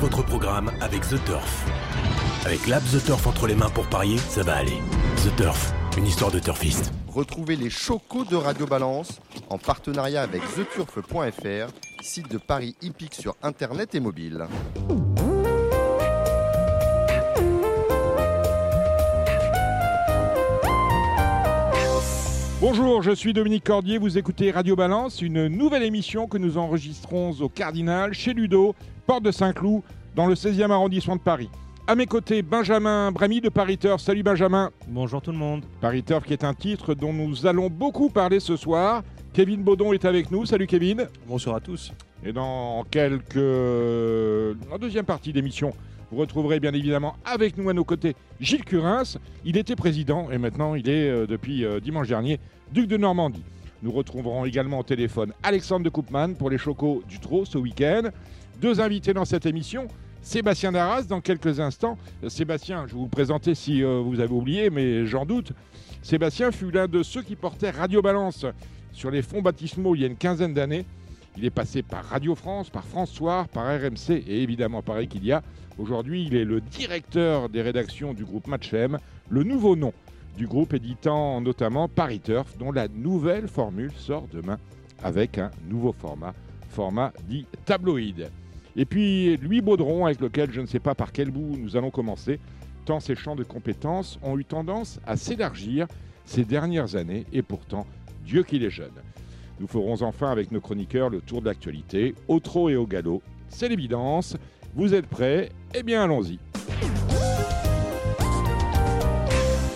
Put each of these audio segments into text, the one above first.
votre programme avec The Turf. Avec l'app The Turf entre les mains pour parier, ça va aller. The Turf, une histoire de turfiste. Retrouvez les chocos de Radio Balance en partenariat avec theturf.fr, site de paris hippique sur internet et mobile. Bonjour, je suis Dominique Cordier, vous écoutez Radio Balance, une nouvelle émission que nous enregistrons au Cardinal, chez Ludo, porte de Saint-Cloud, dans le 16e arrondissement de Paris. À mes côtés, Benjamin Bramy de Paris Turf. Salut Benjamin. Bonjour tout le monde. Paris Turf qui est un titre dont nous allons beaucoup parler ce soir. Kevin Baudon est avec nous. Salut Kevin. Bonsoir à tous. Et dans quelques... En deuxième partie d'émission, vous retrouverez bien évidemment avec nous à nos côtés Gilles Curins. Il était président et maintenant il est euh, depuis euh, dimanche dernier duc de Normandie. Nous retrouverons également au téléphone Alexandre de Koopman pour les chocos du Trot ce week-end. Deux invités dans cette émission. Sébastien Darras dans quelques instants. Euh, Sébastien, je vais vous présenter si vous avez oublié, mais j'en doute. Sébastien fut l'un de ceux qui portaient Radio Balance sur les fonds baptismaux il y a une quinzaine d'années. Il est passé par Radio France, par France Soir, par RMC et évidemment par Equidia. Aujourd'hui, il est le directeur des rédactions du groupe Match M, le nouveau nom du groupe éditant notamment Paris Turf, dont la nouvelle formule sort demain avec un nouveau format, format dit tabloïd. Et puis Louis Baudron, avec lequel je ne sais pas par quel bout nous allons commencer, tant ses champs de compétences ont eu tendance à s'élargir ces dernières années, et pourtant, Dieu qu'il est jeune. Nous ferons enfin avec nos chroniqueurs le tour de l'actualité, au trot et au galop. C'est l'évidence. Vous êtes prêts? Eh bien, allons-y.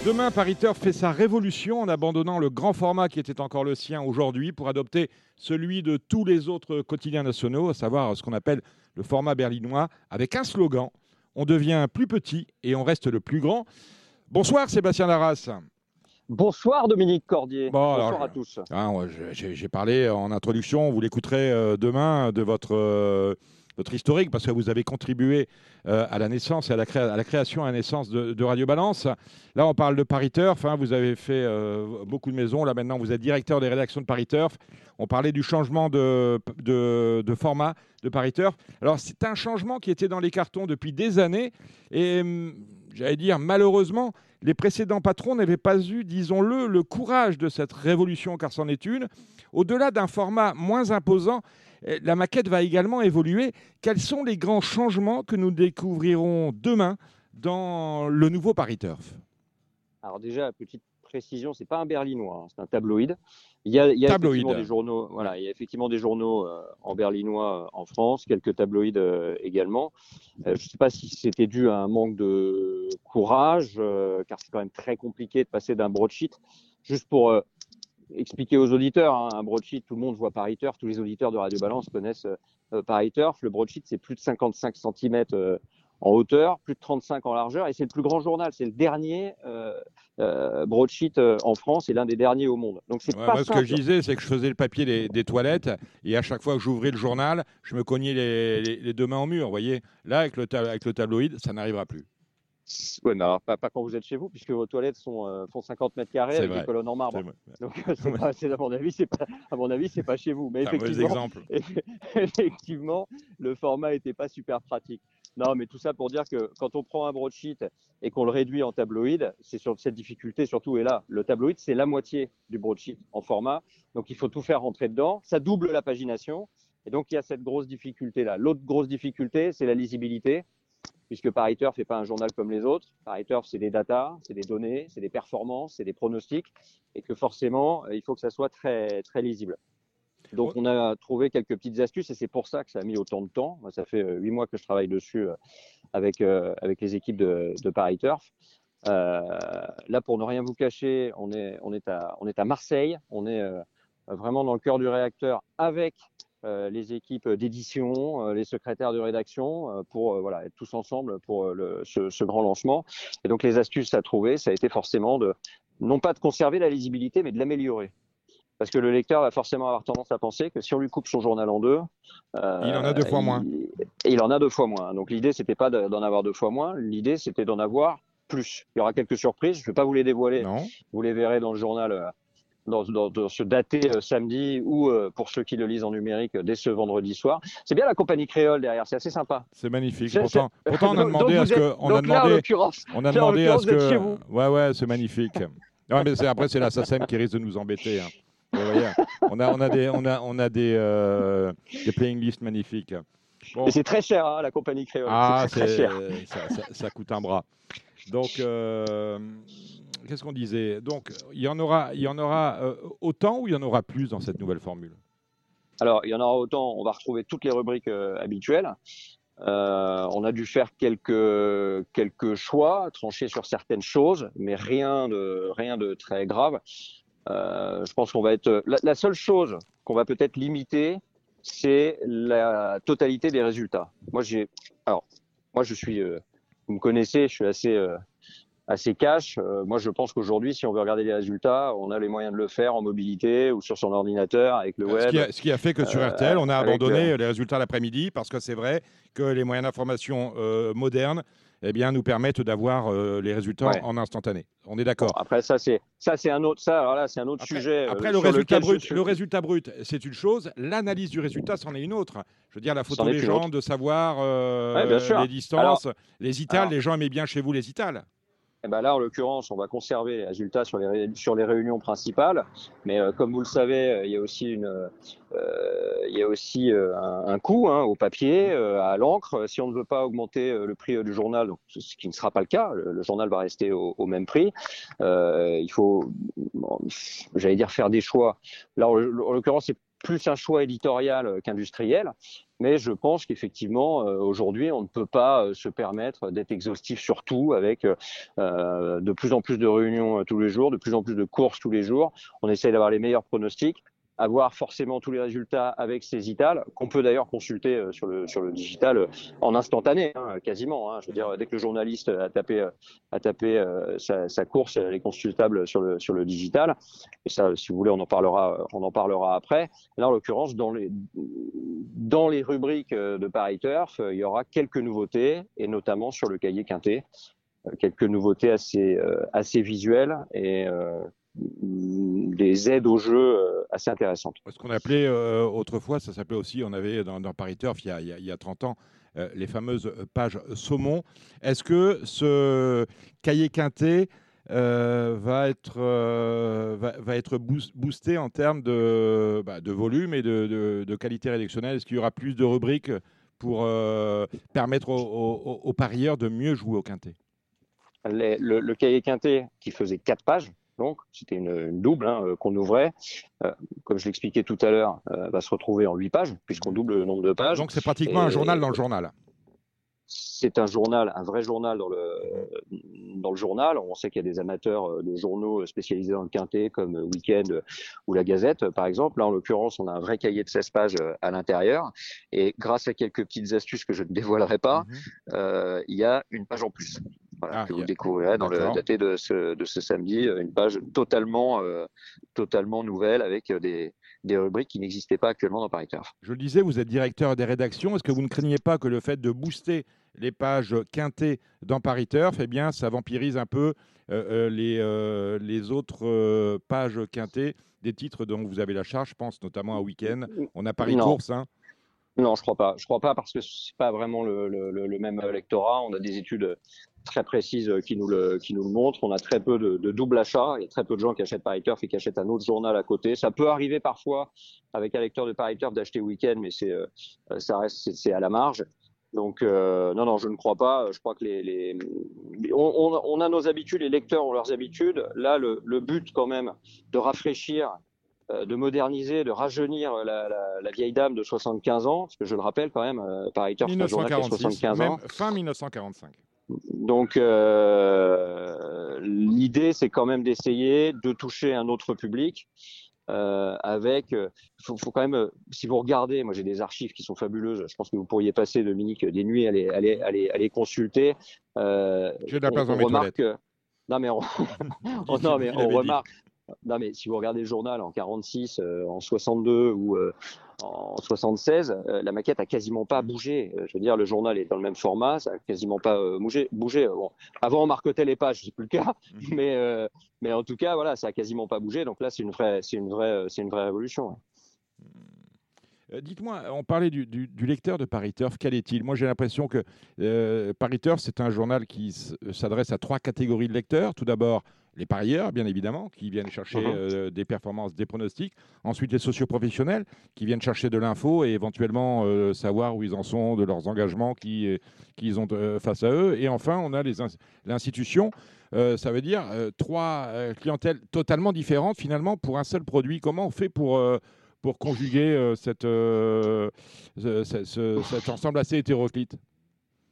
Demain, Paris Turf fait sa révolution en abandonnant le grand format qui était encore le sien aujourd'hui pour adopter celui de tous les autres quotidiens nationaux, à savoir ce qu'on appelle le format berlinois, avec un slogan on devient plus petit et on reste le plus grand. Bonsoir Sébastien Larras. Bonsoir Dominique Cordier. Bon, Bonsoir alors, à tous. Ah, j'ai j'ai parlé en introduction, vous l'écouterez euh, demain de votre, euh, votre historique parce que vous avez contribué euh, à la naissance et à la, créa- à la création et à la naissance de, Radio Balance. Là, on parle de Paris Turf. hein, vous avez fait euh, beaucoup de maisons. Là, maintenant, vous êtes directeur des rédactions de Paris Turf. On parlait du changement de, de, format de Paris Turf. Alors, c'est un changement qui était dans les cartons depuis des années. Et hum, j'allais dire, malheureusement, les précédents patrons n'avaient pas eu, disons-le, le courage de cette révolution, car c'en est une. Au-delà d'un format moins imposant, la maquette va également évoluer. Quels sont les grands changements que nous découvrirons demain dans le nouveau Paris Turf? Alors déjà, petite précision, c'est pas un berlinois, hein, c'est un tabloïd. Il y a, il y a Tabloïd. effectivement des journaux, voilà, il y a effectivement des journaux euh, en berlinois euh, en France, quelques tabloïds euh, également. Euh, je ne sais pas si c'était dû à un manque de courage, euh, car c'est quand même très compliqué de passer d'un broadsheet. Juste pour euh, expliquer aux auditeurs, hein, un broadsheet, tout le monde voit Turf, tous les auditeurs de Radio Balance connaissent euh, euh, Turf. Le broadsheet, c'est plus de 55 cm en hauteur, plus de 35 en largeur, et c'est le plus grand journal. C'est le dernier euh, euh, broadsheet euh, en France et l'un des derniers au monde. Donc c'est Ouais, pas Moi, ce que je disais, c'est que je faisais le papier des, des toilettes et à chaque fois que j'ouvrais le journal, je me cognais les, les- les deux mains au mur. Vous voyez, là, avec le, avec le tabloïd, ça n'arrivera plus. Ouais, alors, pas, pas quand vous êtes chez vous, puisque vos toilettes sont, euh, font 50 mètres carrés avec vrai. des colonnes en marbre. Donc, euh, pas- à mon avis, c'est pas, à mon avis, c'est pas chez vous. Mais effectivement, exemple. effectivement, le format n'était pas super pratique. Non, mais tout ça pour dire que quand on prend un broadsheet et qu'on le réduit en tabloïd, c'est sur cette difficulté surtout est là. Le tabloïd, c'est la moitié du broadsheet en format, donc il faut tout faire rentrer dedans. Ça double la pagination, et donc il y a cette grosse difficulté là. L'autre grosse difficulté, c'est la lisibilité, puisque Paris Turf n'est pas un journal comme les autres. Paris Turf, c'est des datas, c'est des données, c'est des performances, c'est des pronostics, et que forcément, euh, il faut que ça soit très très lisible. Donc, on a trouvé quelques petites astuces et c'est pour ça que ça a mis autant de temps. Moi, ça fait euh, huit mois que je travaille dessus euh, avec, avec les équipes de, de Paris Turf. Euh, là, pour ne rien vous cacher, on est, on est, à, on est à Marseille. On est vraiment dans le cœur du réacteur avec les équipes d'édition, euh, les secrétaires de rédaction, euh, pour euh, voilà, être tous ensemble pour euh, le, ce, ce grand lancement. Et donc, les astuces à trouver, ça a été forcément de, non pas de conserver la lisibilité, mais de l'améliorer. Parce que le lecteur va forcément avoir tendance à penser que si on lui coupe son journal en deux, euh, Il en a deux fois il- moins. Il en a deux fois moins. Donc l'idée, c'était pas de- d'en avoir deux fois moins. L'idée, c'était d'en avoir plus. Il y aura quelques surprises. Je ne vais pas vous les dévoiler. Non Vous les verrez dans le journal euh, dans, ce daté samedi ou pour ceux qui le lisent en numérique dès ce vendredi soir. C'est bien la compagnie créole derrière, c'est assez sympa. C'est magnifique. Pourtant, pourtant, on a demandé à ce que, on a demandé, on a demandé à ce que, ouais ouais, c'est magnifique. Non, mais après c'est la SACEM qui risque de nous embêter. Hein. on a, on a des, on a, on a des, des playing lists magnifiques. Et c'est très cher, hein, la compagnie créole. Ah, très cher. Ça, coûte un bras. Donc, euh, qu'est-ce qu'on disait Donc, il y en aura, il y en aura euh, autant ou il y en aura plus dans cette nouvelle formule? Alors, il y en aura autant. On va retrouver toutes les rubriques euh, habituelles. on a dû faire quelques quelques choix, trancher sur certaines choses, mais rien de rien de très grave. je pense qu'on va être la seule chose qu'on va peut-être limiter, c'est la totalité des résultats. Moi, j'ai, alors, moi, je suis, euh, vous me connaissez, je suis assez, euh, assez cash. Euh, moi, je pense qu'aujourd'hui, si on veut regarder les résultats, on a les moyens de le faire en mobilité ou sur son ordinateur avec le web. Ce qui a, fait que sur RTL, on a abandonné les résultats l'après-midi parce que c'est vrai que les moyens d'information modernes eh bien, nous permettent d'avoir euh, les résultats en instantané. On est d'accord. après, ça, c'est ça, c'est un autre, ça, c'est un autre sujet. Euh, après, le, résultat brut, le résultat brut, c'est une chose. L'analyse du résultat, c'en est une autre. Je veux dire, la photo des gens, de savoir euh, les distances, les itales. Les gens aimaient bien chez vous les itales. Eh ben là, en l'occurrence, on va conserver les résultats sur les, réunions principales. Mais euh, comme vous le savez, euh, il y a aussi, euh, un, coût hein, au papier, à l'encre. Si on ne veut pas augmenter le prix du journal, ce qui ne sera pas le cas, le, journal va rester au, au même prix. il faut, j'allais dire, faire des choix. Là, en l'occurrence, c'est plus un choix éditorial qu'industriel. Mais je pense qu'effectivement, euh, aujourd'hui, on ne peut pas euh, se permettre d'être exhaustif sur tout avec euh, de plus en plus de réunions tous les jours, de plus en plus de courses tous les jours. On essaye d'avoir les meilleurs pronostics avoir forcément tous les résultats avec ces itales, qu'on peut d'ailleurs consulter euh, sur le, sur le digital euh, en instantané, hein, quasiment. Hein. Je veux dire, dès que le journaliste a tapé, euh, a tapé sa, course, elle est consultable sur le, sur le digital. Et ça, si vous voulez, on en parlera, on en parlera après. Là, en l'occurrence, dans les, dans les rubriques de Paris il y aura quelques nouveautés, et notamment sur le cahier quintet, quelques nouveautés assez, assez visuelles et des aides au jeu euh, assez intéressantes. Ce qu'on appelait euh, autrefois, ça s'appelait aussi, on avait dans, Paris Turf il y a, il y a 30 ans, euh, les fameuses pages saumon. Est-ce que ce cahier quintet va être, va, être boosté en termes de, bah, de volume et de, de, qualité rédactionnelle? Est-ce qu'il y aura plus de rubriques pour permettre aux, parieurs de mieux jouer au quintet le, le, cahier quintet qui faisait 4 pages, donc, c'était une, double hein, euh, qu'on ouvrait. Euh, comme je l'expliquais tout à l'heure, euh, va se retrouver en huit pages, puisqu'on double le nombre de pages. Donc, c'est pratiquement un journal dans le journal. C'est un journal, un vrai journal dans le, dans le journal. On sait qu'il y a des amateurs de journaux spécialisés dans le quintet, comme Weekend ou la Gazette, par exemple. Là, en l'occurrence, on a un vrai cahier de 16 pages à l'intérieur. Et grâce à quelques petites astuces que je ne dévoilerai pas, mhm. il y a une page en plus. Ah, que vous découvrirez dans le daté de ce, de ce samedi, euh, une page totalement, euh, totalement nouvelle avec euh, des, des rubriques qui n'existaient pas actuellement dans Paris Turf. Je le disais, vous êtes directeur des rédactions. Est-ce que vous ne craignez pas que le fait de booster les pages quintées dans Paris Turf, eh bien, ça vampirise un peu les, les autres pages quintées des titres dont vous avez la charge Je pense notamment à Week-end. On a Paris Course. Hein. Non, je crois pas. Je crois pas parce que c'est pas vraiment le, le, le, même lectorat. On a des études très précise euh, qui nous le, qui nous le montre. On a très peu de, de double achat. Il y a très peu de gens qui achètent Paris Turf et qui achètent un autre journal à côté. Ça peut arriver parfois avec un lecteur de Paris Turf d'acheter Weekend, mais c'est, euh, ça reste, c'est à la marge. Donc euh, non, non, je ne crois pas. Je crois que les, les on, on, a nos habitudes, les lecteurs ont leurs habitudes. Là, le, le but quand même de rafraîchir, de moderniser, de rajeunir la, la, vieille dame de 75 ans, parce que je le rappelle quand même, Paris Turf, 75 ans, fin 1945. Donc euh, l'idée, c'est quand même d'essayer de toucher un autre public. Euh, avec, il euh, faut, faut, quand même, euh, si vous regardez, moi j'ai des archives qui sont fabuleuses. Je pense que vous pourriez passer, Dominique, des nuits à les, à les, à les, à les consulter. Euh, j'ai de la place dans mes remarque, Non mais on, non mais on remarque, non, mais si vous regardez le journal en 46, en 62 ou en 76, la maquette a quasiment pas bougé. je veux dire, le journal est dans le même format, ça a quasiment pas bougé. bougé. Bon. Avant, on marquetait les pages, c'est plus le cas, mhm. mais, mais en tout cas, voilà, ça a quasiment pas bougé. Donc là, c'est une vraie, c'est une vraie, c'est une vraie révolution. Euh, dites-moi, on parlait du, lecteur de Paris Turf. Quel est-il? Moi, j'ai l'impression que euh, Paris Turf, c'est un journal qui s'adresse à trois catégories de lecteurs. Tout d'abord, les parieurs, bien évidemment, qui viennent chercher uh-huh. euh, des performances, des pronostics. Ensuite, les socioprofessionnels, qui viennent chercher de l'info et éventuellement savoir où ils en sont de leurs engagements qu'ils ont face à eux. Et enfin, on a l'institution. ça veut dire trois clientèles totalement différentes, finalement, pour un seul produit. Comment on fait pour pour conjuguer euh, cette, euh, cet ensemble assez hétéroclite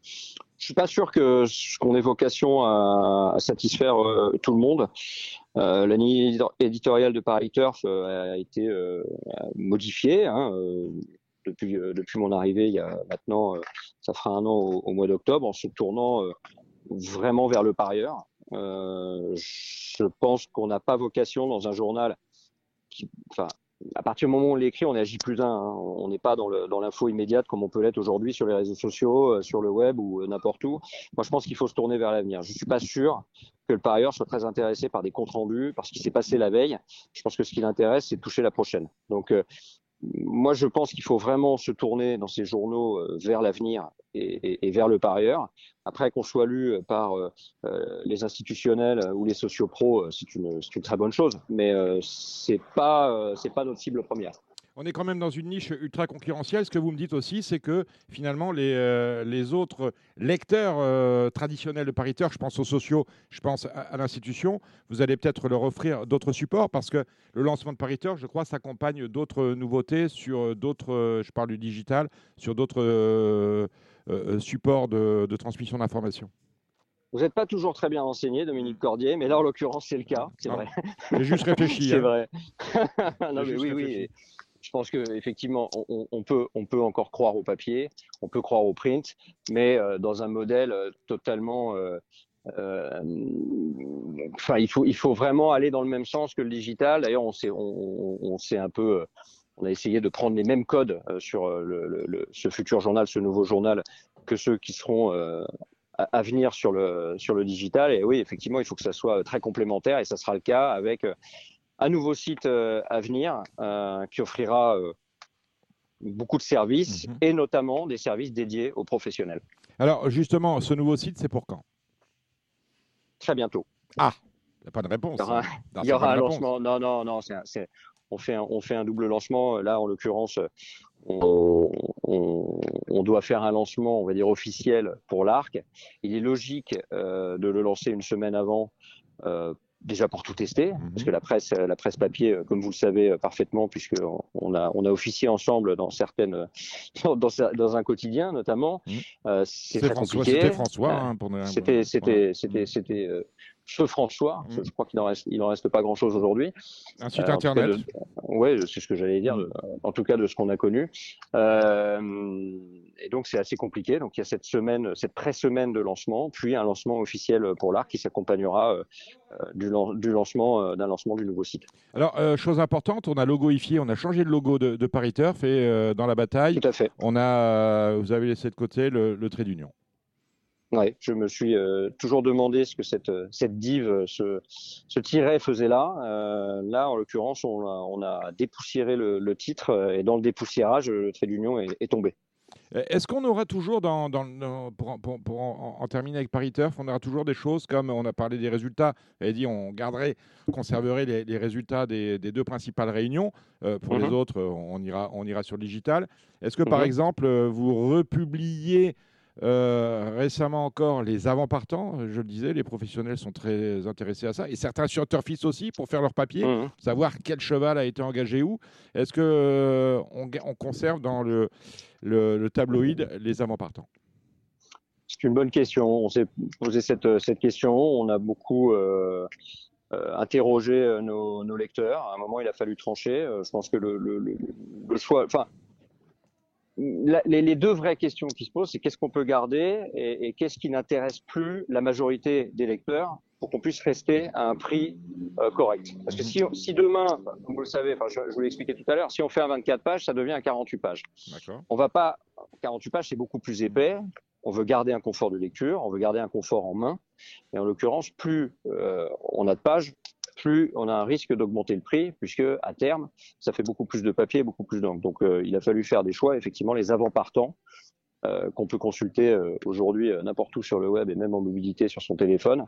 je suis pas sûr que qu'on ait vocation à, satisfaire euh, tout le monde. Euh, la ligne éditoriale de Paris Turf a été modifiée hein, depuis depuis mon arrivée il y a maintenant ça fera un an au, mois d'octobre en se tournant vraiment vers le parieur. je pense qu'on n'a pas vocation dans un journal qui, enfin, à partir du moment où on l'écrit, on agit plus d'un. Hein. On n'est pas dans l'info immédiate comme on peut l'être aujourd'hui sur les réseaux sociaux, euh, sur le web ou euh, n'importe où. Moi, je pense qu'il faut se tourner vers l'avenir. Je ne suis pas sûr que le parieur soit très intéressé par des comptes rendus, par ce qui s'est passé la veille. Je pense que ce qui l'intéresse, c'est de toucher la prochaine. Donc, euh, moi, je pense qu'il faut vraiment se tourner dans ces journaux euh, vers l'avenir et, vers le parieur. Après qu'on soit lu par euh, euh, les institutionnels ou les sociopros, c'est une, une, très bonne chose, mais c'est pas c'est pas notre cible première on est quand même dans une niche ultra concurrentielle. Ce que vous me dites aussi, c'est que finalement, les, euh, les autres lecteurs euh, traditionnels de pariteur, je pense aux sociaux, je pense à, l'institution, vous allez peut-être leur offrir d'autres supports parce que le lancement de pariteur, je crois, s'accompagne d'autres nouveautés sur d'autres, je parle du digital, sur d'autres euh, supports de, transmission d'informations. Vous n'êtes pas toujours très bien renseigné, Dominique Cordier, mais là, en l'occurrence, c'est le cas. C'est vrai. J'ai juste réfléchi. c'est hein. vrai. non, mais oui, oui je pense qu'effectivement, on, on, peut, encore croire au papier, on peut croire au print, mais euh, dans un modèle euh, totalement. Euh, il faut, vraiment aller dans le même sens que le digital. D'ailleurs, on s'est, un peu, on a essayé de prendre les mêmes codes sur ce futur journal, ce nouveau journal, que ceux qui seront à venir sur le, sur le digital. Et oui, effectivement, il faut que ça soit très complémentaire et ça sera le cas avec un nouveau site euh, à venir euh, qui offrira euh, beaucoup de services mhm. et notamment des services dédiés aux professionnels. Alors justement, ce nouveau site, c'est pour quand? Très bientôt. Ah, il n'y a pas de réponse. Il y aura, un lancement. Non, non, non. on, fait un, on fait un double lancement. Là, en l'occurrence, on, doit faire un lancement, on va dire, officiel pour l'ARC. Il est logique de le lancer une semaine avant déjà pour tout tester, mhm. parce que la presse, la presse papier, euh, comme vous le savez euh, parfaitement, puisque on a, on a officié ensemble dans certaines, dans, dans un quotidien notamment, mhm. euh, c'est très compliqué. C'était François. Hein, c'était, c'était, c'était, c'était, Feu François. Mm. Je crois qu'il n'en reste, il en reste pas grand-chose aujourd'hui. Un site euh, internet. Oui, c'est ce que j'allais dire. En tout cas, de ce qu'on a connu. Euh, et donc, c'est assez compliqué. Donc, il y a cette semaine, cette pré-semaine de lancement, puis un lancement officiel pour l'art qui s'accompagnera euh, du, du, lancement d'un lancement du nouveau site. Alors, chose importante, on a logoifié, on a changé le logo de, de Paris Turf et dans la bataille, Tout à fait. on a, vous avez laissé de côté le, le trait d'union. Ouais, je me suis euh, toujours demandé ce que cette, euh, cette div, euh, ce, ce tiret faisait là. Euh, là, en l'occurrence, on a, on a dépoussiéré le, le, titre et dans le dépoussiérage, le trait d'union est, est, tombé. Est-ce qu'on aura toujours, dans, dans, pour, pour, pour en, terminer avec Paris Turf, on aura toujours des choses comme on a parlé des résultats, et dit on garderait, conserverait les, les résultats des, des, deux principales réunions. pour les mhm. autres, on ira, on ira sur le digital. Est-ce que, par mhm. exemple, vous republiez euh, récemment encore, les avant-partants, je le disais, les professionnels sont très intéressés à ça. Et certains sur Turfis aussi, pour faire leur papier, mmh. savoir quel cheval a été engagé où. Est-ce qu'on euh, on conserve dans le, le, tabloïd les avant-partants? C'est une bonne question. On s'est posé cette, cette, question. On a beaucoup euh, interrogé nos, nos, lecteurs. À un moment, il a fallu trancher. je pense que le, le, le choix. Enfin, les, deux vraies questions qui se posent, c'est qu'est-ce qu'on peut garder et, qu'est-ce qui n'intéresse plus la majorité des lecteurs pour qu'on puisse rester à un prix euh, correct. Parce que si, si demain, comme vous le savez, enfin, je, je vous l'ai expliqué tout à l'heure, si on fait un 24 pages, ça devient un 48 pages. On va pas, 48 pages, c'est beaucoup plus épais. On veut garder un confort de lecture, on veut garder un confort en main. Et en l'occurrence, plus euh, on a de pages, plus on a un risque d'augmenter le prix, puisque à terme, ça fait beaucoup plus de papier, beaucoup plus d'encre. Donc, euh, il a fallu faire des choix. Effectivement, les avant-partants euh, qu'on peut consulter euh, aujourd'hui n'importe où sur le web et même en mobilité sur son téléphone.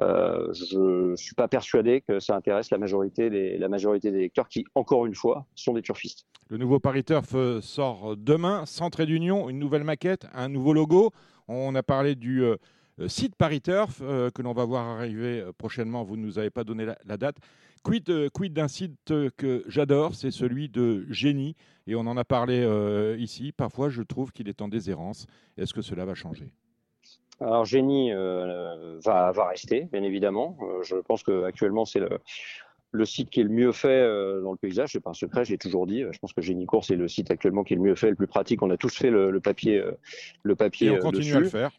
Je suis pas persuadé que ça intéresse la majorité des, la lecteurs qui, encore une fois, sont des turfistes. Le nouveau Paris Turf sort demain, trait d'union, une nouvelle maquette, un nouveau logo. On a parlé du site Paris Turf euh, que l'on va voir arriver euh, prochainement. Vous ne nous avez pas donné la, la date. Quid, euh, quid d'un site euh, que j'adore, c'est celui de Génie. Et on en a parlé euh, ici. Parfois, je trouve qu'il est en déshérence. Est-ce que cela va changer? Alors, Génie euh, va, va rester, bien évidemment. Euh, je pense qu'actuellement, c'est le, le site qui est le mieux fait euh, dans le paysage. C'est pas un secret, j'ai toujours dit. Je pense que Génie Course est le site actuellement qui est le mieux fait, le plus pratique. On a tous fait le, le papier, euh, le papier Et on euh, continue dessus. à le faire.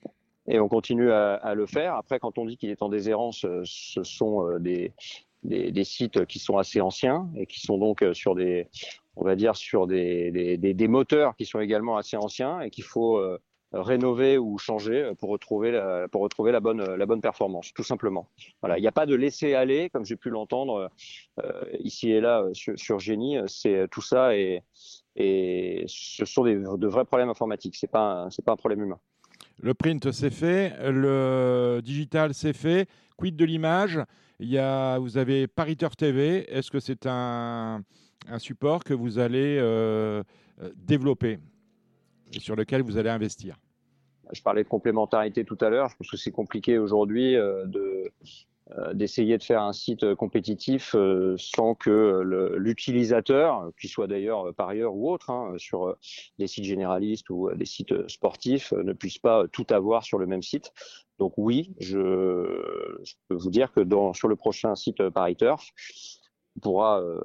Et on continue à, le faire. Après, quand on dit qu'il est en déshérence, euh, ce sont euh, des, sites qui sont assez anciens et qui sont donc euh, sur des, on va dire, sur des, moteurs qui sont également assez anciens et qu'il faut rénover ou changer pour retrouver la, bonne, performance, tout simplement. Voilà, il n'y a pas de laisser aller, comme j'ai pu l'entendre ici et là sur, sur Génie. C'est tout ça et, ce sont de vrais problèmes informatiques. C'est pas, c'est pas un problème humain. Le print, c'est fait. Le digital, c'est fait. Quid de l'image? Il y a, Vous avez Paris Turf TV. Est-ce que c'est un, support que vous allez euh, euh, développer et sur lequel vous allez investir? Je parlais de complémentarité tout à l'heure. Je pense que c'est compliqué aujourd'hui euh, de d'essayer de faire un site compétitif euh, sans que l'utilisateur, qu'il soit d'ailleurs parieur ou autre, hein, sur euh, des sites généralistes ou euh, des sites sportifs, euh, ne puisse pas tout avoir sur le même site. Donc oui, je, je peux vous dire que dans, sur le prochain site euh, Paris Turf, on pourra euh,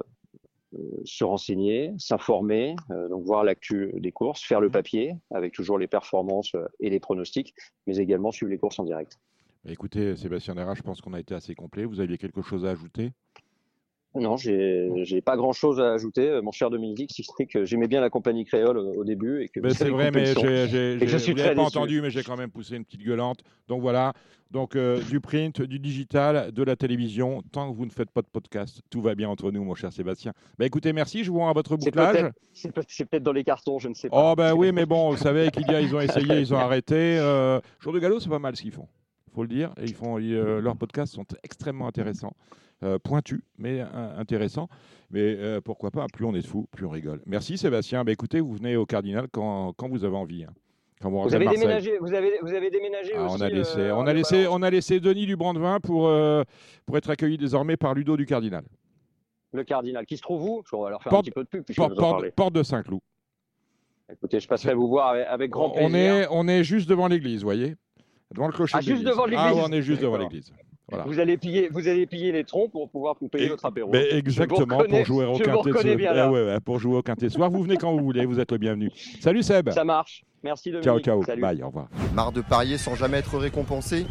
euh, se renseigner, s'informer, euh, donc voir l'actu des courses, faire le papier avec toujours les performances euh, et les pronostics, mais également suivre les courses en direct. Écoutez, Sébastien Dera, je pense qu'on a été assez complet. Vous aviez quelque chose à ajouter? Non, j'ai pas grand chose à ajouter, euh, mon cher Dominique, si ce n'est que j'aimais bien la compagnie créole au au début et que Ben, c'est vrai, mais j'ai, pas déçu. entendu, mais j'ai quand même poussé une petite gueulante. Donc voilà, donc euh, du print, du digital, de la télévision. Tant que vous ne faites pas de podcast, tout va bien entre nous, mon cher Sébastien. Ben écoutez, merci. Je vous rends à votre C'est bouclage. peut-être c'est peut- c'est peut-être dans les cartons, je ne sais pas. Oh ben oui, mais bon, vous savez qu'il y a, ils ont essayé, ils ont arrêté. Euh, Jour de galop, c'est pas mal ce qu'ils font. Faut le dire. Et ils font, ils, euh, leurs podcasts sont extrêmement intéressants, euh, pointus, mais euh, intéressants. Mais euh, pourquoi pas Plus on est de fous, plus on rigole. Merci Sébastien. Ben écoutez, vous venez au Cardinal quand, quand vous avez envie. hein. Quand vous avez déménagé, vous avez, vous avez déménagé Ah, aussi. on a laissé, on a laissé, on a laissé Denis du Brandevin pour pour être accueilli désormais par Ludo du Cardinal. Le Cardinal, qui se trouve où? Je vais leur faire Porte- un petit peu de pub Porte, de Saint-Cloud. Écoutez, je passerai vous voir avec, avec grand On plaisir. est, on est juste devant l'église, vous voyez Devant le clocher Ah, de juste devant l'église Ah, ouais, on est juste devant l'église. Voilà. Vous allez piller, vous allez piller les troncs pour pouvoir vous payer Et- votre apéro. Mais exactement, pour jouer au je vous quintet. ce- bien, Eh là. ouais, ouais, pour jouer au quintet soir. Vous venez quand vous voulez, vous êtes le bienvenu. Salut Seb. Ça marche. Merci Dominique. Ciao, ciao. Salut. Bye, au revoir. Marre de parier sans jamais être récompensé?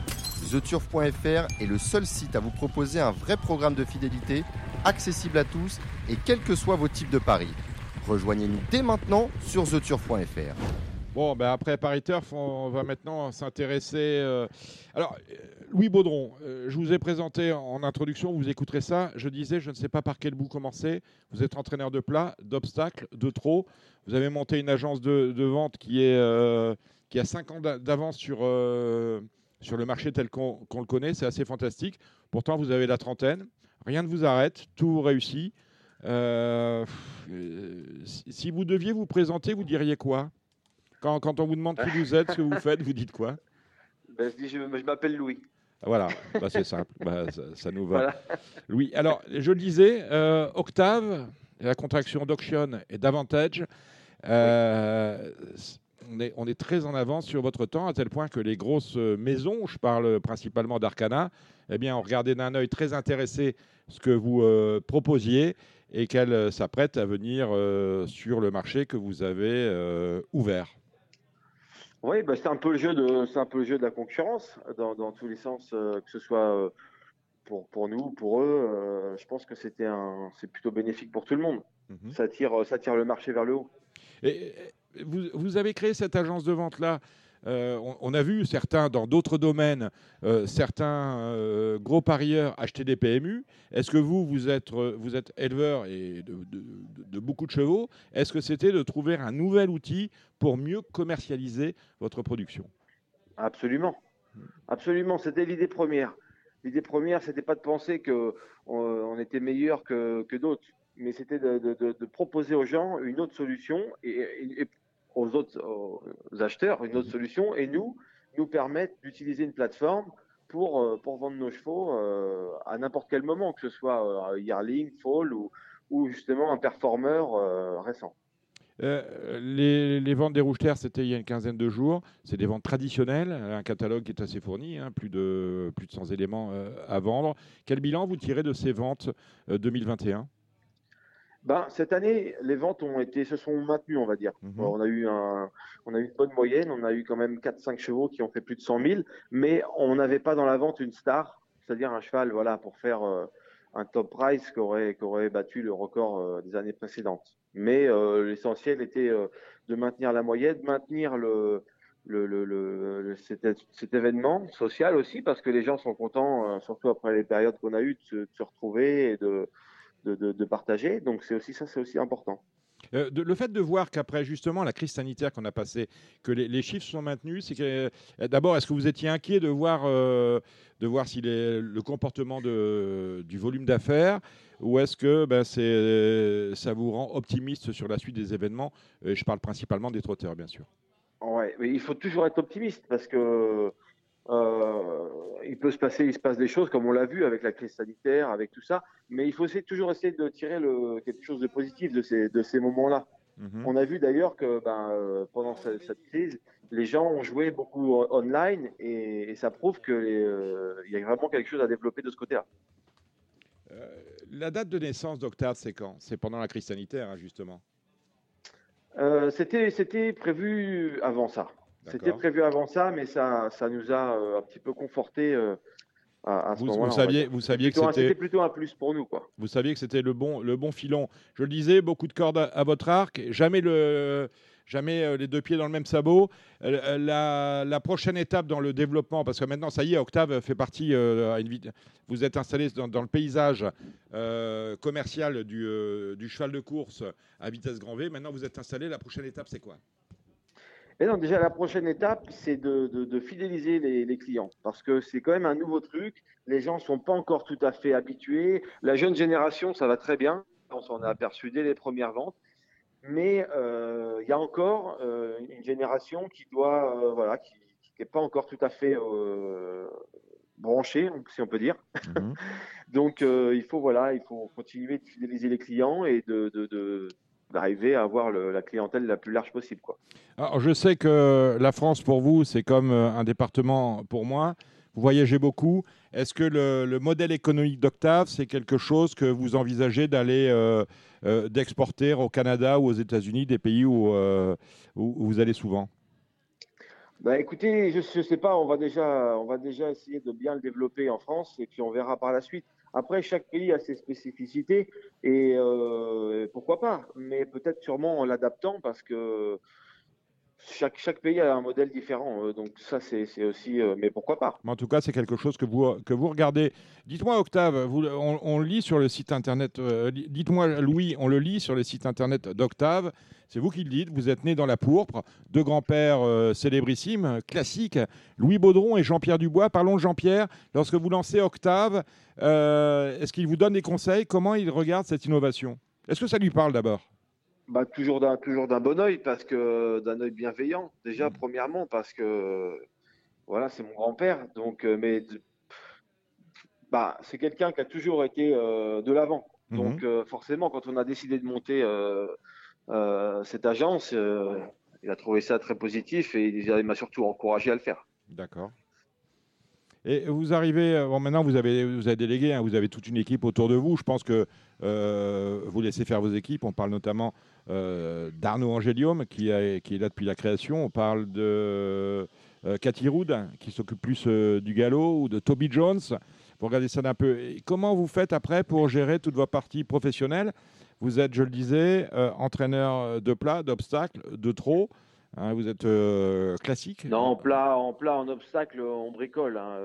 TheTurf.fr est le seul site à vous proposer un vrai programme de fidélité, accessible à tous et quels que soient vos types de paris. Rejoignez-nous dès maintenant sur TheTurf.fr. Bon, ben après Paris Turf, on va maintenant s'intéresser. euh, Alors, euh, Louis Baudron, euh, je vous ai présenté en introduction, vous écouterez ça. Je disais, je ne sais pas par quel bout commencer. Vous êtes entraîneur de plat, d'obstacles, de trot. Vous avez monté une agence de, vente qui, est, qui a 5 ans d'a- d'avance sur, le marché tel qu'on le connaît. C'est assez fantastique. Pourtant, vous avez la trentaine. Rien ne vous arrête. Tout réussit. Si vous deviez vous présenter, vous diriez quoi? Quand, quand on vous demande qui vous êtes, ce que vous faites, vous dites quoi? Ben, je dis, je, je m'appelle Louis. Voilà, bah, c'est simple, Bah, ça, ça nous va. Voilà. Louis, alors je le disais, euh, Octave, la contraction d'Auction et d'Avantage, euh, on, est, on est très en avance sur votre temps, à tel point que les grosses maisons, je parle principalement d'Arcana, eh bien, ont regardé d'un œil très intéressé ce que vous euh, proposiez et qu'elles s'apprêtent à venir sur le marché que vous avez ouvert. Oui, bah, c'est un peu le jeu de, c'est un peu le jeu de la concurrence dans, dans tous les sens, euh, que ce soit euh, pour, pour nous, pour eux, je pense que c'était un, c'est plutôt bénéfique pour tout le monde. Mhm. Ça, tire, ça tire le marché vers le haut. Et, vous, vous avez créé cette agence de vente-là euh, on, a vu certains dans d'autres domaines, euh, certains euh, gros parieurs acheter des PMU. Est-ce que vous, vous êtes, éleveur et de, beaucoup de chevaux Est-ce que c'était de trouver un nouvel outil pour mieux commercialiser votre production? Absolument. Absolument. C'était l'idée première. L'idée première, c'était pas de penser qu'on on était meilleur que, d'autres, mais c'était de, proposer aux gens une autre solution et, aux autres acheteurs une autre mm-hmm. solution et nous, nous permettre d'utiliser une plateforme pour, euh, pour vendre nos chevaux euh, à n'importe quel moment, que ce soit euh, yearling, fall ou, ou justement un performeur récent. les, les, ventes des rouges terres, c'était il y a une quinzaine de jours. C'est des ventes traditionnelles, un catalogue qui est assez fourni, hein, plus, de, plus de 100 éléments à vendre. Quel bilan vous tirez de ces ventes 2021 ben, cette année, les ventes ont été, se sont maintenues, on va dire. Mhm. on, a eu un, on a eu une bonne moyenne, on a eu quand même 4-5 chevaux qui ont fait plus de 100 000, mais on n'avait pas dans la vente une star, c'est-à-dire un cheval voilà, pour faire euh, un top price qui aurait, qui aurait battu le record euh, des années précédentes. Mais euh, l'essentiel était de maintenir la moyenne, maintenir le, le, le, le cet, cet, événement social aussi, parce que les gens sont contents, surtout après les périodes qu'on a eues, de se, de se retrouver et de de, partager. Donc c'est aussi ça, c'est aussi important. Euh, le fait de voir qu'après justement la crise sanitaire qu'on a passée, que les, chiffres sont maintenus, c'est que euh, d'abord, est-ce que vous étiez inquiet de voir, euh, de voir si le comportement de, du volume d'affaires, ou est-ce que ben, ça vous rend optimiste sur la suite des événements? Je parle principalement des trotteurs, bien sûr. Ouais, mais il faut toujours être optimiste parce que euh, il peut se passer, il se passe des choses comme on l'a vu avec la crise sanitaire, avec tout ça, mais il faut essayer, toujours essayer de tirer le, quelque chose de positif de ces, de ces moments-là. Mhm. On a vu d'ailleurs que ben, euh, pendant cette, crise, les gens ont joué beaucoup online et, ça prouve qu'il euh, y a vraiment quelque chose à développer de ce côté-là. la date de naissance d'Octave, c'est quand? C'est pendant la crise sanitaire, hein, justement? C'était prévu avant ça. C'était prévu avant ça, mais ça, ça nous a euh, un petit peu conforté euh, à, ce moment-là. Vous saviez, vous saviez que c'était plutôt un plus pour nous, quoi. Vous saviez que c'était le bon, le bon filon. Je le disais, beaucoup de cordes à, votre arc, jamais le, jamais euh, les deux pieds dans le même sabot. La, la, prochaine étape dans le développement, parce que maintenant, ça y est, Octave fait partie. à une, vous êtes installé dans, dans le paysage commercial du, du, cheval de course à vitesse grand V. Maintenant, vous êtes installé. La prochaine étape, c'est quoi? Et non, déjà, la prochaine étape, c'est de, fidéliser les, clients parce que c'est quand même un nouveau truc. Les gens ne sont pas encore tout à fait habitués. La jeune génération, ça va très bien. On s'en a aperçu dès les premières ventes. Mais euh, il y a encore euh, une génération qui doit, euh, voilà, qui n'est pas encore tout à fait branchée, si on peut dire. Mhm. Donc, il faut, voilà, il faut continuer de fidéliser les clients et de d'arriver à avoir la clientèle la plus large possible. Quoi. Alors, je sais que la France, pour vous, c'est comme euh, un département pour moi. Vous voyagez beaucoup. Est-ce que le, modèle économique d'Octave, c'est quelque chose que vous envisagez d'aller euh, euh, d'exporter au Canada ou aux États-Unis, des pays où, où, vous allez souvent? Bah, écoutez, je ne sais pas, on va, déjà, on va déjà essayer de bien le développer en France et puis on verra par la suite. Après, chaque pays a ses spécificités et euh, pourquoi pas, mais peut-être sûrement en l'adaptant parce que chaque, pays a un modèle différent. Euh, donc ça, c'est aussi, euh, mais pourquoi pas. en tout cas, c'est quelque chose que vous, que vous regardez. Dites-moi, Octave, on, le lit sur le site internet. Dites-moi, Louis, on le lit sur le site internet d'Octave. C'est vous qui le dites, vous êtes né dans la pourpre, deux grands-pères euh, célébrissimes, classiques, Louis Baudron et Jean-Pierre Dubois. Parlons de Jean-Pierre. Lorsque vous lancez Octave, euh, est-ce qu'il vous donne des conseils? Comment il regarde cette innovation? Est-ce que ça lui parle d'abord? Bah, toujours d'un toujours d'un bon oeil parce que d'un oeil bienveillant déjà mmh. premièrement parce que voilà c'est mon grand-père donc euh, mais bah c'est quelqu'un qui a toujours été de l'avant mmh. donc forcément quand on a décidé de monter euh, cette agence, euh, il a trouvé ça très positif et il m'a surtout encouragé à le faire. D'accord. Et vous arrivez, euh, bon, maintenant vous avez, vous avez délégué, hein, vous avez toute une équipe autour de vous. Je pense que vous laissez faire vos équipes. On parle notamment d'Arnaud Angélium qui, est là depuis la création. On parle de Cathy Rood qui s'occupe plus du galop ou de Toby Jones. vous regardez ça d'un peu. Comment vous faites après pour gérer toutes vos parties professionnelles? Vous êtes, je le disais, entraîneur de plat, d'obstacles, de trot. Hein, vous êtes euh, classique Non, en plat, en plat, en obstacle, on bricole. Hein,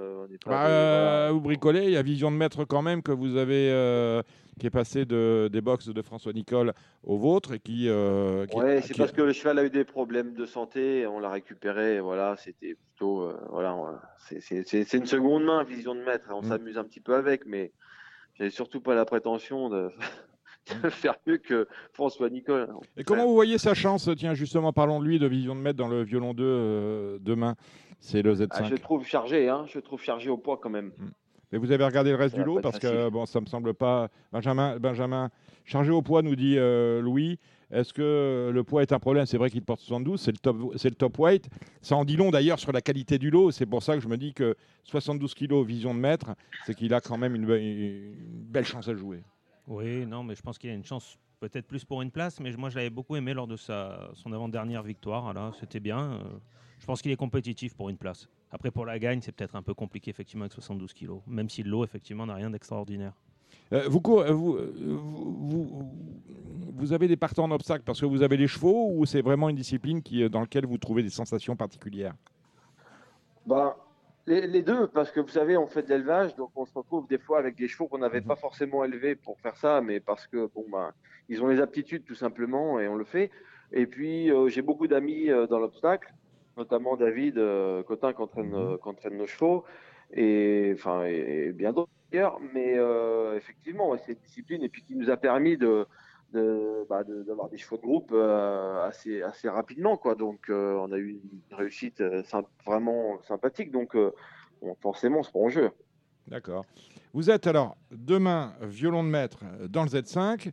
bah, euh, vous bricolez, il y a Vision de Maître quand même que vous avez, euh, qui est passé de, des box de François Nicole au vôtre. Et qui, oui, c'est parce que le cheval a eu des problèmes de santé, on l'a récupéré, voilà, c'était plutôt, voilà, c'est une seconde main, Vision de Maître, on mm. s'amuse un petit peu avec, mais j'avais surtout pas la prétention de de faire mieux que François Nicole. Et comment vous voyez sa chance Tiens, justement, parlons de lui, de Vision de Maître dans le violon 2 euh, demain. C'est le Z5. Ah, je trouve chargé, hein, je trouve chargé au poids quand même. Hmm. Mais vous avez regardé le reste du lot parce que bon, ça me semble pas. Benjamin, Benjamin, chargé au poids, nous dit euh, Louis. Est-ce que le poids est un problème? C'est vrai qu'il porte 72, c'est le top, c'est le top weight. Ça en dit long d'ailleurs sur la qualité du lot. C'est pour ça que je me dis que 72 kg vision de maître, c'est qu'il a quand même une belle chance à jouer. Oui, non, mais je pense qu'il a une chance peut-être plus pour une place, mais moi je l'avais beaucoup aimé lors de sa, son avant-dernière victoire. Là, c'était bien. Euh, je pense qu'il est compétitif pour une place. Après, pour la gagne, c'est peut-être un peu compliqué effectivement avec 72 kilos, même si l'eau effectivement n'a rien d'extraordinaire. Euh, vous, euh, vous, vous, vous, avez des partants en obstacle parce que vous avez les chevaux ou c'est vraiment une discipline qui, dans laquelle vous trouvez des sensations particulières? Bah, les, deux, parce que vous savez, on fait de l'élevage, donc on se retrouve des fois avec des chevaux qu'on n'avait mhm. pas forcément élevés pour faire ça, mais parce que bon ben, ils ont les aptitudes tout simplement et on le fait. Et puis euh, j'ai beaucoup d'amis euh, dans l'obstacle, notamment David euh, Cotin qui entraîne, mhm. qui entraîne, nos chevaux et enfin et, bien d'autres d'ailleurs. Mais effectivement, c'est une discipline et puis qui nous a permis de bah, d'avoir des chevaux de groupe euh, assez, assez rapidement. Quoi. Donc, euh, on a eu une réussite euh, vraiment sympathique. Donc, forcément, c'est pour en jeu. D'accord. Vous êtes alors demain violon de maître dans le Z5.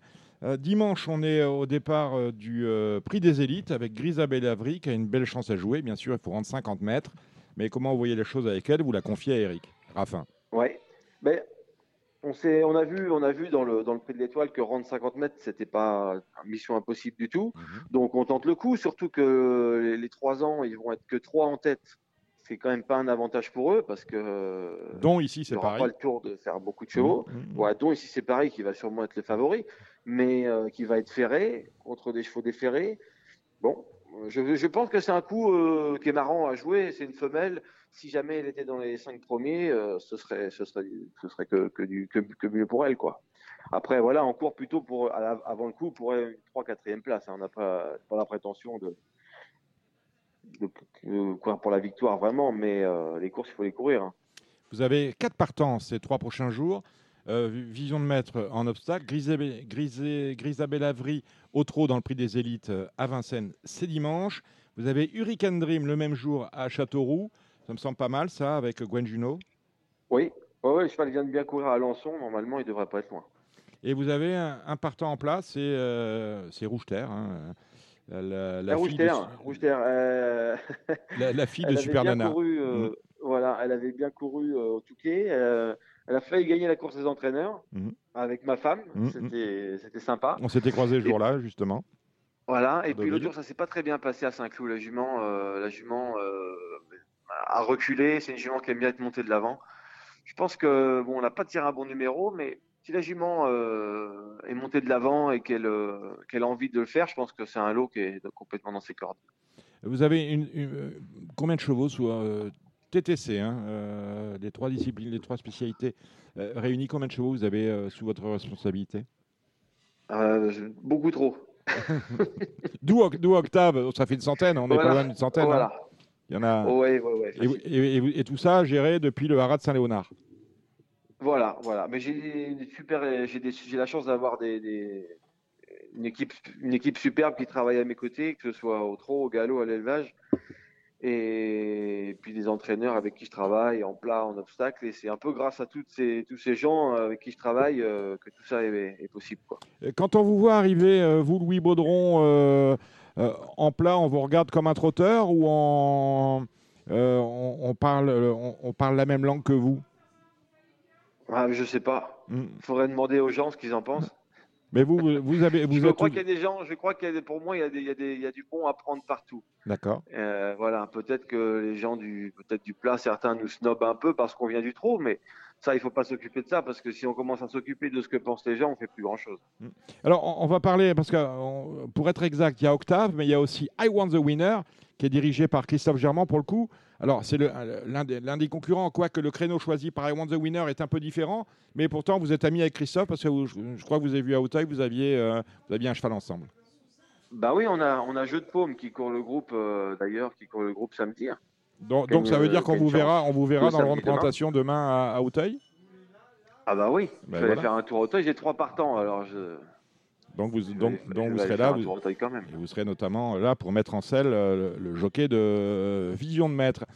dimanche, on est au départ du prix des élites avec Grisabelle Avry qui a une belle chance à jouer. Bien sûr, il faut rendre 50 mètres. Mais comment vous voyez les choses avec elle? Vous la confiez à Eric Raffin. Oui. Mais on, on, a vu, on a vu dans le, dans le prix de l'étoile que rendre 50 mètres, c'était pas une mission impossible du tout. Mhm. Donc on tente le coup, surtout que les, trois ans, ils vont être que trois en tête. C'est quand même pas un avantage pour eux parce que. Dont ici, c'est pareil. pas le tour de faire beaucoup de chevaux. Mmh, dont ici, c'est pareil, qui va sûrement être le favori, mais euh, qui va être ferré contre des chevaux déferrés. Bon, je, je pense que c'est un coup euh, qui est marrant à jouer. C'est une femelle si jamais elle était dans les cinq premiers, euh, ce serait, serait, que, mieux pour elle, quoi. Après, voilà, on court plutôt pour, avant le coup pour une 3-4e place. Hein. On n'a pas, la prétention de, de, courir pour la victoire, vraiment, mais euh, les courses, il faut les courir. Hein. Vous avez quatre partants ces trois prochains jours. Euh, vision de maître en obstacle, Grisabelle Avry au trot dans le prix des élites à Vincennes, c'est dimanche. Vous avez Hurricane Dream le même jour à Châteauroux. Ça me semble pas mal, ça, avec Gwen Juno. Oui, ouais, le cheval vient de bien courir à Alençon. Normalement, il devrait pas être loin. Et vous avez un, partant en place, c'est euh, Rouge Terre. Hein. La, la, Rouge Terre, Rouge Terre euh, la, fille de Super Nana. Euh, mm. Voilà, elle avait bien couru au Touquet. elle a failli gagner la course des entraîneurs mm. avec ma femme. Mm, c'était sympa. On s'était croisés ce jour-là, justement. Voilà, et puis l'autre jour, ça s'est pas très bien passé à Saint-Cloud. La jument, la jument à reculer. C'est une jument qui aime bien être montée de l'avant. Je pense que bon, on n'a pas tiré un bon numéro, mais si la jument euh, est montée de l'avant et qu'elle euh, qu'elle a envie de le faire, je pense que c'est un lot qui est complètement dans ses cordes. Vous avez une, euh, combien de chevaux sous TTC, hein, les trois disciplines, les trois spécialités réunies, combien de chevaux vous avez sous votre responsabilité? Beaucoup trop. D'où Octave, ça fait une centaine, on est pas loin d'une centaine. Hein. Il y en a. Ouais, ouais, ouais, et, et, tout ça géré depuis le haras de Saint-Léonard. Voilà, voilà. Mais j'ai super, j'ai la chance d'avoir des, une équipe, une équipe superbe qui travaille à mes côtés, que ce soit au trot, au galop, à l'élevage, et puis des entraîneurs avec qui je travaille en plat, en obstacle. Et c'est un peu grâce à toutes ces, tous ces gens avec qui je travaille euh, que tout ça est, possible. Quoi. Quand on vous voit arriver, euh, vous, Louis Baudron, euh, euh, en plat, on vous regarde comme un trotteur ou en, euh, on, parle, on, parle la même langue que vous? Ah, Je sais pas. Il hmm. faudrait demander aux gens ce qu'ils en pensent. Mais vous, vous avez. Vous je crois qu'il y a des gens, je crois qu'il y a pour moi, il y a, des, il, y a des, il y a, du bon à prendre partout. D'accord. Euh, voilà, peut-être que les gens du, peut-être du plat, certains nous snobent un peu parce qu'on vient du trot, mais ça, il faut pas s'occuper de ça parce que si on commence à s'occuper de ce que pensent les gens, on fait plus grand chose. Mm. Alors, on, va parler parce que pour être exact, il y a Octave, mais il y a aussi I Want the Winner qui est dirigé par Christophe Germain pour le coup. Alors, c'est l'un des, des, concurrents, quoique le créneau choisi par I Want the Winner est un peu différent, mais pourtant vous êtes amis avec Christophe parce que je, crois que vous avez vu à Auteuil, vous aviez, euh, vous aviez un cheval ensemble. Bah oui, on a, on a Jeu de Paume qui court le groupe, euh, d'ailleurs, qui court le groupe samedi. Hein. Donc, donc ça veut dire qu'on vous verra, on vous verra dans le rond de présentation demain, à, Auteuil? Ah bah oui, ben je vais faire un tour à Auteuil, j'ai trois partants, alors je... Donc vous, donc, donc vous serez là, vous, serez notamment là pour mettre en selle euh, le, jockey de euh, Vision de Maître.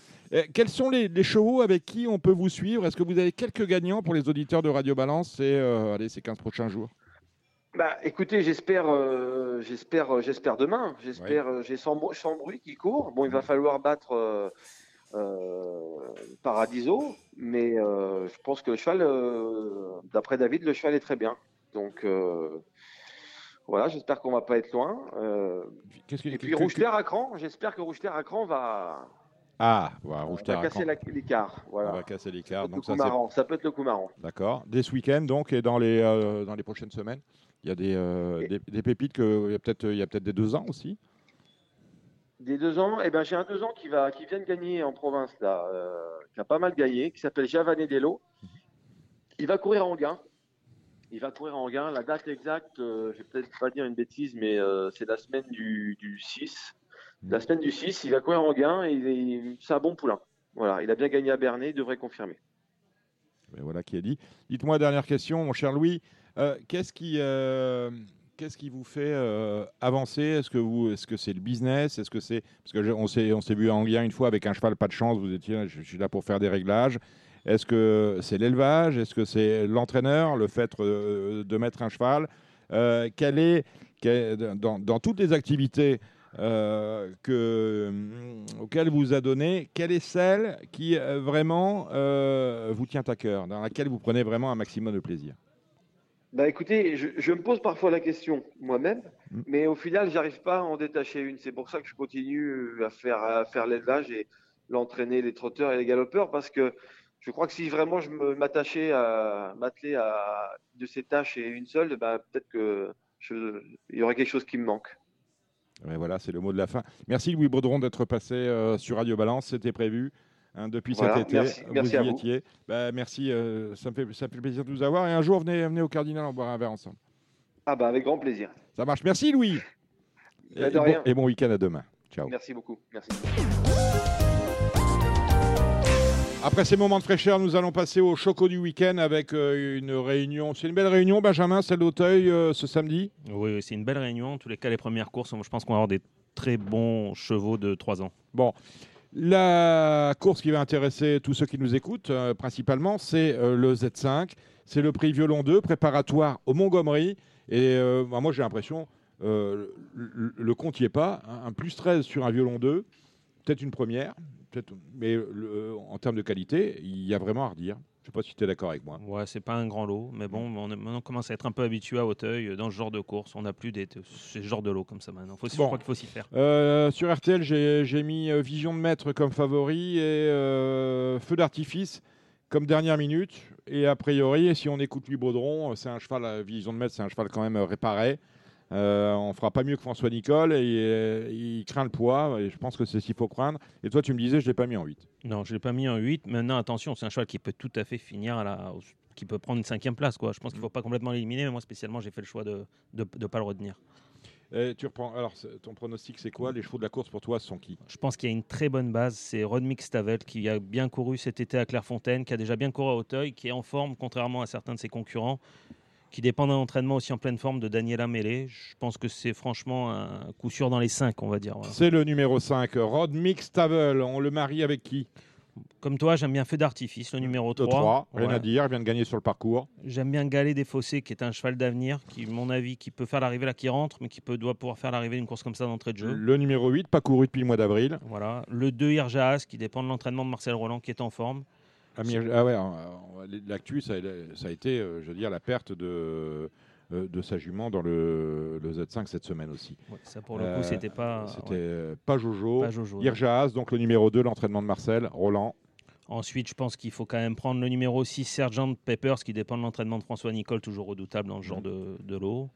quels sont les, chevaux avec qui on peut vous suivre? Est-ce que vous avez quelques gagnants pour les auditeurs de Radio Balance ces, allez, ces 15 prochains jours? Bah, écoutez, j'espère, euh, j'espère, euh, j'espère demain. J'espère, euh, j'ai sans, bruit qui court. Bon, il va falloir battre Paradiso, mais je pense que le cheval, d'après David, le cheval est très bien. Donc voilà, j'espère qu'on va pas être loin. et puis Rouge-Terre à cran, j'espère que Rouge-Terre à cran va. Ah, voilà, va casser l'écart. Voilà. On va casser l'écart. Donc ça, ça peut être le coup marrant. D'accord. Dès ce week-end, donc, et dans les, dans les prochaines semaines il y a des, euh, des, pépites que il y a peut-être il y a peut-être des deux ans aussi. Des deux ans, eh ben j'ai un deux ans qui va qui vient de gagner en province là, euh, qui a pas mal gagné, qui s'appelle Javanedello. Il va courir en gain. Il va courir en gain. La date exacte, euh, je vais peut-être pas dire une bêtise, mais c'est la semaine du, du 6. Mhm. La semaine du 6, il va courir en gain et c'est un bon poulain. Voilà, il a bien gagné à Bernay, il devrait confirmer. Ben voilà qui est dit. Dites-moi, dernière question, mon cher Louis. Euh, qu'est-ce qui, euh, qu'est-ce qui vous fait euh, avancer? Est-ce que vous, est-ce que c'est le business? Est-ce que c'est parce que on s'est, vu en lien une fois avec un cheval pas de chance. Vous étiez, je suis là pour faire des réglages. Est-ce que c'est l'élevage? Est-ce que c'est l'entraîneur, le fait de mettre un cheval? Quel est, dans, toutes les activités que, auxquelles vous a donné, quelle est celle qui vraiment vous tient à cœur, dans laquelle vous prenez vraiment un maximum de plaisir? Bah écoutez, je, me pose parfois la question moi-même, mm. mais au final, j'arrive pas à en détacher une. C'est pour ça que je continue à faire, à faire l'élevage et l'entraîner, les trotteurs et les galopeurs, parce que je crois que si vraiment je m'attachais à m'atteler à de ces tâches et une seule, bah, peut-être que il y aurait quelque chose qui me manque. voilà, c'est le mot de la fin. Merci Louis Baudron d'être passé euh, sur Radio Balance, c'était prévu. Hein, depuis cet été. Merci, vous y étiez. Bah, merci, euh, ça, me fait, ça fait plaisir de vous avoir. Et un jour, venez, venez au Cardinal, en boire un verre ensemble. Ah bah avec grand plaisir. Ça marche. Merci Louis. Et, bon, et, bon, week-end à demain. Ciao. Merci beaucoup. Merci. Après ces moments de fraîcheur, nous allons passer au choco du week-end avec euh, une réunion. C'est une belle réunion, Benjamin, celle d'Auteuil euh, ce samedi? Oui, c'est une belle réunion. En tous les cas, les premières courses, je pense qu'on va avoir des très bons chevaux de 3 ans. Bon, la course qui va intéresser tous ceux qui nous écoutent, euh, principalement, c'est euh, le Z5. C'est le prix Violon 2, préparatoire au Montgomery. Et euh, bah, moi, j'ai l'impression, le, le, compte n'y est pas. Un plus 13 sur un Violon 2, peut-être une première, mais en termes de qualité, il y a vraiment à redire. Je ne sais pas si tu es d'accord avec moi. Ouais, c'est pas un grand lot, mais bon, on, commence à être un peu habitué à Hauteuil dans ce genre de course. On n'a plus des, ce genre de lot comme ça maintenant. Faut, Je crois qu'il faut s'y faire. Euh, sur RTL, j'ai mis euh, Vision de Maître comme favori et euh, Feu d'artifice comme dernière minute. Et a priori, si on écoute lui Baudron, c'est un cheval, Vision de Maître, c'est un cheval quand même réparé. Euh, on fera pas mieux que François Nicole et euh, il craint le poids et je pense que c'est ce qu'il faut craindre. Et toi, tu me disais, je l'ai pas mis en 8. Non, je l'ai pas mis en 8. Maintenant, attention, c'est un cheval qui peut tout à fait finir à la, qui peut prendre une cinquième place. Quoi. Je pense qu'il faut pas complètement l'éliminer, mais moi spécialement, j'ai fait le choix de ne pas le retenir. tu reprends. Alors, ton pronostic, c'est quoi? Les chevaux de la course pour toi sont qui? Je pense qu'il y a une très bonne base. C'est Rodmix Stavel qui a bien couru cet été à Clairefontaine, qui a déjà bien couru à Hauteuil, qui est en forme contrairement à certains de ses concurrents qui dépend d'un entraînement aussi en pleine forme de Daniela Mele. Je pense que c'est franchement un coup sûr dans les 5, on va dire. C'est le numéro 5, Rod Mixtavel. On le marie avec qui? Comme toi, j'aime bien Feu d'artifice, le numéro 3. 3 rien à dire, il vient de gagner sur le parcours. J'aime bien Galet des Fossés, qui est un cheval d'avenir, qui, mon avis, qui peut faire l'arrivée là, qui rentre, mais qui peut, doit pouvoir faire l'arrivée d'une course comme ça d'entrée de jeu. Le numéro 8, pas couru depuis le mois d'avril. Voilà. Le 2, Irjaas, qui dépend de l'entraînement de Marcel Roland, qui est en forme. Ah, ah ouais, l'actu, ça, a été, euh, je veux dire, la perte de, euh, de sa jument dans le, Z5 cette semaine aussi. ça, pour le coup, euh, c'était pas. C'était pas Jojo. Pas Jojo. donc le numéro 2, l'entraînement de Marcel, Roland. Ensuite, je pense qu'il faut quand même prendre le numéro 6, Sergent Peppers, qui dépend de l'entraînement de François Nicole, toujours redoutable dans ce genre de, de lot.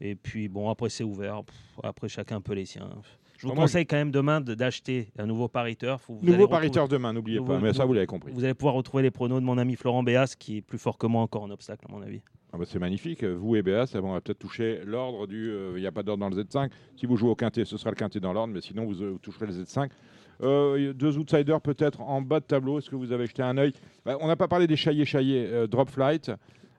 Et puis, bon, après, c'est ouvert. Après, chacun peut les siens. Je vous conseille quand même demain de- d'acheter un nouveau pariteur. Vous Nouveau retrouver- pariteur demain, n'oubliez pas. Mais ça, vous l'avez compris. Vous allez pouvoir retrouver les pronos de mon ami Florent Béas, qui est plus fort que moi encore en obstacle, à mon avis. Ah bah, c'est magnifique. Vous et Béas, ça va peut-être toucher l'ordre du. euh, Il n'y a pas d'ordre dans le Z5. Si vous jouez au quintet, ce sera le quintet dans l'ordre, mais sinon vous, euh, vous toucherez le Z5. Euh, deux outsiders peut-être en bas de tableau. Est-ce que vous avez jeté un œil? Bah, On n'a pas parlé des chaillés. euh, Drop Flight.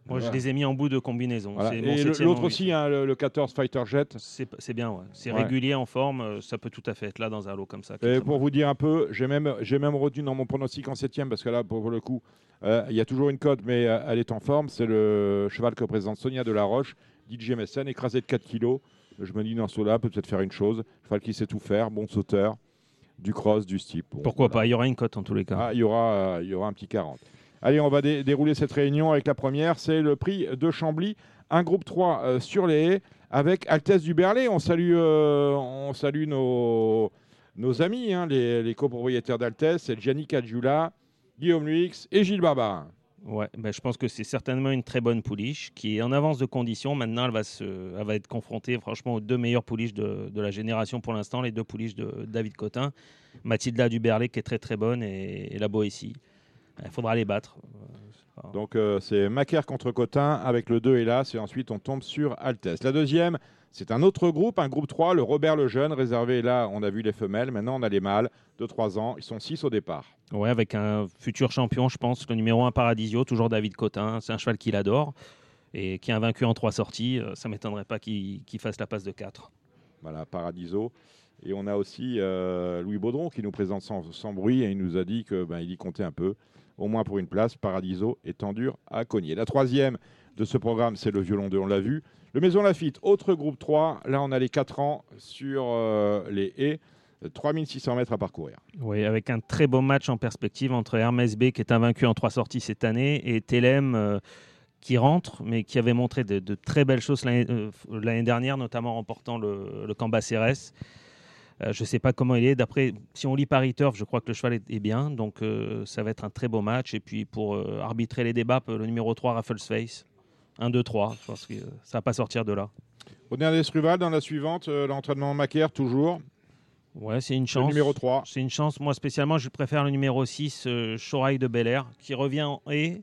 Moi, je les ai mis en bout de combinaison. Voilà. Et l'autre aussi, hein, le, le 14 Fighter Jet. C'est bien, ouais. C'est Ouais. régulier en forme, euh, ça peut tout à fait être là dans un lot comme ça. Et pour vous dire un peu, j'ai même, retenu dans mon pronostic en septième, parce que là, pour le coup, euh, il y a toujours une cote, mais euh, elle est en forme. C'est le cheval que présente Sonia Delaroche, DJ Messen, écrasé de 4 kilos. Je me dis, dans ce là peut peut-être faire une chose. Cheval qui sait tout faire, bon sauteur, du cross, du steep. Bon, Pourquoi voilà. pas Il y aura une cote en tous les cas. Ah, il y aura, euh, il y aura un petit 40. Allez, on va dé- dérouler cette réunion avec la première. C'est le prix de Chambly, un groupe 3 euh, sur les haies avec Altesse du Berlay. On salue, euh, on salue nos, nos amis, hein, les, copropriétaires d'Altesse. C'est Gianni Cadjula, Guillaume Luix et Gilles Barbarin. Ouais, ben, je pense que c'est certainement une très bonne pouliche qui est en avance de conditions. Maintenant, elle va, se, elle va être confrontée franchement aux deux meilleures pouliches de, de la génération pour l'instant, les deux pouliches de David Cotin. Mathilda Duberlet qui est très très bonne et, et la Boétie. Il faudra les battre. Donc euh, c'est Macaire contre Cotin avec le 2 hélas et ensuite on tombe sur Altesse. La deuxième, c'est un autre groupe, un groupe 3, le Robert le Jeune, réservé là, on a vu les femelles, maintenant on a les mâles de 3 ans, ils sont 6 au départ. Ouais, avec un futur champion, je pense, le numéro 1 Paradisio, toujours David Cotin. C'est un cheval qu'il adore et qui a vaincu en trois sorties. Euh, Ça m'étonnerait pas qu'il fasse la passe de 4. Voilà, Paradiso. Et on a aussi euh, Louis Baudron qui nous présente sans, sans bruit et il nous a dit qu'il ben, il y comptait un peu, au moins pour une place. Paradiso étant dur à cogner. La troisième de ce programme, c'est le violon 2, on l'a vu. Le Maison Lafitte, autre groupe 3. Là, on a les 4 ans sur euh, les haies. 3600 mètres à parcourir. Oui, avec un très beau match en perspective entre Hermès B, qui est invaincu en trois sorties cette année, et Telem, euh, qui rentre, mais qui avait montré de, très belles choses l'année euh, dernière, notamment en remportant le, le Cambacérès. Euh, je ne sais pas comment il est. D'après, si on lit Paris Turf, je crois que le cheval est, est bien. Donc, euh, ça va être un très beau match. Et puis, pour euh, arbitrer les débats, le numéro 3, Raffles Face. 1, 2, 3. Je pense que ça va pas sortir de là. Au dernier Struval, dans la suivante, l'entraînement Macaire, toujours. Ouais, c'est une Le chance. numéro 3. C'est une chance. Moi, spécialement, je préfère le numéro 6, euh, Chorail de Bel Air, qui revient en haie.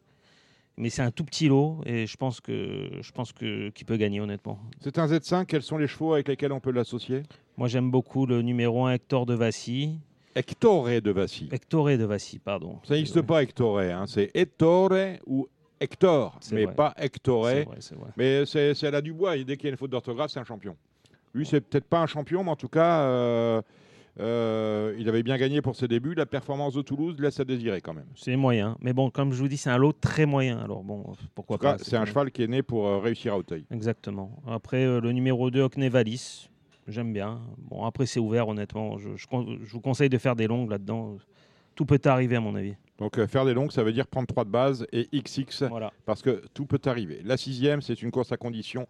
Mais c'est un tout petit lot et je pense que je pense que qu'il peut gagner honnêtement. C'est un Z5. Quels sont les chevaux avec lesquels on peut l'associer? Moi j'aime beaucoup le numéro 1 Hector de Vassy. Hectoré de Vassy. Hectoré de Vassy, pardon. Ça n'existe pas Hectoré. Hein. C'est Ettore ou Hector, mais vrai. pas C'est Hectoré. vrai. Mais c'est la Dubois. Et dès qu'il y a une faute d'orthographe, c'est un champion. Lui, c'est peut-être pas un champion, mais en tout cas, euh, euh, il avait bien gagné pour ses débuts. La performance de Toulouse laisse à désirer quand même. C'est moyen. Mais bon, comme je vous dis, c'est un lot très moyen. Alors bon, pourquoi En tout cas, pas. c'est un cheval qui est né pour euh, réussir à Auteuil. Exactement. Après, le numéro 2, Ocnevalis, j'aime bien. Bon, après, c'est ouvert, honnêtement. Je, je con- je vous conseille de faire des longues là-dedans. Tout peut arriver, à mon avis. Donc euh, faire des longues, ça veut dire prendre 3 de base et XX, Voilà. parce que tout peut arriver. La sixième, c'est une course à condition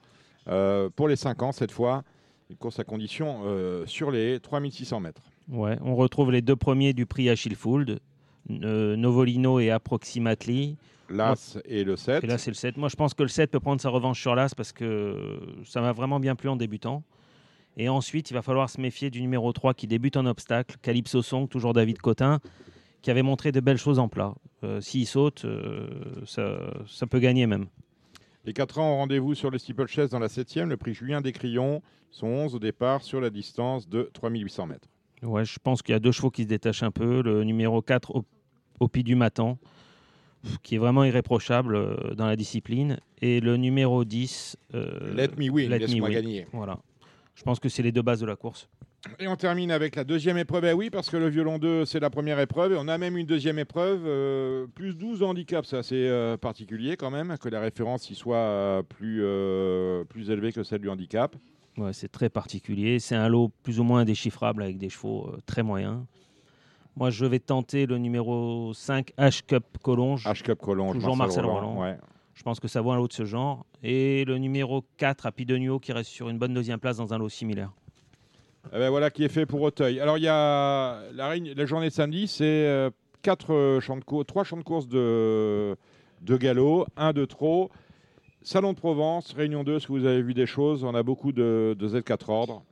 euh, pour les 5 ans cette fois. Une course à condition euh, sur les 3600 mètres. Ouais, on retrouve les deux premiers du prix Achille Fould, Novolino et Approximately. L'As et le 7. Et là, c'est le 7. Moi, je pense que le 7 peut prendre sa revanche sur l'As parce que ça m'a vraiment bien plu en débutant. Et ensuite, il va falloir se méfier du numéro 3 qui débute en obstacle, Calypso Song, toujours David Cotin, qui avait montré de belles choses en plat. Euh, S'il saute, euh, ça, ça peut gagner même. Les 4 ans ont rendez-vous sur le steeplechase dans la 7e. Le prix Julien Descrions sont 11 au départ sur la distance de 3800 mètres. Ouais, je pense qu'il y a deux chevaux qui se détachent un peu. Le numéro 4, au, au Pied du Matin, qui est vraiment irréprochable euh, dans la discipline. Et le numéro 10, euh, Let me win, laisse-moi Win. gagner. Voilà. Je pense que c'est les deux bases de la course. Et on termine avec la deuxième épreuve. Eh oui, parce que le violon 2, c'est la première épreuve. Et on a même une deuxième épreuve. euh, plus 12 handicaps, c'est assez euh, particulier quand même, que la référence y soit euh, plus, plus élevée que celle du handicap. Ouais, c'est très particulier. C'est un lot plus ou moins indéchiffrable avec des chevaux très moyens. Moi, je vais tenter le numéro 5, H-Cup Collonge. H-Cup Collonge, Toujours Marcel Roland. ouais. Je pense que ça vaut un lot de ce genre. Et le numéro 4, Apidonio, qui reste sur une bonne deuxième place dans un lot similaire. Eh ben voilà qui est fait pour Auteuil. Alors il y a la, journée de samedi, c'est euh, quatre champs de course, trois champs de course de, de galop, un de trop. Salon de Provence, Réunion 2, est-ce que vous avez vu des choses? On a beaucoup de, de Z4 ordres.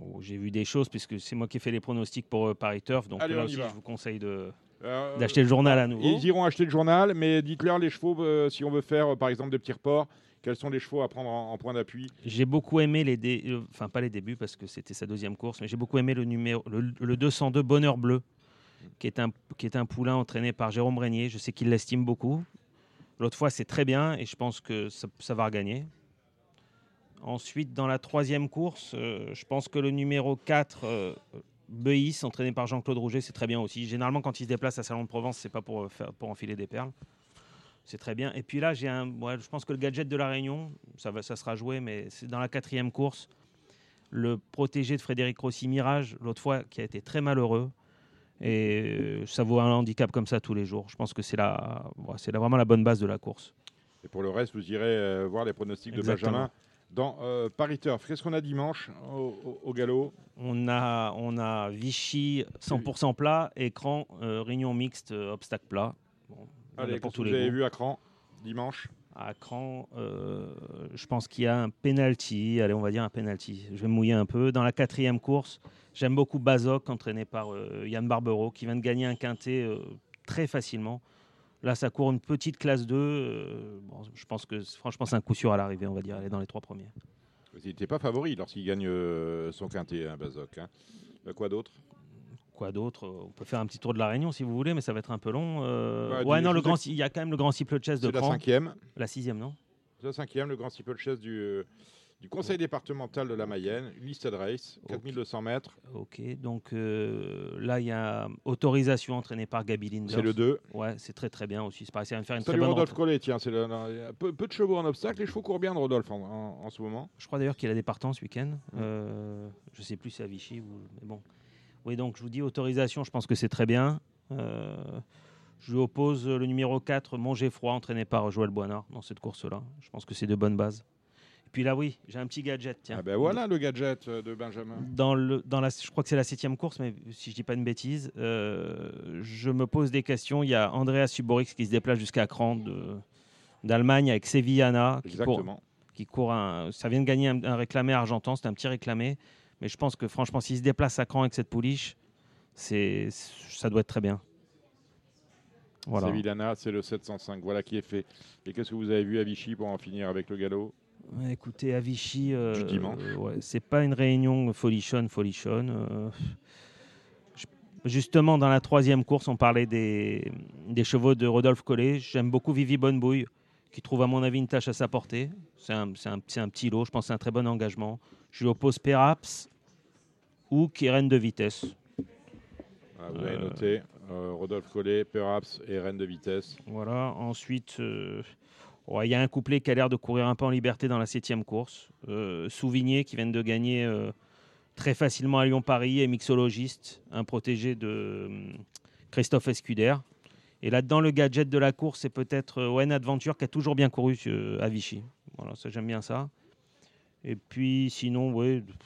Oh, J'ai vu des choses puisque c'est moi qui ai fait les pronostics pour euh, Paris Turf. Donc Allez, là aussi, je vous conseille de- Euh, d'acheter le journal à nouveau. Ils iront acheter le journal, mais dites-leur les chevaux, euh, si on veut faire euh, par exemple des petits reports, quels sont les chevaux à prendre en, en point d'appui J'ai beaucoup aimé les dé- enfin pas les débuts parce que c'était sa deuxième course, mais j'ai beaucoup aimé le numéro le, le 202 Bonheur Bleu, qui est un qui est un poulain entraîné par Jérôme Régnier. Je sais qu'il l'estime beaucoup. L'autre fois c'est très bien et je pense que ça, ça va regagner. Ensuite dans la troisième course, je pense que le numéro 4 Beis, entraîné par Jean-Claude Rouget, c'est très bien aussi. Généralement quand il se déplace à Salon de Provence, c'est pas pour euh, faire pour enfiler des perles. C'est très bien. Et puis là, j'ai un. ouais, je pense que le gadget de la Réunion, ça, va, ça sera joué, mais c'est dans la quatrième course. Le protégé de Frédéric Rossi Mirage, l'autre fois, qui a été très malheureux. Et euh, ça vaut un handicap comme ça tous les jours. Je pense que c'est la, ouais, c'est la- vraiment la bonne base de la course. Et pour le reste, vous irez euh, voir les pronostics de. Benjamin dans euh, Paris Turf. Qu'est-ce qu'on a dimanche au, au- au galop? On a, on a Vichy 100% plat, écran, euh, réunion mixte, euh, obstacle plat. Bon, Allez, pour tous vous avez vu à Cran dimanche? À Cran, euh, je pense qu'il y a un penalty. Allez, on va dire un penalty. Je vais me mouiller un peu. Dans la quatrième course, j'aime beaucoup Bazoc, entraîné par euh, Yann Barbero, qui vient de gagner un quintet très facilement. Là, ça court une petite classe 2. euh, bon, je pense que franchement, c'est un coup sûr à l'arrivée, on va dire. Elle est dans les trois premiers. Il n'était pas favori lorsqu'il gagne euh, son quintet, hein, Bazoc. hein. Euh, quoi d'autre? Quoi d'autre? On peut faire un petit tour de la Réunion si vous voulez, mais ça va être un peu long. Euh, Bah, ouais, non, le grand, il y a quand même le grand cycle de chess de C'est la cinquième. La sixième, non? C'est la cinquième, le grand steeplechase du, euh, du conseil départemental de la Mayenne. Une listed race, Ok. 4200 mètres. Ok, donc euh, là, il y a autorisation entraînée par Gabi Linders. C'est le 2. Ouais, c'est très très bien aussi. C'est pareil, de faire une très Salut bonne Rodolphe. Collet, tiens, c'est le- le- peu, peu de chevaux en obstacle. Les chevaux courent bien de Rodolphe en, en- en ce moment. Je crois d'ailleurs qu'il a des partants ce week-end. Euh, je sais plus si c'est à Vichy ou. Mais bon. Oui, donc je vous dis autorisation, je pense que c'est très bien. Euh, je lui oppose le numéro 4, Manger Froid, entraîné par Joël Boinard dans cette course-là. Je pense que c'est de bonnes bases. Et puis là, oui, j'ai un petit gadget. Tiens. Ah ben voilà le gadget euh, de Benjamin. Dans le, dans la, je crois que c'est la septième course, mais si je dis pas une bêtise, euh, je me pose des questions. Il y a Andreas Suborix qui se déplace jusqu'à Cran de- d'Allemagne avec Sevillana qui court, Exactement. qui court un, ça vient de gagner un, un réclamé argentan, c'est un petit réclamé, mais je pense que franchement, s'il se déplace à Cran avec cette pouliche, c'est, ça doit être très bien. Voilà. Sevillana, c'est le 705. Voilà qui est fait. Et qu'est-ce que vous avez vu à Vichy pour en finir avec le galop? Ouais, Écoutez, à Vichy, euh, dimanche. euh, ouais, c'est pas une réunion folichonne, folichonne. euh, justement, dans la troisième course, on parlait des, des chevaux de Rodolphe Collet. J'aime beaucoup Vivi Bonnebouille, qui trouve à mon avis une tâche à sa portée. C'est un, petit lot, je pense que c'est un très bon engagement. Je lui oppose Peraps ou Keren de vitesse. Ah, Vous avez Euh, noté Rodolphe Collet, Peraps et Rennes de vitesse. Voilà. Ensuite, il y a un couplet qui a l'air de courir un peu en liberté dans la septième course. Euh, Souvigné qui vient de gagner euh, très facilement à Lyon-Paris et mixologiste, un protégé de hum, Christophe Escuder. Et là-dedans, le gadget de la course, c'est peut-être euh, Owen Adventure qui a toujours bien couru euh, à Vichy. Voilà, j'aime bien ça. Et puis sinon,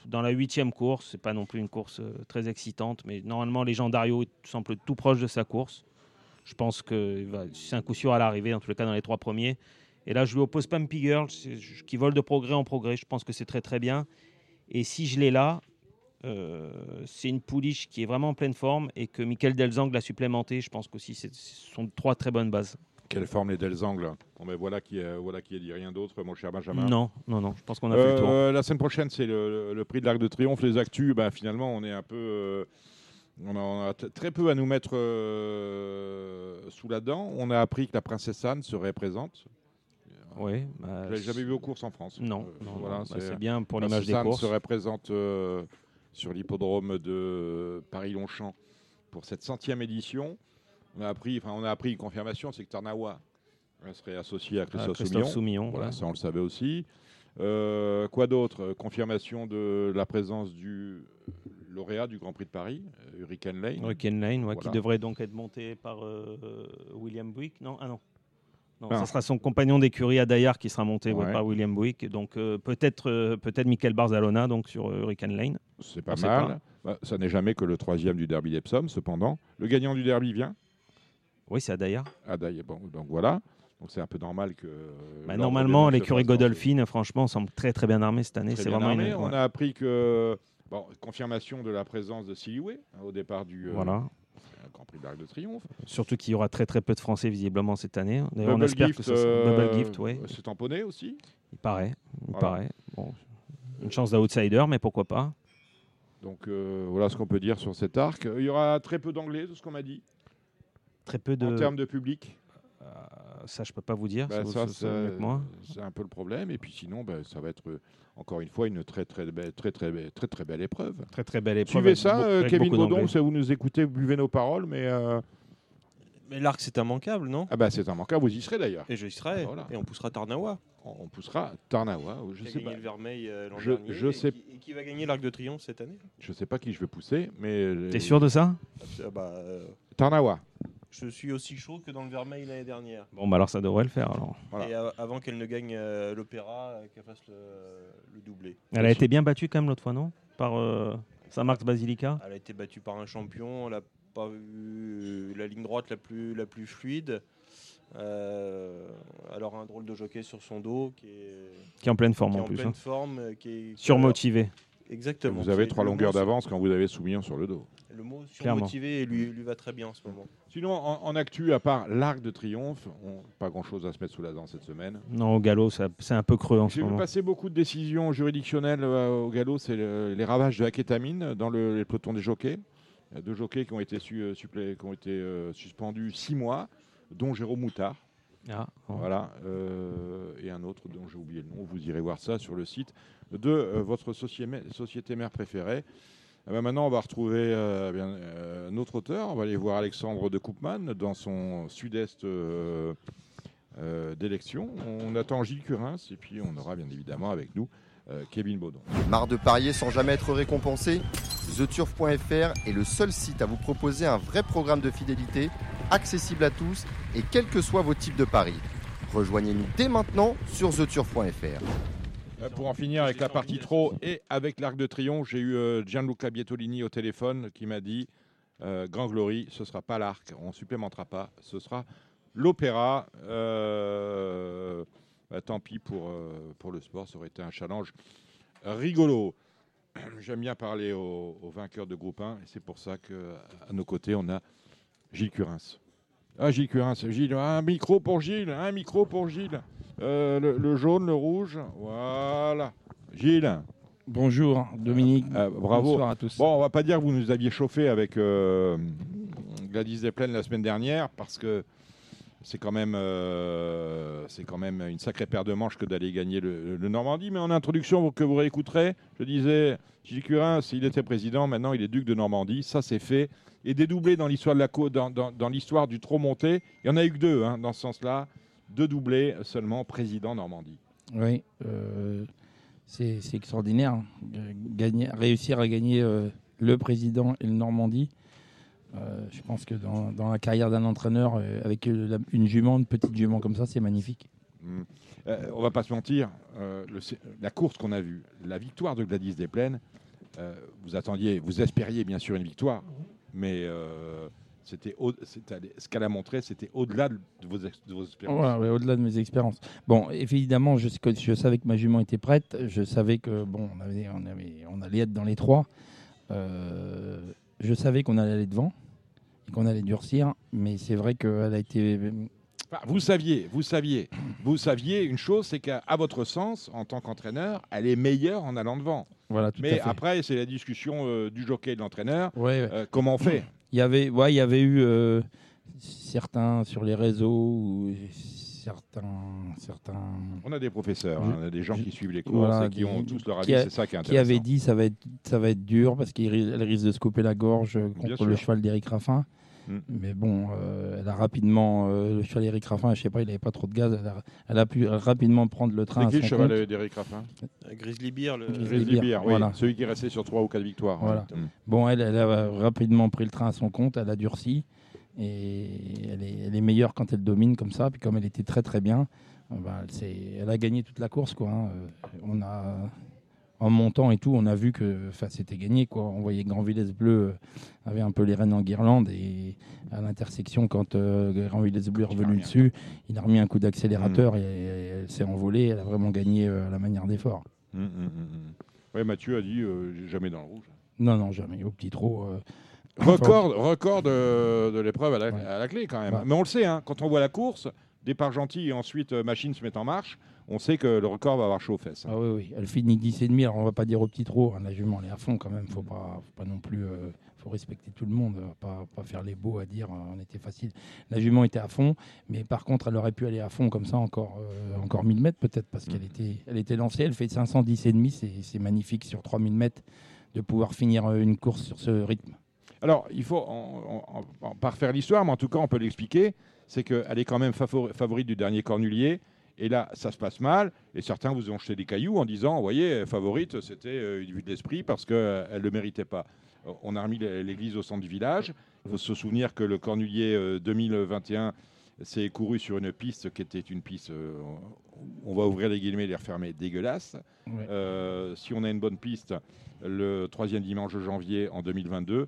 dans la huitième course, c'est pas non plus une course très excitante, mais normalement, les Dario semblent tout proche de sa course. Je pense que c'est un coup sûr à l'arrivée, en les cas dans les trois premiers. Et là, je lui oppose Pumpy Girl, qui vole de progrès en progrès. Je pense que c'est très très bien. Et si je l'ai là, euh, c'est une pouliche qui est vraiment en pleine forme et que Michael Delzang l'a supplémenté. Je pense qu'aussi, ce sont trois très bonnes bases. Quelle forme les Delzangles Bon, ben voilà qui est, voilà qui est dit rien d'autre, mon cher Benjamin? Non, non, non, je pense qu'on a fait le tour. Euh, la semaine prochaine, c'est le, prix de l'Arc de Triomphe. Les actus, bah, finalement, on est un peu. euh, on a, on a t- très peu à nous mettre euh, sous la dent. On a appris que la princesse Anne serait présente. Oui, bah, Je l'avais jamais vu aux courses en France. Non, Euh, non, voilà, non, bah, c'est- bien pour la l'image des Suzanne courses. serait présente euh, sur l'hippodrome de Paris-Longchamp pour cette centième édition. On a appris, enfin, on a appris une confirmation, c'est que Tarnawa serait associé à Christophe, Christophe Soumillon. Soumillon. Voilà, ouais. ça on le savait aussi. Euh, quoi d'autre? Confirmation de la présence du lauréat du Grand Prix de Paris, euh, Hurricane Lane. Hurricane Lane, ouais, qui devrait donc être monté par euh, William Buick. Non, ah non. Non, Ah. ça sera son compagnon d'écurie à Dayar qui sera monté ouais, par William Buick. Donc euh, peut-être euh, peut-être Michael Barzalona donc sur euh, Hurricane Lane. C'est pas On mal. pas. Bah, ça n'est jamais que le troisième du derby d'Epsom, cependant. Le gagnant du derby vient? Oui, c'est à Daya. À Daya, bon, donc voilà. Donc c'est un peu normal que. Bah, normalement, l'écurie Godolphin, franchement, semble très très bien armée cette année. C'est vraiment. Une... On a appris que bon, confirmation de la présence de Siliway hein, au départ du. Voilà. Grand Prix de l'Arc de Triomphe. Surtout qu'il y aura très très peu de Français visiblement cette année. on espère Gift, que ce sera Bubble Gift, ouais. C'est tamponné aussi. Il paraît, il paraît. Bon, une chance d'outsider, mais pourquoi pas. Donc euh, voilà ce qu'on peut dire sur cet arc. Il y aura très peu d'anglais, tout ce qu'on m'a dit. Très peu de. En termes de public. Euh, ça, je peux pas vous dire. Bah, ça, c'est un peu le problème. Et puis sinon, bah, ça va être euh, encore une fois une très très belle, très très belle, très très belle épreuve. Très très belle épreuve. Suivez ça, euh, Kevin Baudon. Si vous nous écoutez, buvez nos paroles, mais. Mais l'arc, c'est immanquable, non? Ah bah c'est immanquable. Vous y serez d'ailleurs. Et je y serai. Et on poussera Tarnawa. On, poussera Tarnawa. Je sais pas. le Vermeil l'an je, dernier. Je et sais. Qui, et qui va gagner l'arc de triomphe cette année? Je sais pas qui je vais pousser, mais. T'es sûr de ça? Ah bah, Tarnawa. Je suis aussi chaud que dans le Vermeil l'année dernière. Bon, bah alors ça devrait le faire. Alors. Voilà. Et avant qu'elle ne gagne euh, l'Opéra, qu'elle fasse le, le, doublé. Elle a été bien battue quand même l'autre fois, non? Par euh, Saint-Marc Basilica? Elle a été battue par un champion. Elle n'a pas vu la ligne droite la plus, la plus fluide. Euh, alors un drôle de jockey sur son dos qui est, qui est en pleine forme qui en en plus. Pleine hein. forme, qui est, Surmotivé. Exactement. Vous avez trois longueurs d'avance quand vous avez Soumillon sur le dos. Le mot surmotivé lui, lui va très bien en ce moment. Sinon, en, en actu, à part l'Arc de Triomphe, on, pas grand-chose à se mettre sous la dent cette semaine. Non, au galop, c'est un peu creux en ce J'ai vu moment. passer beaucoup de décisions juridictionnelles euh, au galop. C'est le- les ravages de la kétamine dans le, les pelotons des jockeys. Il y a deux jockeys qui ont été, su- euh, supplé- qui ont été euh, suspendus six mois, dont Jérôme Moutard. Ah. Voilà, euh, et un autre dont j'ai oublié le nom. Vous irez voir ça sur le site de euh, votre société, société mère préférée. Eh ben maintenant, on va retrouver euh, bien, euh, notre auteur. On va aller voir Alexandre de Koopman dans son sud-est euh, d'élection. On attend Gilles Curins et puis on aura bien évidemment avec nous Kevin Baudon. Marre de parier sans jamais être récompensé TheTurf.fr est le seul site à vous proposer un vrai programme de fidélité, accessible à tous et quels que soient vos types de paris. Rejoignez-nous dès maintenant sur TheTurf.fr. Euh, Pour en finir avec la partie trop et avec l'Arc de Triomphe, j'ai eu euh, Gianluca Bietolini au téléphone qui m'a dit euh, Grand Glory, ce sera pas l'Arc, on supplémentera pas, ce sera l'Opéra. Bah, tant pis pour, pour le sport, ça aurait été un challenge rigolo. J'aime bien parler aux, aux vainqueurs de groupe 1 et c'est pour ça qu'à nos côtés, on a Gilles Curins. Ah, Gilles Curins, Gilles, un micro pour Gilles, un micro pour Gilles. Euh, le, le jaune, le rouge, voilà. Gilles, Bonjour Dominique. euh, bravo. Bonsoir à tous. Bon, on va pas dire que vous nous aviez chauffé avec euh, Gladys Desplaines la semaine dernière, parce que c'est quand même, c'est quand même une sacrée paire de manches que d'aller gagner le, le Normandie. Mais en introduction que vous réécouterez, je disais, Gilles Curin, s'il était président, maintenant il est duc de Normandie. Ça, c'est fait. Et dédoublé dans l'histoire de la dans- dans l'histoire du trop monté, il y en a eu que deux hein, dans ce sens-là. Deux doublés seulement président Normandie. Oui, euh, c'est extraordinaire. Euh, Gagner, réussir à gagner euh, le président et le Normandie. euh, je pense que dans, dans la carrière d'un entraîneur, avec la- une jument, une petite jument comme ça, c'est magnifique. Mm. Euh, on va pas se mentir, le- la course qu'on a vue, la victoire de Gladys Desplaines, vous attendiez, vous espériez bien sûr une victoire, mais c'était ce qu'elle a montré, c'était au-delà de vos, ex- de vos espérances. Ouais, ouais, Au-delà de mes expériences. Bon, évidemment, je, que- je savais que ma jument était prête. Je savais que bon, on, avait, on, avait, on allait être dans les trois. Euh, je savais qu'on allait aller devant et qu'on allait durcir. Mais c'est vrai qu'elle a été. Vous saviez, vous saviez, vous saviez une chose, c'est qu'à votre sens, en tant qu'entraîneur, elle est meilleure en allant devant. Voilà, tout Mais à fait. après, c'est la discussion euh, du jockey et de l'entraîneur. Ouais, ouais. Euh, comment on fait? Il y avait, ouais, il y avait eu euh, certains sur les réseaux ou certains, certains On a des professeurs, hein, on a des gens qui suivent les Voilà, et qui ont qui- tous leur qui avis, c'est ça qui est qui intéressant. avait dit ça va être ça va être dur parce qu'elle risque de se couper la gorge euh, contre le cheval d'Éric Raffin. Mm. Mais bon, euh, elle a rapidement euh, le cheval d'Éric Raffin, je sais pas, il avait pas trop de gaz, elle a, elle a pu rapidement prendre le train C'est qui le cheval d'Éric Raffin Euh, Grizzly Bear, le... Grizzly Bear, oui, voilà. celui qui est resté sur 3 ou 4 victoires. Voilà. Mm. Bon, elle, elle a rapidement pris le train à son compte, elle a durci et elle est, elle est meilleure quand elle domine comme ça. Puis comme elle était très très bien, euh, ben, elle, a gagné toute la course. Quoi, hein. On a, en montant et tout, on a vu que c'était gagné. Quoi. On voyait Grand Villesse Bleu euh, avait un peu les rênes en guirlande et à l'intersection, quand euh, Grand Villesse Bleu est revenu dessus, il a remis un coup d'accélérateur mm. et, elle s'est envolée. Elle a vraiment gagné à la manière d'effort. Mm, mm, oui, Mathieu a dit jamais dans le rouge. Non, non, jamais. Au petit trot. record, record de, l'épreuve à, la clé quand même. Mais on le sait, hein, quand on voit la course, départ gentil et ensuite machine se met en marche on sait que le record va avoir chaud aux fesses. Ah oui, oui, elle finit 10,5. Alors on va pas dire au petit trop, hein, la jument elle est à fond quand même. Faut pas, faut pas non plus, euh, faut respecter tout le monde, pas, pas faire les beaux à dire euh, on était facile. La jument était à fond, mais par contre elle aurait pu aller à fond comme ça encore, euh, encore 1000 mètres peut-être parce qu'elle était, elle était lancée. Elle fait 510,5, c'est magnifique sur 3000 mètres de pouvoir finir une course sur ce rythme. Alors, il faut, en, pas refaire l'histoire, mais en tout cas, on peut l'expliquer. C'est qu'elle est quand même favorite du dernier Cornulier. Et là, ça se passe mal. Et certains vous ont jeté des cailloux en disant, vous voyez, favorite, c'était euh, une vue de l'esprit parce qu'elle euh, ne le méritait pas. Euh, on a remis l'église au centre du village. Il faut se souvenir que le Cornulier 2021 s'est couru sur une piste qui était une piste, on va ouvrir les guillemets et les refermer, dégueulasse. si on a une bonne piste le troisième dimanche de janvier en 2022,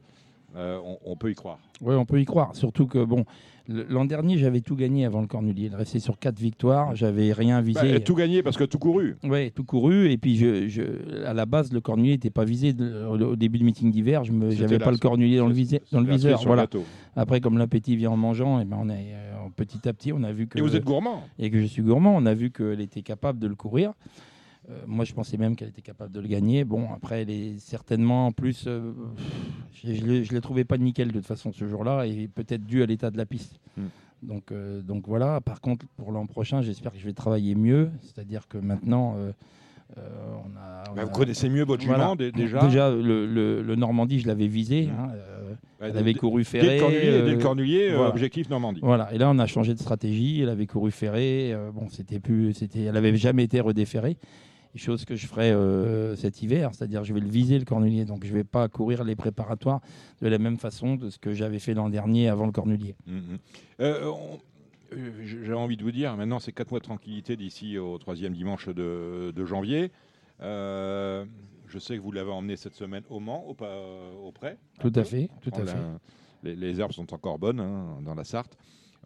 on, peut y croire. Oui, on peut y croire. Surtout que, bon, L'an dernier, j'avais tout gagné avant le Cornulier. Il restait sur quatre victoires. J'avais rien visé. Bah, tout gagné parce que tout couru. Oui, tout couru. Et puis, je, à la base, le Cornulier n'était pas visé au début du meeting d'hiver. Je n'avais pas le Cornulier dans le, dans le viseur. Voilà. Après, comme l'appétit vient en mangeant, et eh ben on est, euh, petit à petit, on a vu que. Et vous êtes gourmand. Et que je suis gourmand. On a vu qu'elle était capable de le courir. Euh, moi, je pensais même qu'elle était capable de le gagner. Bon, après, elle est certainement en plus. Euh, je ne l'ai trouvé pas nickel de toute façon ce jour-là, et peut-être dû à l'état de la piste. Hmm. Donc, euh, donc voilà. Par contre, pour l'an prochain, j'espère que je vais travailler mieux. C'est-à-dire que maintenant. on a, bah, vous connaissez mieux votre jument déjà Déjà, le, Normandie, je l'avais visé. Hmm. Hein, elle avait couru ferré. Dès le Cornulier, objectif Normandie. Voilà. Et là, on a changé de stratégie. Elle avait couru ferré. bon, c'était plus, c'était, elle avait jamais été redéférée chose que je ferai euh, cet hiver, c'est-à-dire je vais le viser le cornulier, donc je ne vais pas courir les préparatoires de la même façon de ce que j'avais fait l'an dernier avant le cornulier. Mmh, mmh. Euh, euh, j'ai envie de vous dire, maintenant c'est 4 mois de tranquillité d'ici au troisième dimanche de, janvier. je sais que vous l'avez emmené cette semaine au Mans, au, au près. Tout à fait, tout à fait. Les, herbes sont encore bonnes hein, dans la Sarthe.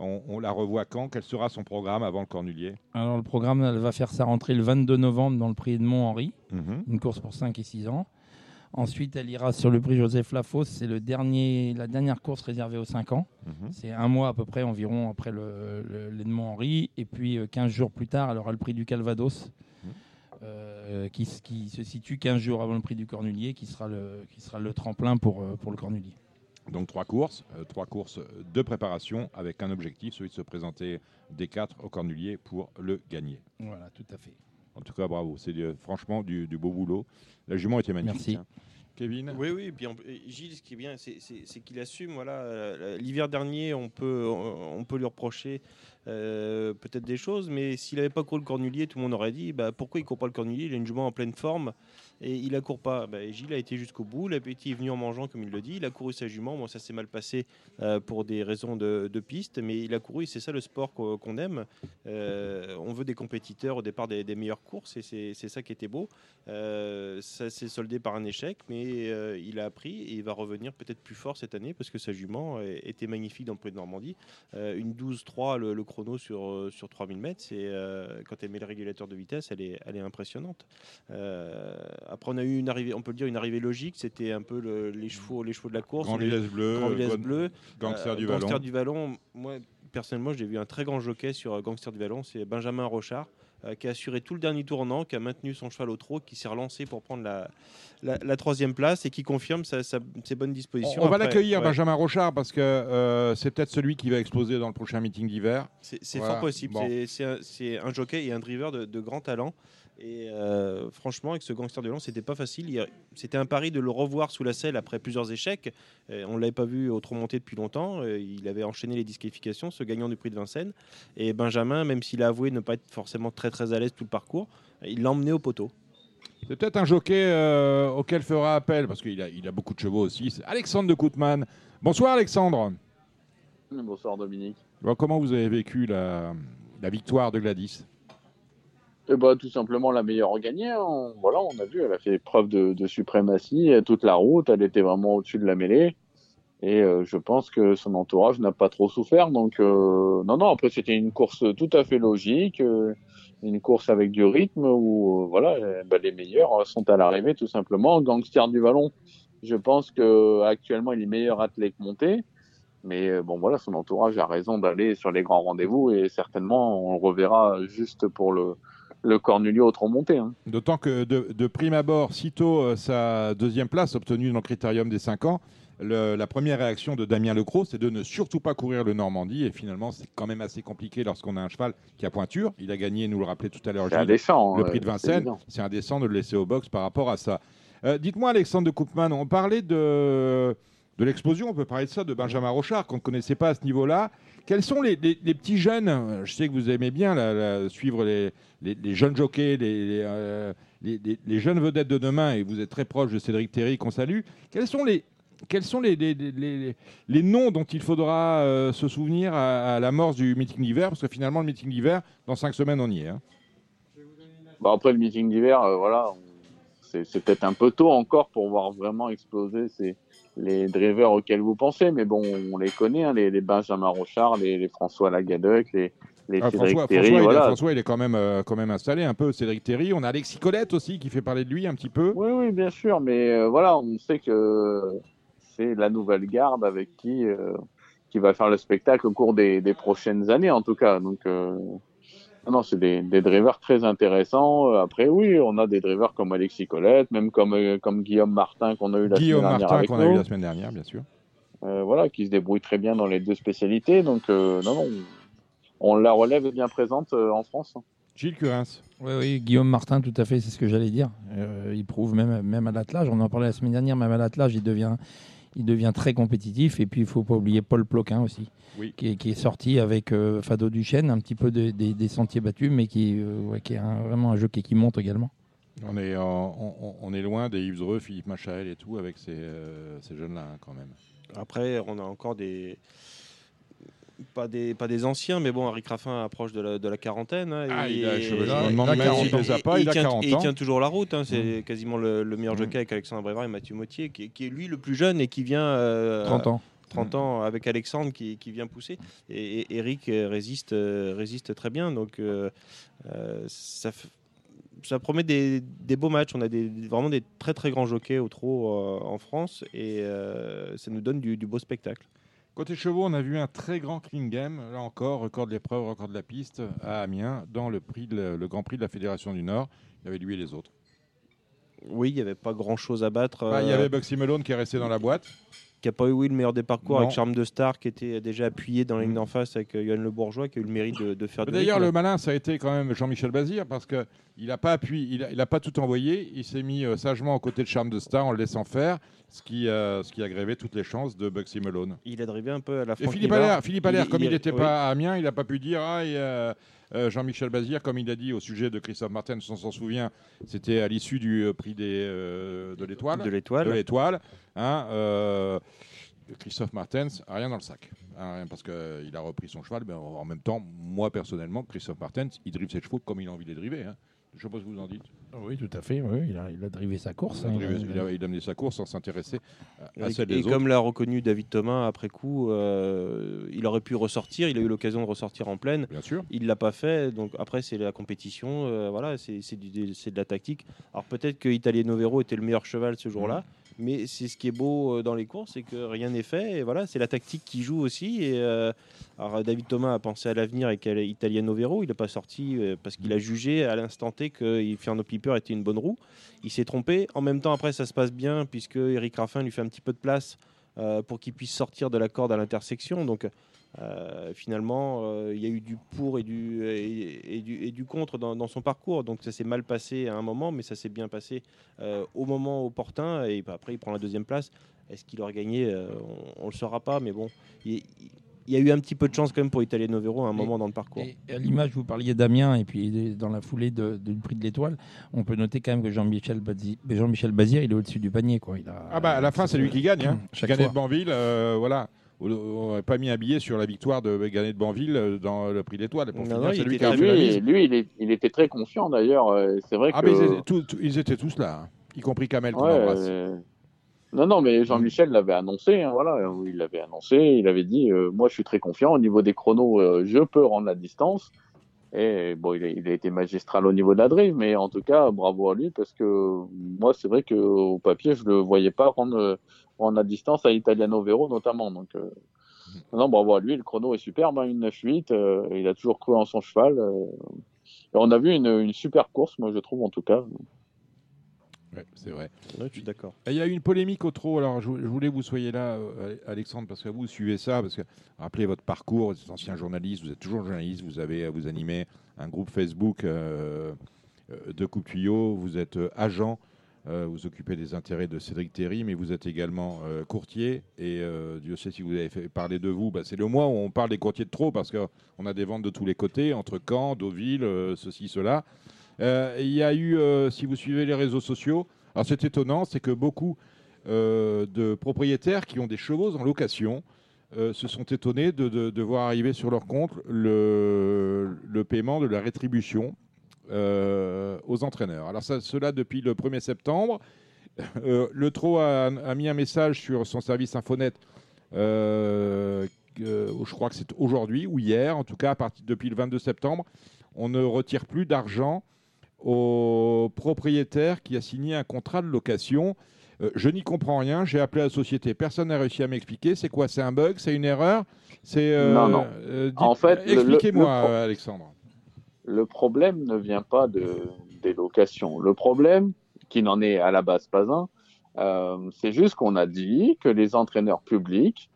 On, la revoit quand? Quel sera son programme avant le Cornulier? Alors, le programme, elle va faire sa rentrée le 22 novembre dans le prix de Mont-Henri, mhm. une course pour 5 et 6 ans. Ensuite, elle ira sur le prix Joseph Lafosse. C'est le dernier, la dernière course réservée aux 5 ans. Mhm. C'est un mois à peu près environ après le, le, Mont-Henri. Et puis, 15 euh, jours plus tard, elle aura le prix du Calvados. Mhm. Euh, qui, se situe 15 jours avant le prix du Cornulier, qui sera le, qui sera le tremplin pour, euh, pour le Cornulier. Donc trois courses, euh, trois courses de préparation avec un objectif, celui de se présenter des quatre au Cornulier pour le gagner. Voilà, tout à fait. En tout cas, bravo. C'est franchement du, beau boulot. La jument était magnifique. Merci. Hein. Kevin Oui, oui. Puis Gilles, ce qui est bien, c'est qu'il assume. Voilà, euh, l'hiver dernier, on peut, on peut lui reprocher euh, peut-être des choses, mais s'il n'avait pas couru le cornulier, tout le monde aurait dit bah, pourquoi il ne court pas le cornulier? Il a une jument en pleine forme et il ne court pas. Bah, Gilles a été jusqu'au bout, l'appétit est venu en mangeant, comme il le dit. Il a couru sa jument. Bon, ça s'est mal passé euh, pour des raisons de, piste, mais il a couru. C'est ça le sport qu'on aime. Euh, on veut des compétiteurs au départ des, meilleures courses et c'est ça qui était beau. ça s'est soldé par un échec, mais il a appris et il va revenir peut-être plus fort cette année parce que sa jument était magnifique dans le prix de Normandie. une 12-3, le, le sur, euh, sur 3000 mètres. C'est, euh, quand elle met le régulateur de vitesse, elle est, elle est impressionnante. Euh, après, on a eu une arrivée, on peut le dire, une arrivée logique. C'était un peu les, chevaux, les chevaux de la course. Grand Bleu, Bleu, Gangster du Gangster du Vallon. Moi, personnellement, j'ai vu un très grand jockey sur Gangster du Vallon. C'est Benjamin Rochard. Euh, qui a assuré tout le dernier tournant, qui a maintenu son cheval au trot, qui s'est relancé pour prendre la, la, troisième place et qui confirme sa, ses bonnes dispositions. On, va l'accueillir, Benjamin Rochard, parce que euh, c'est peut-être celui qui va exploser dans le prochain meeting d'hiver. C'est fort possible. C'est un, jockey et un driver de, de grand talent. Et euh, franchement, avec ce gangster de Lyon, c'était pas facile. C'était un pari de le revoir sous la selle après plusieurs échecs. on ne l'avait pas vu au monté depuis longtemps. il avait enchaîné les disqualifications, ce gagnant du prix de Vincennes. Et Benjamin, même s'il a avoué ne pas être forcément très très à l'aise tout le parcours, il l'a emmené au poteau. C'est peut-être un jockey euh, auquel fera appel, parce qu'il a, il a beaucoup de chevaux aussi. C'est Alexandre de Koutman. Bonsoir Alexandre. Bonsoir Dominique. comment vous avez vécu la, la victoire de Gladys? Et bah, tout simplement la meilleure gagnée. Hein. Voilà, on a vu, elle a fait preuve de, suprématie toute la route. Elle était vraiment au-dessus de la mêlée. Et euh, je pense que son entourage n'a pas trop souffert. Donc, euh, non, non, après, c'était une course tout à fait logique. Euh, une course avec du rythme où, voilà, bah, les meilleurs sont à l'arrivée, tout simplement. Gangster du Vallon, je pense que actuellement il est meilleur athlète monté. Mais bon, voilà, son entourage a raison d'aller sur les grands rendez-vous et certainement on le reverra juste pour le, le Cornulio au tronc monté. Hein. D'autant que de, de, prime abord, sitôt sa deuxième place obtenue dans le critérium des 5 ans, la première réaction de Damien Lecros, c'est de ne surtout pas courir le Normandie. Et finalement, c'est quand même assez compliqué lorsqu'on a un cheval qui a pointure. Il a gagné, nous le rappelait tout à l'heure, le prix de Vincennes. C'est indécent de le laisser au box par rapport à ça. Euh, dites-moi, Alexandre de Koopman, on parlait de, de l'explosion, on peut parler de ça, de Benjamin Rochard, qu'on ne connaissait pas à ce niveau-là. Quels sont les, petits jeunes Je sais que vous aimez bien suivre les, jeunes jockeys, euh, les, jeunes vedettes de demain, et vous êtes très proche de Cédric Terry, qu'on salue. Quels sont les, noms dont il faudra euh, se souvenir à, la mort du meeting d'hiver? Parce que finalement, le meeting d'hiver, dans cinq semaines, on y est. Hein. Bah, après le meeting d'hiver, euh, voilà, c'est peut-être un peu tôt encore pour voir vraiment exploser ces, les drivers auxquels vous pensez, mais bon, on les connaît, hein, les, Benjamin Rochard, les, François Lagadec, les, les ah, Cédric François. François, voilà. il est, François, il est quand même, euh, quand même installé un peu, Cédric Terry. On a Alexis Colette aussi qui fait parler de lui un petit peu. Oui, oui, bien sûr, mais voilà, on sait que c'est la nouvelle garde avec qui euh, qui va faire le spectacle au cours des, des prochaines années en tout cas. Donc euh, non, c'est des, des, drivers très intéressants. Après, oui, on a des drivers comme Alexis Colette, même comme, euh, comme Guillaume Martin qu'on a eu la semaine dernière. Guillaume Martin qu'on a eu la semaine dernière, bien sûr. Euh, voilà, qui se débrouille très bien dans les deux spécialités. Donc, non, non, on la relève bien présente en France. Gilles Curins. Oui, oui, Guillaume Martin, tout à fait, c'est ce que j'allais dire. il prouve même, même à l'attelage, on en parlait la semaine dernière, même à l'attelage, il devient, il devient très compétitif. Et puis, il ne faut pas oublier Paul Ploquin aussi, qui, est, sorti avec euh, Fado Duchesne, un petit peu des sentiers battus, mais qui, euh, qui est vraiment un jeu qui, monte également. On est, on, est loin des Yves Dreux, Philippe Machael et tout avec ces, euh, ces jeunes-là, hein, quand même. Après, on a encore des pas des, pas des anciens, mais bon, Harry Raffin approche de la, de la quarantaine. Hein, ah, il a, je me pas, il, a 40 ans. Et il tient toujours la route. Hein, c'est mmh. quasiment le, meilleur mmh. jockey avec Alexandre Brévard et Mathieu Mottier, qui, qui, est lui le plus jeune et qui vient. 30 euh, ans. 30 ans avec Alexandre qui, qui vient pousser. Et, Eric résiste, euh, résiste très bien. Donc euh, ça, ça promet des, des, beaux matchs. On a des, vraiment des très très grands jockeys au trot en France et ça nous donne du, du beau spectacle. Côté chevaux, on a vu un très grand clean game, là encore, record de l'épreuve, record de la piste à Amiens, dans le, prix le Grand Prix de la Fédération du Nord. Il y avait lui et les autres. Oui, il n'y avait pas grand-chose à battre. Bah, il y avait Bugsy Melone qui est resté dans la boîte qui n'a pas eu oui, le meilleur des parcours avec Charme de Star, qui était déjà appuyé dans la ligne mm. d'en face avec euh, Yann Le Bourgeois, qui a eu le mérite de, faire de D'ailleurs, le malin, ça a été quand même Jean-Michel Bazir, parce qu'il n'a pas appuyé, il n'a pas tout envoyé, il s'est mis euh, sagement aux côtés de Charme de Star en le laissant faire, ce qui, euh, ce qui a grévé toutes les chances de Bugsy Melone. Il a drivé un peu à la fin. Philippe Allaire, Philippe Allaire comme il n'était pas à Amiens, il n'a pas pu dire ah, Jean-Michel Bazir, comme il a dit au sujet de Christophe Martin, si on s'en souvient, c'était à l'issue du prix des, de l'étoile. De l'étoile. De l'étoile. Hein, Christophe Martens, rien dans le sac. Hein, parce qu'il a repris son cheval. Mais en même temps, moi personnellement, Christophe Martens, il drive ses chevaux comme il a envie de les driver. Hein. Je sais pas ce que vous en dites. Oui, tout à fait. Oui, il, a, il a drivé sa course. Il a, hein. il, a, mené sa course sans s'intéresser à, celle des et comme l'a reconnu David Thomas après coup, euh, il aurait pu ressortir. Il a eu l'occasion de ressortir en pleine. Bien sûr. Il l'a pas fait. Donc après, c'est la compétition. Euh, voilà, c'est de la tactique. Alors peut-être que Italiano Vero était le meilleur cheval ce jour-là. Mmh. Mais c'est ce qui est beau euh, dans les courses, c'est que rien n'est fait. Et voilà, c'est la tactique qui joue aussi. Et euh, alors David Thomas a pensé à l'avenir avec Italiano Vero. Il n'a pas sorti euh, parce qu'il a jugé à l'instant T que Fernando Piper était une bonne roue. Il s'est trompé. En même temps, après, ça se passe bien puisque Eric Raffin lui fait un petit peu de place pour qu'il puisse sortir de la corde à l'intersection. Donc euh, finalement, euh, il y a eu du pour et du, et, du, et du, contre dans, son parcours. Donc ça s'est mal passé à un moment, mais ça s'est bien passé euh, au moment opportun. Et après, il prend la deuxième place. Est-ce qu'il aurait gagné On ne le saura pas, mais bon. Il, y a eu un petit peu de chance quand même pour Italien Novero à un moment dans le parcours. à l'image, vous parliez d'Amiens et puis dans la foulée du prix de l'étoile, on peut noter quand même que Jean-Michel Bazir, Jean Bazir, il est au-dessus du panier. Quoi. Il a, ah bah à la fin, c'est lui qui gagne. Hein. Chaque Gagné de Banville, voilà n'aurait pas mis un billet sur la victoire de Ganet de Banville euh, dans le prix d'étoile. Pour Non, finir, non, c'est il lui était qui a fait la lui, lui, il, est- il était très confiant d'ailleurs. euh, C'est vrai Ah, que. mais ils étaient, tous- tous- ils étaient tous là, hein, y compris Kamel Ouais, euh, Non, non, mais Jean-Michel l'avait annoncé. hein, voilà, il l'avait annoncé. Il avait dit euh, Moi, je suis très confiant. Au niveau des chronos, euh, je peux rendre la distance. Et bon, il a, il a été magistral au niveau de la drive, mais en tout cas, bravo à lui parce que moi, c'est vrai qu'au papier, je le voyais pas rendre, rendre la distance à Italiano Vero notamment. Donc, euh, non, bravo à lui. Le chrono est superbe, hein, une 9-8. euh, il a toujours cru en son cheval. euh, et on a vu une, une super course, moi, je trouve en tout cas. Ouais, c'est vrai. Je suis d'accord. Il y a eu une polémique au trot. Alors, je, je voulais que vous soyez là, euh, Alexandre, parce que vous suivez ça. Parce que, rappelez votre parcours, vous êtes ancien journaliste, vous êtes toujours journaliste, vous avez vous animez un groupe Facebook euh, euh, de Coupe Tuyau, vous êtes agent, euh, vous occupez des intérêts de Cédric Terry, mais vous êtes également courtier. Et Dieu sait si vous avez fait parler de vous. Bah, c'est le mois où on parle des courtiers de trop, parce qu'on a des ventes de tous les côtés, entre Caen, Deauville, ceci, cela. Euh, Il y a eu, euh, si vous suivez les réseaux sociaux, alors c'est étonnant, c'est que beaucoup euh, de propriétaires qui ont des chevaux en location se sont étonnés de, voir arriver sur leur compte le, le paiement de la rétribution aux entraîneurs. Alors cela depuis le 1er septembre. Le TRO a, mis un message sur son service Infonet, je crois que c'est aujourd'hui ou hier, en tout cas à partir depuis le 22 septembre, on ne retire plus d'argent au propriétaire qui a signé un contrat de location. Euh, je n'y comprends rien. J'ai appelé la société. Personne n'a réussi à m'expliquer. C'est quoi? C'est un bug? C'est une erreur? C'est euh, Non, non. euh, En fait, expliquez-moi, pro- Alexandre. Le problème ne vient pas de, des locations. Le problème, qui n'en est à la base pas un, c'est juste qu'on a dit que les entraîneurs publics,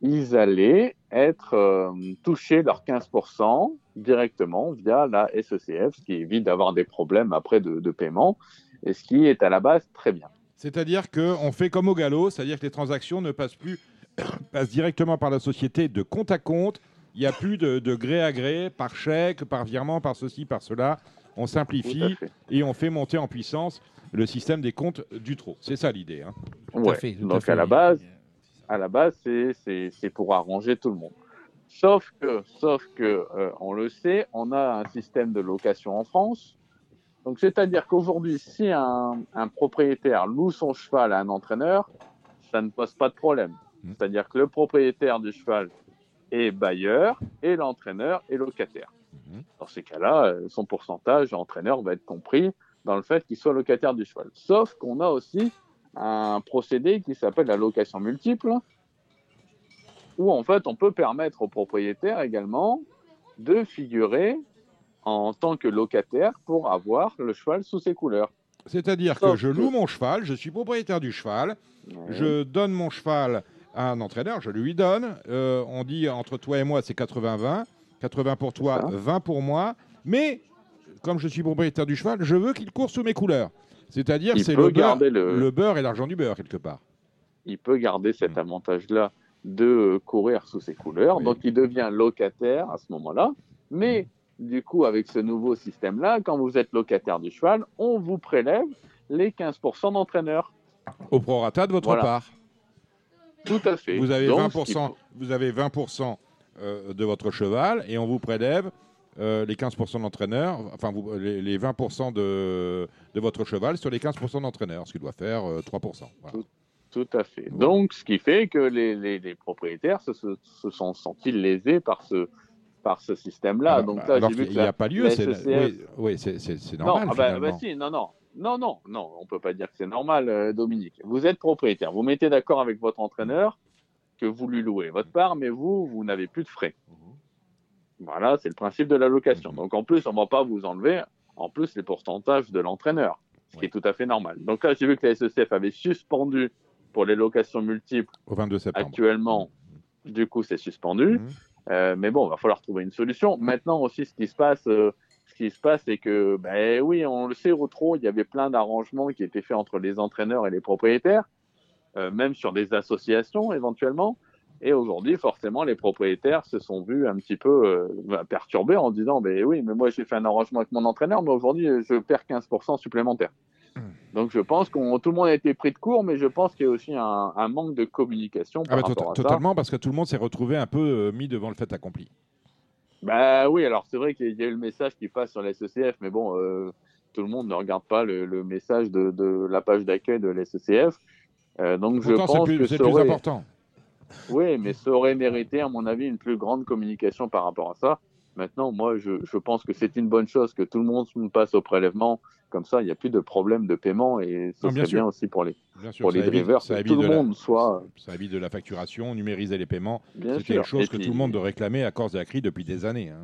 ils allaient être euh, touchés leurs 15% directement via la SECF, ce qui évite d'avoir des problèmes après de, de paiement, et ce qui est à la base très bien. C'est-à-dire qu'on fait comme au galop, c'est-à-dire que les transactions ne passent plus, passent directement par la société de compte à compte. Il n'y a plus de, de gré à gré, par chèque, par virement, par ceci, par cela. On simplifie et on fait monter en puissance le système des comptes du trot. C'est ça l'idée. hein. Tout à Ouais. fait, tout à Donc fait. à la base, à la base, c'est pour arranger tout le monde. Sauf que, sauf que, euh, on le sait, on a un système de location en France. Donc c'est-à-dire qu'aujourd'hui, si un, un propriétaire loue son cheval à un entraîneur, ça ne pose pas de problème. Mm. C'est-à-dire que le propriétaire du cheval est bailleur et l'entraîneur est locataire. Mhm. Dans ces cas-là, euh, son pourcentage entraîneur va être compris dans le fait qu'il soit locataire du cheval. Sauf qu'on a aussi un procédé qui s'appelle la location multiple, où en fait on peut permettre au propriétaire également de figurer en tant que locataire pour avoir le cheval sous ses couleurs. C'est-à-dire que je loue mon cheval, je suis propriétaire du cheval, je donne mon cheval à un entraîneur, je lui donne. euh, on dit entre toi et moi, c'est 80-20. 80 pour toi, C'est ça. 20 pour moi. Mais comme je suis propriétaire du cheval, je veux qu'il court sous mes couleurs. C'est-à-dire, c'est le beurre, le- le beurre et l'argent du beurre, quelque part. il peut garder cet Mm. avantage-là de euh, courir sous ses couleurs. Oui. Donc, il devient locataire à ce moment-là. Mais, du coup, avec ce nouveau système-là, quand vous êtes locataire du cheval, on vous prélève les 15% d'entraîneur. Au prorata de votre Voilà. part. Tout à fait. Vous avez Donc, 20%, vous avez 20% euh, de votre cheval et on vous prélève euh, les 15% d'entraîneur, enfin vous- les, les 20% de, de votre cheval sur les 15% d'entraîneur, ce qui doit faire euh, 3%. Voilà. Tout à fait. Donc, ce qui fait que les, les- les propriétaires se, se- se sont sentis lésés par ce, par ce système-là. Alors, Donc là, alors que n'y a pas lieu, c'est oui, oui, c'est- Non, normal ah bah, bah si, non, non. Non, non, non, on peut pas dire que c'est normal, euh, Dominique. Vous êtes propriétaire, vous mettez d'accord avec votre entraîneur que vous lui louez votre part, mais vous, vous n'avez plus de frais. Voilà, c'est le principe de la location. Mhm. Donc en plus, on va pas vous enlever, en plus, les pourcentages de l'entraîneur, ce qui Ouais. est tout à fait normal. Donc là, j'ai vu que la SECF avait suspendu pour les locations multiples Au 22 septembre. actuellement. Du coup, c'est suspendu. Mhm. Euh, mais bon, il va falloir trouver une solution. Maintenant aussi, ce qui se passe, euh, ce qui se passe, c'est que, ben oui, on le sait, au trop, il y avait plein d'arrangements qui étaient faits entre les entraîneurs et les propriétaires, euh, même sur des associations éventuellement. Et aujourd'hui, forcément, les propriétaires se sont vus un petit peu euh, ben, perturbés en disant, ben oui, mais moi j'ai fait un arrangement avec mon entraîneur, mais aujourd'hui, je perds 15% supplémentaire. Donc je pense qu'on tout le monde a été pris de court, mais je pense qu'il y a aussi un, un manque de communication Ah par bah, rapport tota- à ça. totalement, parce que tout le monde s'est retrouvé un peu euh, mis devant le fait accompli. Bah oui, alors c'est vrai qu'il y a eu le message qui passe sur la SECF, mais bon, euh, tout le monde ne regarde pas le, le message de, de la page d'accueil de la SECF. Donc je Pourtant, pense plus, que c'est plus aurait- important. Oui, mais ça aurait mérité, à mon avis, une plus grande communication par rapport à ça. Maintenant, moi, je, je pense que c'est une bonne chose que tout le monde passe au prélèvement. Comme ça, il n'y a plus de problème de paiement et ça Non, bien serait sûr. bien aussi pour les, Bien sûr, pour les évite- drivers, ça que tout de le la- monde soit. Ça évite de la facturation, numériser les paiements. Sûr. une chose Et que puis- tout le monde réclamait à corps et à cri depuis des années. hein.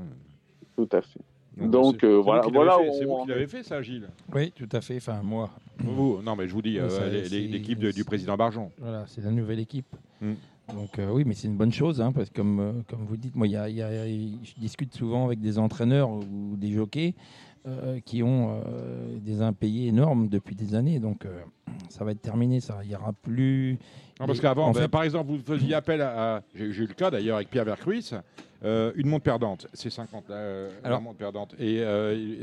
Tout à fait. Donc, Donc, c'est- euh, c'est vous voilà- qui voilà l'avez fait- où C'est vous on qui l'avez fait, ça, Gilles Oui, tout à fait. Enfin, moi. Vous Non, mais je vous dis, Oui, euh, c'est- l'équipe de- du président Barjon. Voilà, c'est la nouvelle équipe. Mm. Donc euh, oui, mais c'est une bonne chose, hein, parce que comme, euh, comme vous dites, moi, il y a- il y a- je discute souvent avec des entraîneurs ou des jockeys euh, qui ont des impayés énormes depuis des années. Donc ça va être terminé, ça. Il n'y aura plus... Non, parce qu'avant, en ben, fait- par exemple, vous faisiez appel à. à- J'ai eu le cas d'ailleurs avec Pierre Vercruis, une montre perdante, c'est 50 la, euh, la Alors- montre perdante. Et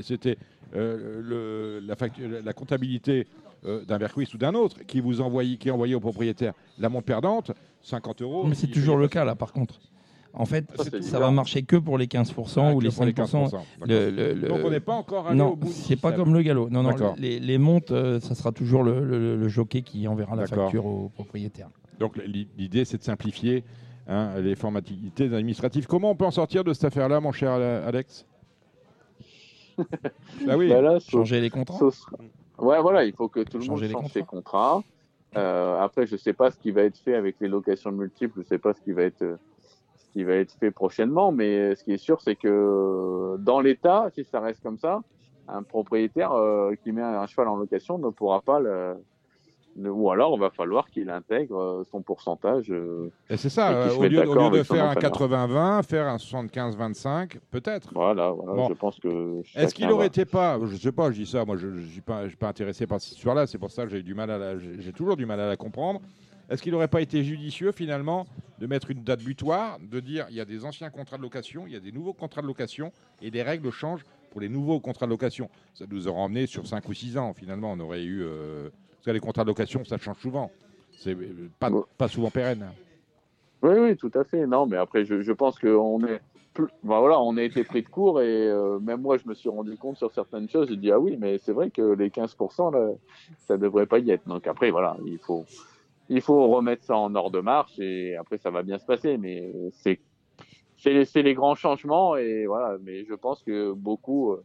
c'était la, la comptabilité d'un Vercruis ou d'un autre qui vous envoyait, qui envoyait au propriétaire la montre perdante, 50 euros. Mais c'est toujours le cas, là, par contre. En fait, Ça, va marcher que pour les 15% Ah, ou les pour les 5%. 15%, Le- le- le- Donc on n'est pas encore allé non, au bout c'est pas comme le galop. Non, non, D'accord. les, les montes, euh, ça sera toujours le, le- le jockey qui enverra la facture au propriétaire. Donc l'i- l'idée, c'est de simplifier hein, les formalités administratives. Comment on peut en sortir de cette affaire-là, mon cher Ale- Alex? Bah oui. Bah là, ce- Changer les contrats Ouais, voilà, il faut que tout le Changer monde les change ses contrats. Euh, après, je sais pas ce qui va être fait avec les locations multiples, je sais pas ce qui va être, euh, ce qui va être fait prochainement, mais euh, ce qui est sûr, c'est que euh, dans l'État, si ça reste comme ça, un propriétaire qui met un cheval en location ne pourra pas le- ou alors il va falloir qu'il intègre euh, son pourcentage. euh, Et c'est ça, et euh, au lieu, au d'accord lieu de faire un entraîneur. 80-20, faire un 75-25, peut-être. Voilà, voilà, Bon. je pense que. Est-ce qu'il chacun aurait va- été pas, je sais pas, je dis ça, moi je ne suis pas, intéressé par cette histoire-là, c'est pour ça que j'ai du mal à la- j'ai toujours du mal à la comprendre. Est-ce qu'il n'aurait pas été judicieux finalement de mettre une date butoir, de dire il y a des anciens contrats de location, il y a des nouveaux contrats de location et les règles changent pour les nouveaux contrats de location? Ça nous aurait emmené sur 5 ou 6 ans finalement, on aurait eu... euh, parce que les contrats de location, ça change souvent. C'est euh, pas, pas souvent pérenne. Oui, oui, tout à fait. Non, mais après, je, je pense qu'on est. Plus... ben voilà, on a été pris de court et euh, même moi, je me suis rendu compte sur certaines choses. J'ai dit, ah oui, mais c'est vrai que les 15%, là, ça devrait pas y être. Donc après, voilà, il faut, il faut remettre ça en ordre de marche et après, ça va bien se passer. Mais c'est, c'est, les grands changements et voilà. Mais je pense que beaucoup,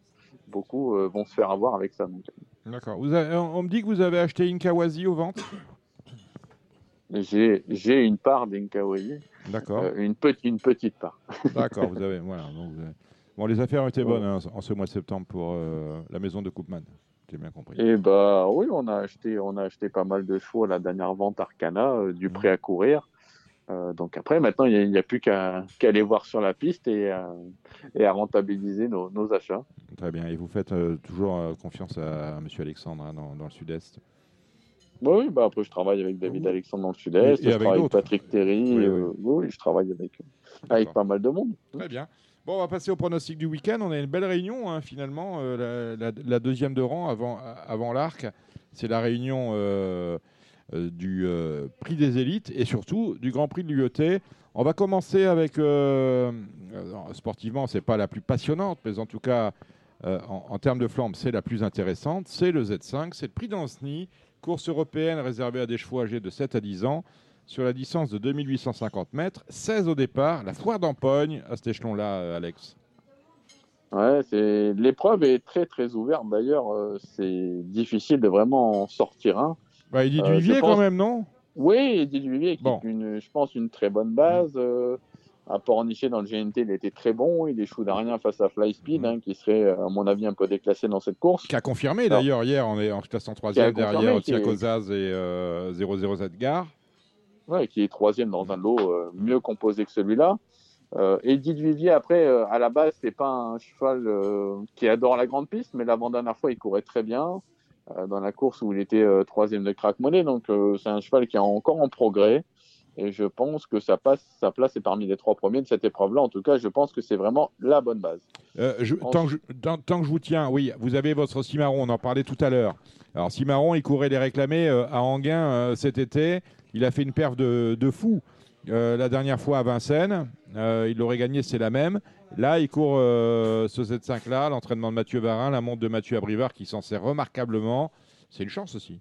beaucoup euh, vont se faire avoir avec ça. Donc, D'accord. On me dit que vous avez acheté une aux ventes j'ai, j'ai une part d'Inkawaii. D'accord. Euh, une, petite, une petite part. D'accord, vous avez. Voilà, donc vous avez- Bon, les affaires ont été bonnes hein, en ce mois de septembre pour euh, la maison de Koopman. J'ai bien compris. Et bah oui, on a acheté, on a acheté pas mal de chevaux à la dernière vente Arcana, euh, du prêt à courir. Euh, donc après, maintenant, il n'y a, plus qu'à aller voir sur la piste et, à- et à rentabiliser nos, nos achats. Très bien. Et vous faites euh, toujours euh, confiance à, Monsieur Alexandre hein, dans, dans le Sud-Est? Oui, oui, bah après, je travaille avec David Alexandre dans le Sud-Est, je avec travaille avec. Patrick Terry, Oui, euh, je travaille avec, avec pas mal de monde. Très bien. Bon, on va passer au pronostic du week-end. On a une belle réunion, hein, finalement. euh, la, la- la deuxième de rang avant, avant l'arc. C'est la réunion euh, euh, du euh, prix des élites et surtout du Grand Prix de l'UET. On va commencer avec, euh, euh, sportivement, c'est pas la plus passionnante, mais en tout cas, euh, en, termes de flambe, c'est la plus intéressante. C'est le Z5, c'est le prix d'Anceny, course européenne réservée à des chevaux âgés de 7 à 10 ans sur la distance de 2850 mètres, 16 au départ, la foire d'Empogne à cet échelon-là, euh, Alex. Ouais, l'épreuve est très très ouverte. D'ailleurs, euh, c'est difficile de vraiment en sortir un. Bah, il dit Euh, Vivier pense- quand même, non? Oui, Eddie Duvivier, qui Bon. est une, je pense, une très bonne base. Euh, à Pornichet, dans le GNT, il était très bon. Il échoue d'Arien face à Fly Speed, Mm. hein, qui serait, euh, à mon avis, un peu déclassé dans cette course. Qui a confirmé d'ailleurs hier, on est en classant Qui a troisième confirmé, derrière qui est- Tiakozaz et euh, 00 Edgar. ouais, qui est troisième dans un lot euh, mieux composé que celui-là. Euh, Eddie Duvivier, après, euh, à la base, c'est pas un cheval euh, qui adore la grande piste, mais l'avant-dernière fois, il courait très bien euh, dans la course où il était euh, troisième de crack money. Donc, euh, c'est un cheval qui est encore en progrès. Et je pense que ça passe, sa place est parmi les trois premiers de cette épreuve-là. En tout cas, je pense que c'est vraiment la bonne base. Euh, je- tant, que je, tant- tant que je vous tiens, oui, vous avez votre Cimarron, on en parlait tout à l'heure. Alors Cimarron, il courait les réclamés euh, à Anguin euh, cet été. Il a fait une perf de, de fou euh, la dernière fois à Vincennes. Euh, il l'aurait gagné, c'est la même. Là, il court euh, ce Z5-là, l'entraînement de Mathieu Varin, la montre de Mathieu Abrivard qui s'en sert remarquablement. C'est une chance aussi.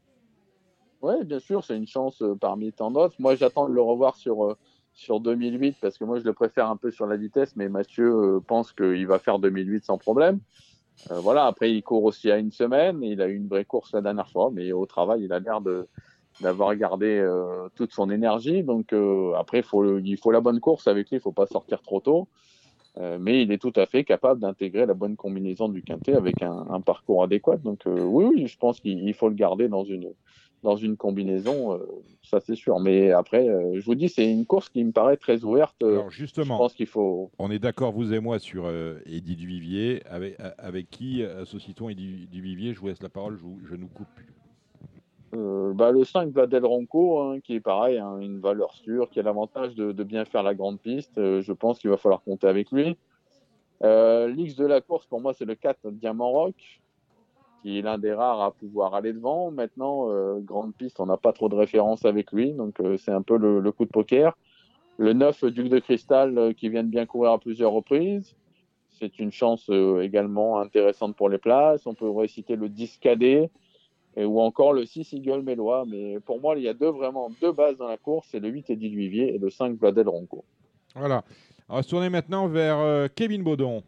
Oui, bien sûr, c'est une chance euh, parmi tant d'autres. Moi, j'attends de le revoir sur, euh, sur 2008 parce que moi, je le préfère un peu sur la vitesse, mais Mathieu pense qu'il va faire 2008 sans problème. Voilà, après, il court aussi à une semaine. Il a eu une vraie course la dernière fois, mais au travail, il a l'air d'avoir gardé toute son énergie. Donc après, il faut, il faut la bonne course avec lui, il faut pas sortir trop tôt. Euh, mais il est tout à fait capable d'intégrer la bonne combinaison du quintet avec un, un parcours adéquat. Donc euh, oui, oui, je pense qu'il il faut le garder dans une dans une combinaison, euh, ça c'est sûr. Mais après, je vous dis, c'est une course qui me paraît très ouverte. Alors justement, je pense qu'il faut. On est d'accord, vous et moi, sur Eddie Duvivier. Avec, avec qui associe-t-on Eddie Duvivier Je vous laisse la parole, je, vous- je nous coupe. Euh, bah, le 5 Vladel Ronco, hein, qui est pareil, hein, une valeur sûre, qui a l'avantage de, bien faire la grande piste. Euh, je pense qu'il va falloir compter avec lui. Euh, L'X de la course, pour moi, c'est le 4 Diamant Rock, qui est l'un des rares à pouvoir aller devant. Maintenant, euh, grande piste, on n'a pas trop de références avec lui, donc euh, c'est un peu le, le coup de poker. Le 9 Duc de Cristal, qui vient de bien courir à plusieurs reprises. C'est une chance également intéressante pour les places. On peut réciter le 10 Cadet et, ou encore le 6 Eagle Mélois. Mais pour moi, il y a deux vraiment deux bases dans la course, c'est le 8 Eddie Duvivier et le 5 Vladel Ronco. Voilà. On va se tourner maintenant vers euh, Kevin Baudon.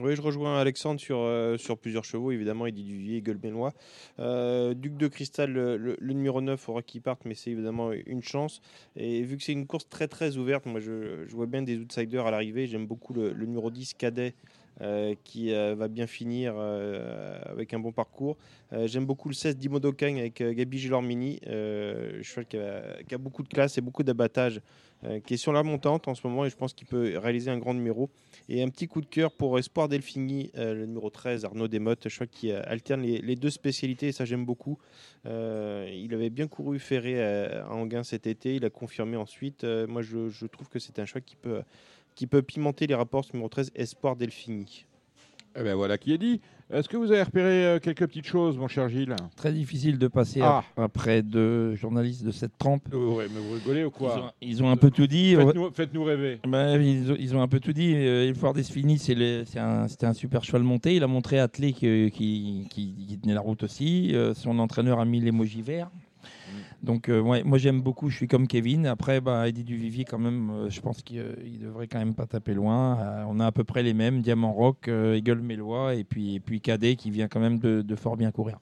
Oui, je rejoins Alexandre sur, euh, sur plusieurs chevaux, évidemment, Eddie Duvier, Gueule Ménois. Euh, Duc de Cristal, le, le- le numéro 9, faudra qu'il parte, mais c'est évidemment une chance. Et vu que c'est une course très très ouverte, moi je, je vois bien des outsiders à l'arrivée. J'aime beaucoup le, le numéro 10, Cadet, euh, qui euh, va bien finir euh, avec un bon parcours. J'aime beaucoup le 16, Dimodo Kang avec Gabi Gilormini, cheval qui a, qui a beaucoup de classe et beaucoup d'abattage, qui est sur la montante en ce moment et je pense qu'il peut réaliser un grand numéro. Et un petit coup de cœur pour Espoir Delphini, le numéro 13, Arnaud Desmottes, qu'il euh, alterne les, deux spécialités et ça j'aime beaucoup. Il avait bien couru ferré à, à Anguin cet été, il a confirmé ensuite. Moi je, je trouve que c'est un choix qui peut, qui peut pimenter les rapports, numéro 13, Espoir Delphini. Eh ben voilà qui est dit. Est-ce que vous avez repéré euh, quelques petites choses, mon cher Gilles? Très difficile de passer Ah. ap- après deux journalistes de cette trempe. Ouais, mais vous rigolez ou Ils quoi ont, ils ont un peu tout dit. Faites-nous faites-nous rêver. Bah, ils, ont, ils ont un peu tout dit. Euh, Elford Desfini, un, c'était un super cheval monté. Il a montré à que- qui, qui, qui tenait la route aussi. Euh, son entraîneur a mis l'émoji vert. Donc, euh, moi j'aime beaucoup. Je suis comme Kevin. Après, bah, Eddie Duvivier, quand même, euh, je pense qu'il euh, il devrait quand même pas taper loin. Euh, on a à peu près les mêmes Diamant Rock, euh, Eagle Mélois et puis, et puis Cadet qui vient quand même de, fort bien courir.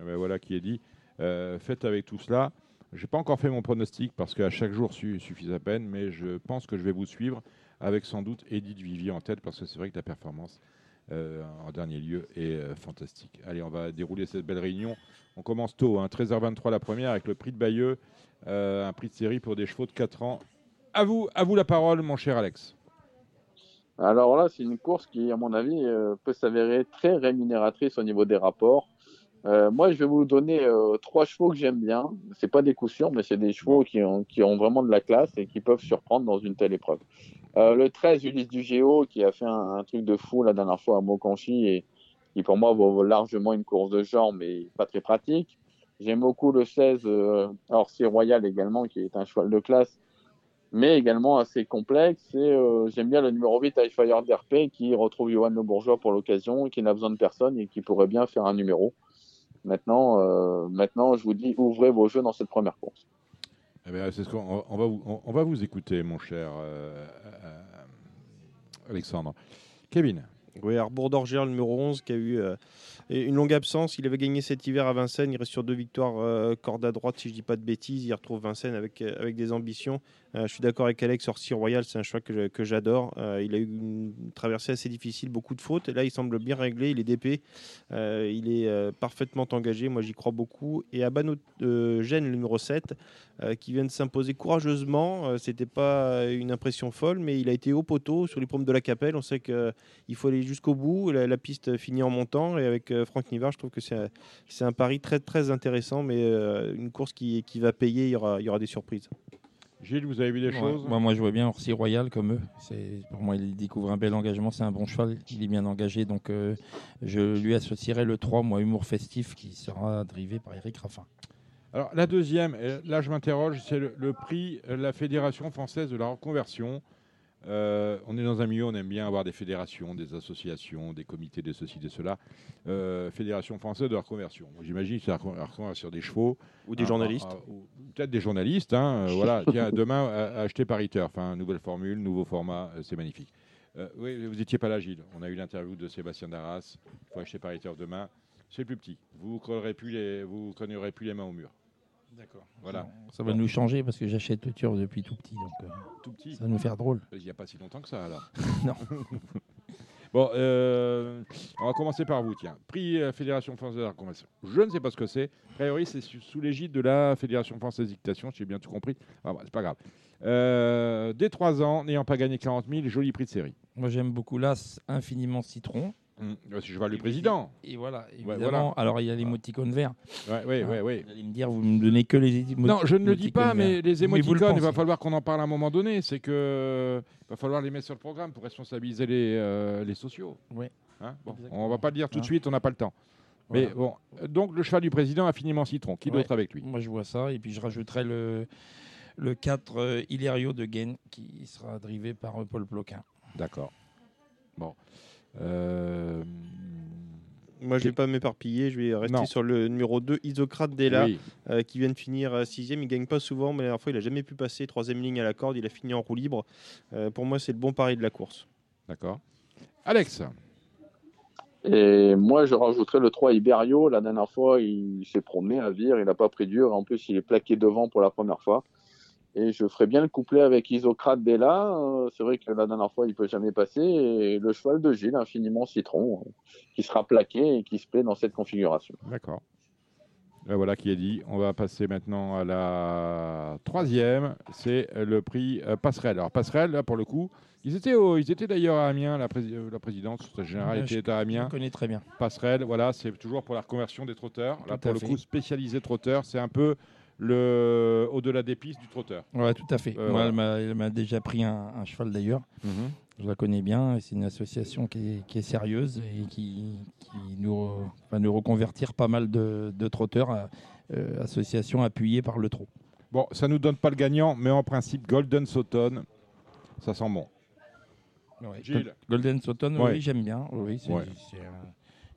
Eh ben voilà qui est dit. Euh, faites avec tout cela. Je n'ai pas encore fait mon pronostic parce qu'à chaque jour su- suffit à peine, mais je pense que je vais vous suivre avec sans doute Edith Vivier en tête parce que c'est vrai que la performance euh, en dernier lieu est euh, fantastique. Allez, on va dérouler cette belle réunion. On commence tôt, hein, 13h23 la première avec le prix de Bayeux, euh, un prix de série pour des chevaux de 4 ans. À vous, à vous la parole, mon cher Alex. Alors là, c'est une course qui, à mon avis, euh, peut s'avérer très rémunératrice au niveau des rapports. Euh, moi, je vais vous donner euh, trois chevaux que j'aime bien. C'est pas des coups sûrs, mais c'est des chevaux qui ont vraiment de la classe et qui peuvent surprendre dans une telle épreuve. Euh, le 13, Ulysse du Géo, qui a fait un, truc de fou la dernière fois à Mokanchi et qui, pour moi, vaut largement une course de genre, mais pas très pratique. J'aime beaucoup le 16, euh, Orsi Royal également, qui est un cheval de classe, mais également assez complexe. Et euh, j'aime bien le numéro 8, Highfire d'RP, qui retrouve Johan Le Bourgeois pour l'occasion, qui n'a besoin de personne et qui pourrait bien faire un numéro. Maintenant, euh, maintenant, je vous dis, ouvrez vos jeux dans cette première course. On va, vous- écouter, mon cher euh, euh, Alexandre. Kevin. Oui, Arbour d'Orgère, le numéro 11, qui a eu euh, une longue absence. Il avait gagné cet hiver à Vincennes. Il reste sur deux victoires euh, corde à droite, si je dis pas de bêtises. Il retrouve Vincennes avec, euh, avec des ambitions. Euh, je suis d'accord avec Alex, Orsi Royal, c'est un choix que j'adore. Euh, il a eu une traversée assez difficile, beaucoup de fautes. Là, il semble bien réglé. Il est DP. Euh, il est parfaitement engagé. Moi, j'y crois beaucoup. Et Abano Gênes, le numéro 7, euh, qui vient de s'imposer courageusement. C'était pas une impression folle, mais il a été au poteau sur les promes de la Capelle. On sait qu'il faut aller jusqu'au bout. La, piste finit en montant. Et avec Franck Nivard, je trouve que c'est un, pari très, intéressant, mais une course qui, va payer. Il y aura des surprises. Gilles, vous avez vu des Ouais, choses? Moi, moi, je vois bien Orsi Royal comme eux. C'est pour moi, il découvre un bel engagement. C'est un bon cheval. Il est bien engagé. Donc, euh, je lui associerai le 3, moi, Humour Festif, qui sera drivé par Eric Raffin. Alors, la deuxième, et là je m'interroge, c'est le, le prix de la Fédération française de la reconversion. Euh, on est dans un milieu, on aime bien avoir des fédérations, des associations, des comités de ceci, de cela. Euh, Fédération française de la reconversion. J'imagine que c'est la recon- la reconversion des chevaux. Ou des Ah, journalistes. ah, ou Peut-être des journalistes. hein, euh, voilà, tiens, demain, à- à acheter Paris Turf. hein, nouvelle formule, nouveau format, c'est magnifique. Euh, oui, vous n'étiez pas là, Gilles. On a eu l'interview de Sébastien Darras. Il faut acheter Paris Turf demain. C'est plus petit. Vous collerez plus les, vous cognerez plus les mains au mur. D'accord. Voilà. Ça va nous changer parce que j'achète le turf depuis tout petit. Donc, euh, Tout petit. ça va nous faire drôle. Il n'y a pas si longtemps que ça, alors. Non. bon, euh, on va commencer par vous, tiens. Prix euh, Fédération Française de la Reconversion. Je ne sais pas ce que c'est. A priori, c'est sous l'égide de la Fédération Française d'Équitation, j'ai bien tout compris. Ah, bah, c'est pas grave. Dès 3 ans, n'ayant pas gagné 40 000, joli prix de série. Moi, j'aime beaucoup l'As Infiniment Citron. Euh, c'est cheval du président. Et voilà, Ouais, évidemment. voilà. Alors, il y a l'émoticône vert. Ouais, ouais, Ah, ouais, ouais. Vous allez me dire, vous me donnez que les émoticônes Non, je ne le dis pas, mais les vous le émoticônes, il va falloir qu'on en parle à un moment donné. C'est que il va falloir les mettre sur le programme pour responsabiliser les, euh, les sociaux. Oui. Hein Bon, on va pas le dire tout de Hein. suite, on n'a pas le temps. Mais Voilà. bon, donc le cheval du président infiniment citron. Qui Ouais. d'autre avec lui? Moi, je vois ça. Et puis, je rajouterai le, le 4 euh, Hilario de Gaine qui sera drivé par euh, Paul Ploquin. D'accord. Bon. Euh, Moi, je ne vais pas m'éparpiller. Je vais rester Non. sur le numéro 2, Isocrate Della, oui. euh, qui vient de finir euh, sixième. Il gagne pas souvent, mais la dernière fois, il a jamais pu passer troisième ligne à la corde. Il a fini en roue libre. Euh, pour moi, c'est le bon pari de la course. D'accord. Alex. Et moi, je rajouterais le 3 Iberio. La dernière fois, il s'est promené à Vire, il n'a pas pris dur. En plus, il est plaqué devant pour la première fois. Et je ferais bien le couplet avec Isocrate Della. Euh, C'est vrai que la dernière fois, il peut jamais passer. Et le cheval de Gilles, infiniment citron, euh, qui sera plaqué et qui se plaît dans cette configuration. D'accord. Ben voilà qui est dit. On va passer maintenant à la troisième. C'est le prix euh, Passerelle. Alors Passerelle, là pour le coup, ils étaient, au- ils étaient d'ailleurs à Amiens. La, prés- euh, la présidence générale Ouais, je- était à Je Amiens. le connais très bien. Passerelle, voilà, c'est toujours pour la reconversion des trotteurs. Là, Tout pour le fait. coup, spécialisé trotteur, c'est un peu le au-delà des pistes du trotteur. Ouais, tout à fait. Euh, Moi, voilà. elle m'a- déjà pris un, un cheval d'ailleurs. Je la connais bien. C'est une association qui est, qui est sérieuse et qui, qui nous re- va nous reconvertir pas mal de, de trotteurs. à- euh, association appuyée par le trot. Bon, ça nous donne pas le gagnant, mais en principe, Golden Sauton, ça sent bon. Gilles. Golden Sauton, Ouais. oui, j'aime bien. Oui, c'est Ouais. euh,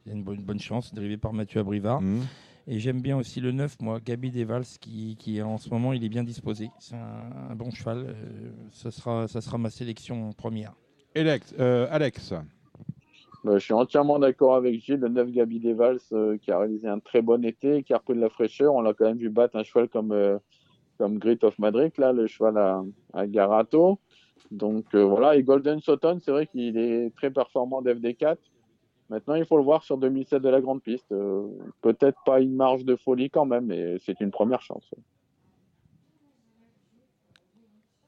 il y a une bonne, bonne chance, drivé par Mathieu Abrivard. Mhm. Et j'aime bien aussi le 9, moi, Gabi Devals, qui, qui en ce moment, il est bien disposé. C'est un, un bon cheval. euh, ça, sera, ça sera ma sélection première. Alex, euh, Alex. Euh, je suis entièrement d'accord avec Gilles, le 9 Gabi Devals, euh, qui a réalisé un très bon été, qui a repris de la fraîcheur. On l'a quand même vu battre un cheval comme, euh, comme Grit of Madrid, là, le cheval à, à Garato. Donc euh, voilà, et Golden Sauton, c'est vrai qu'il est très performant d'FD4. Maintenant, il faut le voir sur 2007 de la grande piste. Euh, Peut-être pas une marge de folie quand même, mais c'est une première chance.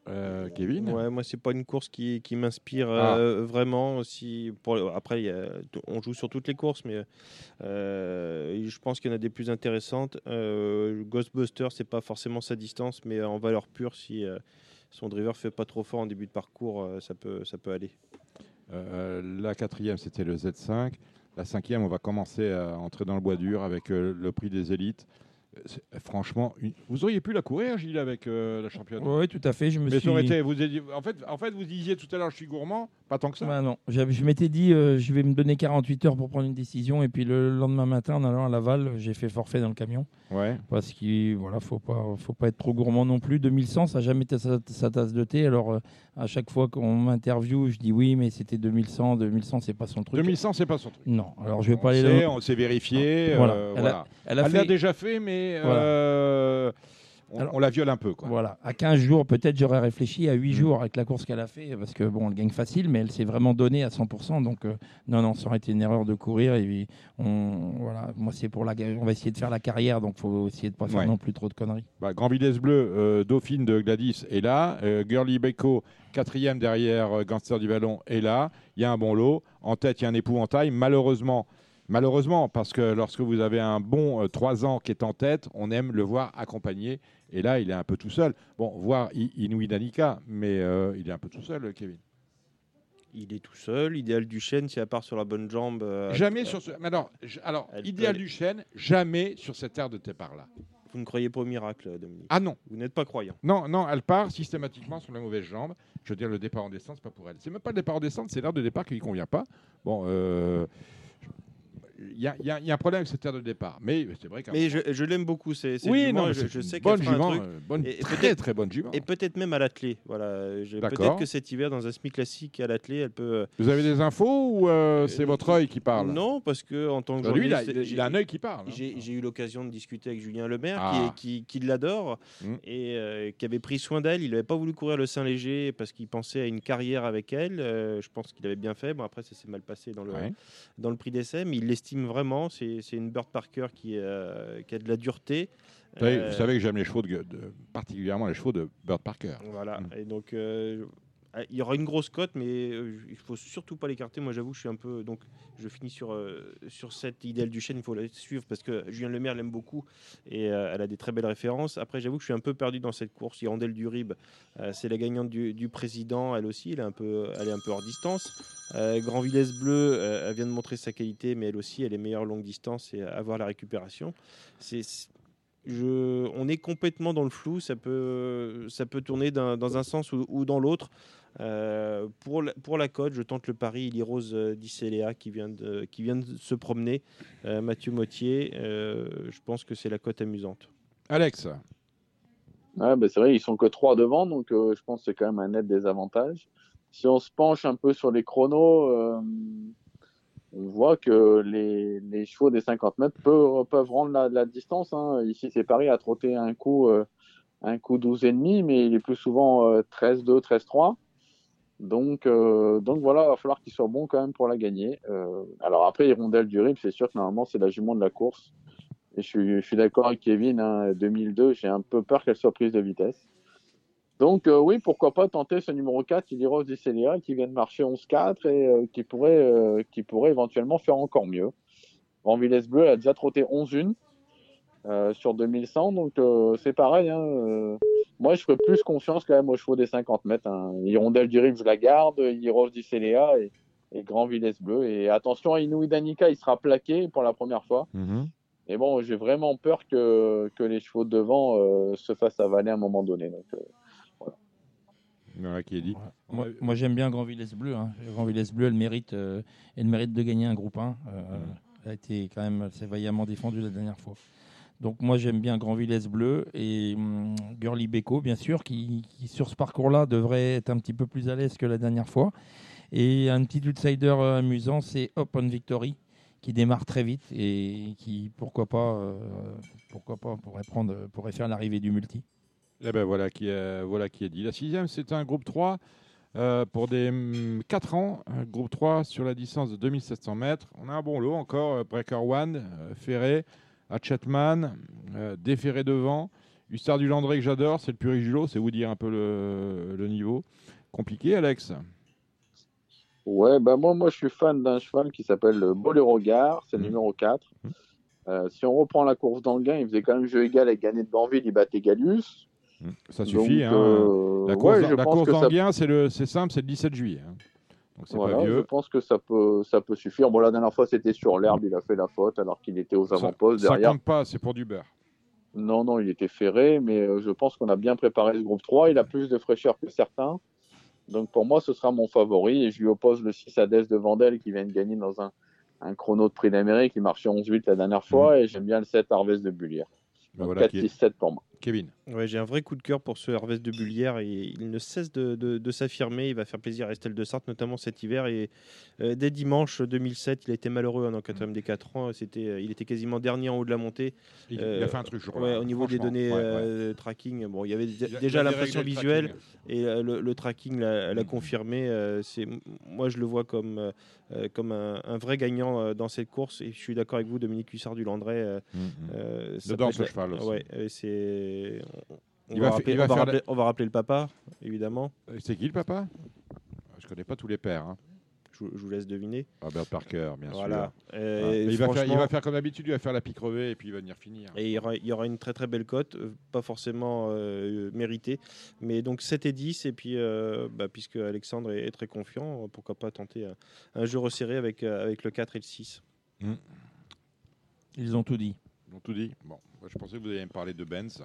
Euh, Kevin? Ouais, moi, c'est pas une course qui, qui m'inspire Ah. euh, vraiment. Pour, après, il y a- on joue sur toutes les courses, mais euh, je pense qu'il y en a des plus intéressantes. Euh, Ghostbuster, c'est pas forcément sa distance, mais en valeur pure, si euh, son driver fait pas trop fort en début de parcours, euh, ça, peut, ça peut aller. Euh, la quatrième, c'était le Z5. La cinquième, on va commencer à entrer dans le bois dur avec euh, le prix des élites. Franchement, une- vous auriez pu la courir, Gilles, avec euh, la championne. Oui, tout à fait. Je me Mais suis... ça aurait été, vous dit- en, fait, en fait, vous disiez tout à l'heure, je suis gourmand, pas tant que ça. Bah non, je m'étais dit, euh, je vais me donner 48 heures pour prendre une décision. Et puis le lendemain matin, en allant à Laval, j'ai fait forfait dans le camion. Ouais. Parce qu'il voilà, faut pas, faut pas être trop gourmand non plus. 2100, ça n'a jamais été sa, sa tasse de thé. Alors, euh, à chaque fois qu'on m'interviewe, je dis oui, mais c'était 2100. 2100, c'est pas son truc. 2100, c'est pas son truc. Non, alors je vais On pas aller sait, là. on s'est vérifié. Voilà. euh, Elle a- voilà. elle a Elle fait- l'a déjà fait, mais Voilà. euh, on, Alors- on la viole un peu. Quoi. Voilà, à 15 jours, peut-être j'aurais réfléchi à Mm. 8 jours avec la course qu'elle a fait, parce que bon, elle gagne facile, mais elle s'est vraiment donnée à 100%. Donc, euh, non, non, ça aurait été une erreur de courir. Et puis, on, voilà, moi, c'est pour la, on va essayer de faire la carrière, donc faut essayer de pas faire Ouais. non plus trop de conneries. Bah, Grand Vitesse Bleu, euh, Dauphine de Gladys est là. Euh, Girly Beko, quatrième derrière euh, Gangster du Vallon, est là. Il y a un bon lot. En tête, il y a un épouvantail. Malheureusement, malheureusement, parce que lorsque vous avez un bon 3 ans qui est en tête, on aime le voir accompagné. Et là, il est un peu tout seul. Bon, voir I- Inouï Danica, mais euh, il est un peu tout seul, Kevin. Il est tout seul. Idéal du chêne, si à part sur la bonne jambe. euh, Jamais euh, sur ce. mais Alors, alors idéal du chêne, jamais sur cette aire de départ-là. Vous ne croyez pas au miracle, Dominique Ah non. Vous n'êtes pas croyant. Non, non, elle part systématiquement sur la mauvaise jambe. Je veux dire, le départ en descente, c'est pas pour elle. C'est même pas le départ en descente, c'est l'aire de départ qui lui convient pas. Bon, euh, il y, a- y y un problème avec cette aire de départ. Mais c'est vrai un Mais je, je l'aime beaucoup. C'est, Oui, jument, non, je, sais bonne qu'elle fera jument, un truc. euh, bonne- Et- et très, très bonne jument. Et peut-être même à l'attelé. Voilà. Peut-être que cet hiver, dans un semi classique à l'attelé, elle peut. Vous avez des infos ou euh, c'est votre œil qui parle? Non, parce que en tant que lui, il a- il a- un œil qui parle, hein. J'ai, eu l'occasion de discuter avec Julien Lemaire, Ah. qui, est- qui, qui l'adore Mm. et euh, qui avait pris soin d'elle. Il n'avait pas voulu courir le Saint-Léger parce qu'il pensait à une carrière avec elle. Euh, je pense qu'il avait bien fait. Bon, après, ça s'est mal passé dans le, Ouais. dans le prix d'essai, mais il l'estime vraiment. C'est, une Bird Parker qui, euh, qui a de la dureté. Vous savez, Euh, vous savez que j'aime les chevaux, de, de- particulièrement les chevaux de Bird Parker. Voilà. Mm. Et donc, euh, il y aura une grosse cote, mais euh, il faut surtout pas l'écarter. Moi, j'avoue, je suis un peu. Donc, je finis sur, euh, sur cette idéal du chêne. Il faut la suivre parce que Julien Lemaire l'aime beaucoup et euh, elle a des très belles références. Après, j'avoue que je suis un peu perdu dans cette course. Hirondelle du Rib, euh, c'est la gagnante du, président. Elle aussi, elle est un peu, hors distance. Grand Villesse Bleu, elle vient de montrer sa qualité, mais elle aussi, elle est meilleure longue distance et avoir la récupération. C'est on est complètement dans le flou. Ça peut, ça peut tourner dans un sens ou dans l'autre. Euh, pour, la, pour la cote, je tente le pari Illy Rose euh, d'Isséléa qui, vient de- qui vient de se promener. Euh, Mathieu Mottier, euh, je pense que c'est la cote amusante. Alex Ouais, bah, c'est vrai, ils sont que trois devant, donc euh, je pense que c'est quand même un net désavantage. Si on se penche un peu sur les chronos, euh, on voit que les, les chevaux des 50 mètres peuvent, peuvent rendre la, la distance. hein. Ici, c'est Paris a trotté un coup, euh, un coup 12,5, mais il est plus souvent euh, 13-2, 13-3. Donc, euh, donc voilà, il va falloir qu'il soit bon quand même pour la gagner. Euh, alors après, Hirondelle du Rib, c'est sûr que normalement, c'est la jument de la course. Et je suis, d'accord avec Kevin, hein, 2002, j'ai un peu peur qu'elle soit prise de vitesse. Donc euh, oui, pourquoi pas tenter ce numéro 4, Iliros Dicelia, qui vient de marcher 11-4 et qui, pourrait, qui pourrait éventuellement faire encore mieux. Grand Villesse Bleu, elle a déjà trotté 11-1 euh, sur 2100, donc euh, c'est pareil. Hein, euh, moi, je ferais plus confiance quand même aux chevaux des 50 mètres. Hein. Hirondelle du Rib, je la garde, Iliros Dicelia et, et Grand Villesse Bleu. Et attention, Inouï Danica, il sera plaqué pour la première fois. Et bon, j'ai vraiment peur que, que les chevaux de devant euh, se fassent avaler à un moment donné. Donc, euh, Voilà qui est dit. Moi, moi, j'aime bien Grand Villesse Bleu. hein. Grand Villesse Bleu, elle mérite, euh, elle mérite de gagner un groupe 1. Euh, Elle a été quand même assez vaillamment défendue la dernière fois. Donc moi j'aime bien Grand Villesse Bleu et hum, Girly Beko bien sûr qui, sur ce parcours-là devrait être un petit peu plus à l'aise que la dernière fois. Et un petit outsider euh, amusant c'est Open Victory qui démarre très vite et qui pourquoi pas euh, pourquoi pas pourrait prendre pourrait faire l'arrivée du multi. Eh ben voilà qui est, voilà qui est dit. La sixième, c'est un groupe 3 euh, pour des 4 ans. Un groupe 3 sur la distance de 2700 mètres. On a un bon lot encore. euh, Breaker One, euh, Hatchetman, euh, Déferré devant. Hustar du Landré que j'adore, c'est le pur du lot. C'est vous dire un peu le, le niveau. Compliqué, Alex? Ouais, bah moi, moi je suis fan d'un cheval qui s'appelle le Boléro Gare, Mmh. c'est le numéro 4. Euh, si on reprend la course d'Anguin, il faisait quand même jeu égal avec Gagné de Banville, il battait Galius. Ça suffit. Donc, hein. euh, la course, ouais, la course ça- le- c'est simple, c'est le 17 juillet. hein. Donc c'est Voilà, pas je pense que ça peut, ça peut suffire. Bon, la dernière fois, c'était sur l'herbe, il a fait la faute alors qu'il était aux Ça- avant-postes Ça derrière. compte pas, c'est pour du beurre. Non, non, il était ferré, mais euh, je pense qu'on a bien préparé ce groupe 3. Il a plus de fraîcheur que certains. Donc pour moi, ce sera mon favori. Et je lui oppose le 6 Hades de Vandel qui vient de gagner dans un, un chrono de prix d'Amérique. Il marchait 11-8 la dernière fois. Et j'aime bien le 7 Harvest de Bullière. Ben voilà qui est- 4-6-7 pour moi. Kevin. Ouais, j'ai un vrai coup de cœur pour ce Harvest de Bullière et il ne cesse de, de- de s'affirmer. Il va faire plaisir à Estelle de Sarthe, notamment cet hiver. Et euh, dès dimanche 2007, il a été malheureux hein, le quatrième des 4 ans. C'était, euh, il était quasiment dernier en haut de la montée. Il- il a fait un truc, je crois, ouais, au niveau des données Ouais, euh, tracking, bon, il y avait Il a- déjà l'impression visuelle et euh, le, le tracking l'a, l'a confirmé. euh, c'est, moi, je le vois comme, euh, euh, comme un, un vrai gagnant euh, dans cette course. Et je suis d'accord avec vous, Dominique Hussard du Landré. euh, euh, peut être ce la- cheval aussi. Ouais, euh, c'est. On, va rappeler, le papa, évidemment. C'est qui le papa? Je connais pas tous les pères. hein. Je vous laisse deviner. Robert Parker, bien Voilà. sûr. Mais il, va faire, il franchement- va faire comme d'habitude, il va faire la pique crevée et puis il va venir finir. Et il y aura, il y aura une très très belle cote, euh, pas forcément euh, méritée, mais donc 7 et 10. Et puis, euh, bah, puisque Alexandre est, est très confiant, pourquoi pas tenter un, un jeu resserré avec, euh, avec le 4 et le 6. Ils ont tout dit. Ils ont tout dit. Bon, moi, je pensais que vous alliez me parler de Benz.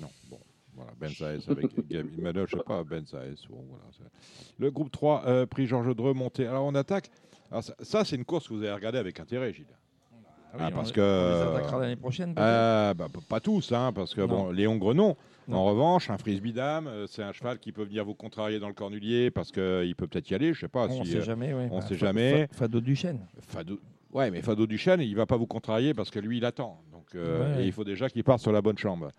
Non. Bon. Voilà, Benz AS avec Gabi. Mais non, je sais pas, Benz AS. Bon, voilà, le groupe 3, euh, prix Georges Dreux, monté. Alors, on attaque. Alors, ça, ça, c'est une course que vous avez regardée avec intérêt, Gilles. oui, Ah, on parce les- que. on les attaquera l'année prochaine, Euh, bah, pas tous, hein, parce que Non. bon, Léon Grenon, Non. en revanche, un frisbee dame, euh, c'est un cheval qui peut venir vous contrarier dans le cornulier parce qu'il peut peut-être y aller, je sais pas. On si, sait euh, jamais, ouais. On Bah, sait Fa- jamais. Fa- Fado Duchesne. Fado. Ouais, mais Fado Duchesne, il va pas vous contrarier parce que lui, il attend. Donc, euh, Ouais. et il faut déjà qu'il parte sur la bonne chambre.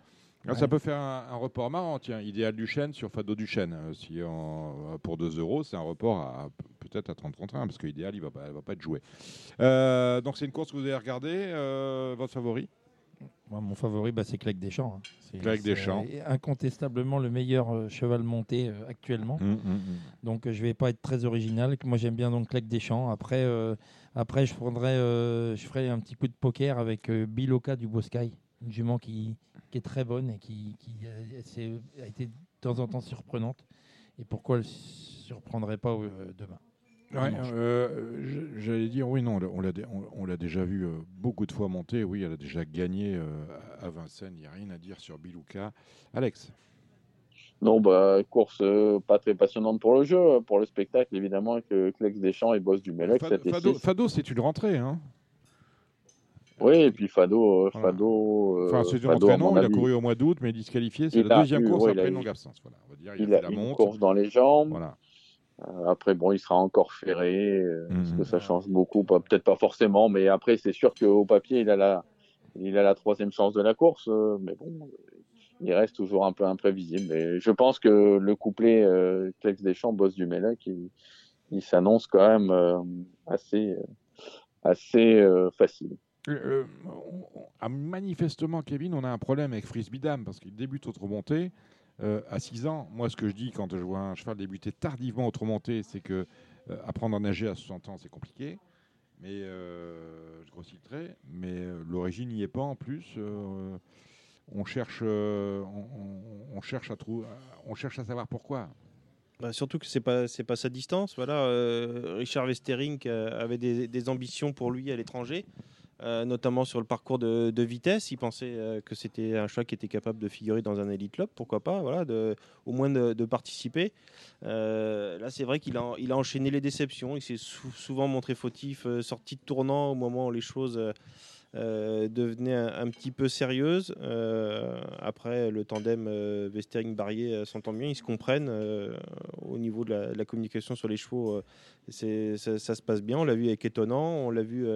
Alors, Ça peut faire un, un report marrant, tiens, idéal Duchesne sur Fado Duchesne. Euh, si on- pour 2 euros, c'est un report à peut-être à 30 contre 1, parce que idéal, il va pas, il va pas être joué. Euh, donc c'est une course que vous avez regardée. euh, votre favori? Moi, mon favori, bah, c'est Clegg Deschamps. hein. C'est- Clegg c'est, Deschamps. euh, incontestablement le meilleur euh, cheval monté euh, actuellement. Hum, hum, hum. Donc euh, je vais pas être très original. Moi j'aime bien donc Clegg Deschamps. Après, euh, après je prendrai, euh, je ferai un petit coup de poker avec euh, Biloka du Boscaï, une jument qui, qui est très bonne et qui, qui a, été de temps en temps surprenante. Et pourquoi elle surprendrait pas euh, demain? Ouais, euh, J'allais dire, oui, non, on l'a- on on- déjà vu euh, beaucoup de fois monter. Oui, elle a déjà gagné euh, à Vincennes. Il n'y a rien à dire sur Bilouka. Alex Non, bah, course euh, pas très passionnante pour le jeu, pour le spectacle, évidemment, avec euh, Clex Deschamps et Boss du Melec, Fado, 7 et Fado- 6. Fado, c'est une rentrée. Hein Oui, et puis Fado, euh, Voilà. Fado, euh, enfin, c'est non. mon Il a couru au mois d'août, mais disqualifié. C'est la deuxième eu- course ouais, après une eu- longue absence. Voilà, on va dire, il, il a la une monte. course dans les jambes. Voilà. Euh, après, bon, il sera encore ferré. Est-ce Mhm. que ça change beaucoup Peut-être pas forcément, mais après, c'est sûr qu'au papier, il a la, il a la troisième chance de la course. mais bon, il reste toujours un peu imprévisible. Et je pense que le couplet euh, Clex Deschamps, boss du Mélec, il, il s'annonce quand même euh, assez, assez facile. Euh, euh, ah, manifestement, Kevin, on a un problème avec Frisbee Dame parce qu'il débute au euh, à 6 ans. Moi, ce que je dis quand je vois un cheval débuter tardivement au c'est que apprendre à nager à 60 ans, c'est compliqué. Mais je grossis. Mais l'origine n'y est pas en plus. On cherche, on, cherche à on cherche à savoir pourquoi. Bah, surtout que c'est pas pas sa distance. Voilà, Richard Westering avait des ambitions pour lui à l'étranger, euh, notamment sur le parcours de, vitesse. Il pensait euh, que c'était un choix qui était capable de figurer dans un elite club, pourquoi pas, voilà, au moins de, participer. Euh, là, c'est vrai qu'il a enchaîné les déceptions. Il s'est sou- souvent montré fautif, sorti de tournant au moment où les choses euh, devenaient un, petit peu sérieuses. Euh, après, le tandem euh, Westering-Barrier euh, s'entend bien, ils se comprennent au niveau de la, communication sur les chevaux. ça, se passe bien. On l'a vu avec Étonnant, on l'a vu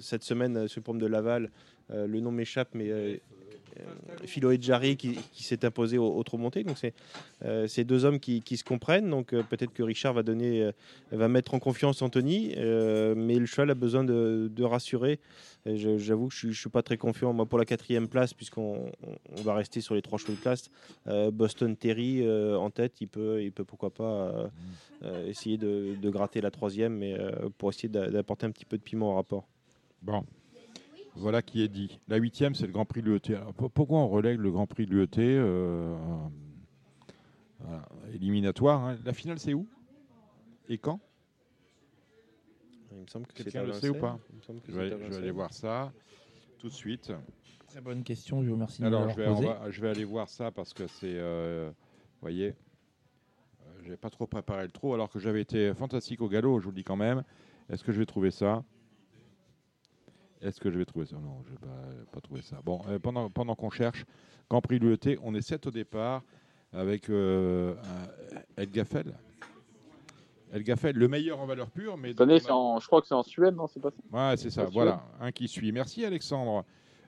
cette semaine sur le de Laval. Le nom m'échappe, mais euh, Philo Edjari qui, qui s'est imposé au, au trot monté. Donc c'est euh, ces deux hommes qui, se comprennent. Donc euh, peut-être que Richard va donner, va mettre en confiance Anthony, mais le cheval a besoin de, rassurer. Et J'avoue que je ne suis pas très confiant moi pour la quatrième place puisqu'on on- on va rester sur les trois chevaux de. Euh, Boston Terry en tête, il peut, il peut pourquoi pas essayer de, de gratter la troisième, mais pour essayer d'a- d'apporter un petit peu de piment au rapport. Bon. Voilà qui est dit. La huitième, c'est le Grand Prix de l'UET. Alors, Pourquoi on relègue le Grand Prix de l'UET euh, voilà, Éliminatoire. hein? La finale, c'est où? Et quand? Il me semble que c'est Quelqu'un le sait ou pas? Il me semble que je vais, je aller voir ça tout de suite. Très bonne question, je vous remercie de Alors, je vais, va- je vais aller voir ça parce que c'est. euh, Vous voyez, euh, j'ai pas trop préparé le trou alors que j'avais été fantastique au galop, je vous le dis quand même. Est-ce que je vais trouver ça? Est-ce que je vais trouver ça? Non, je vais pas, pas trouver ça. Bon, euh, pendant, pendant qu'on cherche, Grand Prix de l'UET, on est 7 au départ avec euh, El Gaffel. El Gaffel, le meilleur en valeur pure, mais. Attendez, c'est en- je crois que c'est en Suède, non C'est pas ça? Ouais, c'est ça, voilà, un qui suit. Merci Alexandre.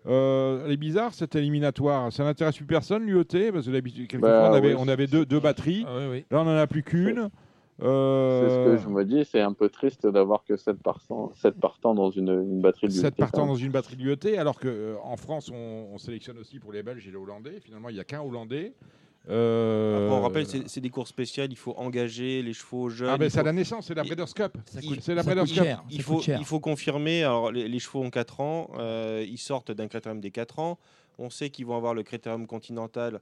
Euh, elle est bizarre cette éliminatoire. Ça n'intéresse plus personne, l'UET, parce que d'habitude, quelquefois, Bah, on avait, oui. on avait deux, deux batteries. Ah oui, oui. Là, on n'en a plus qu'une. C'est Euh, ce que je me dis, c'est un peu triste d'avoir que 7 partants, sept partants dans une, une batterie de 7 l'UET, partants dans une batterie de l'UET, alors qu'en France, on, on sélectionne aussi pour les Belges et les Hollandais. Finalement, il n'y a qu'un Hollandais. Euh, Après, on rappelle, c'est des courses spéciales, il faut engager les chevaux jeunes. Ah, mais c'est à faut- la naissance, c'est la Breeders' Cup. C'est la Breeders' Cup. faut, il faut confirmer. Alors, les, les chevaux ont 4 ans. euh, ils sortent d'un critérium des 4 ans. On sait qu'ils vont avoir le critérium continental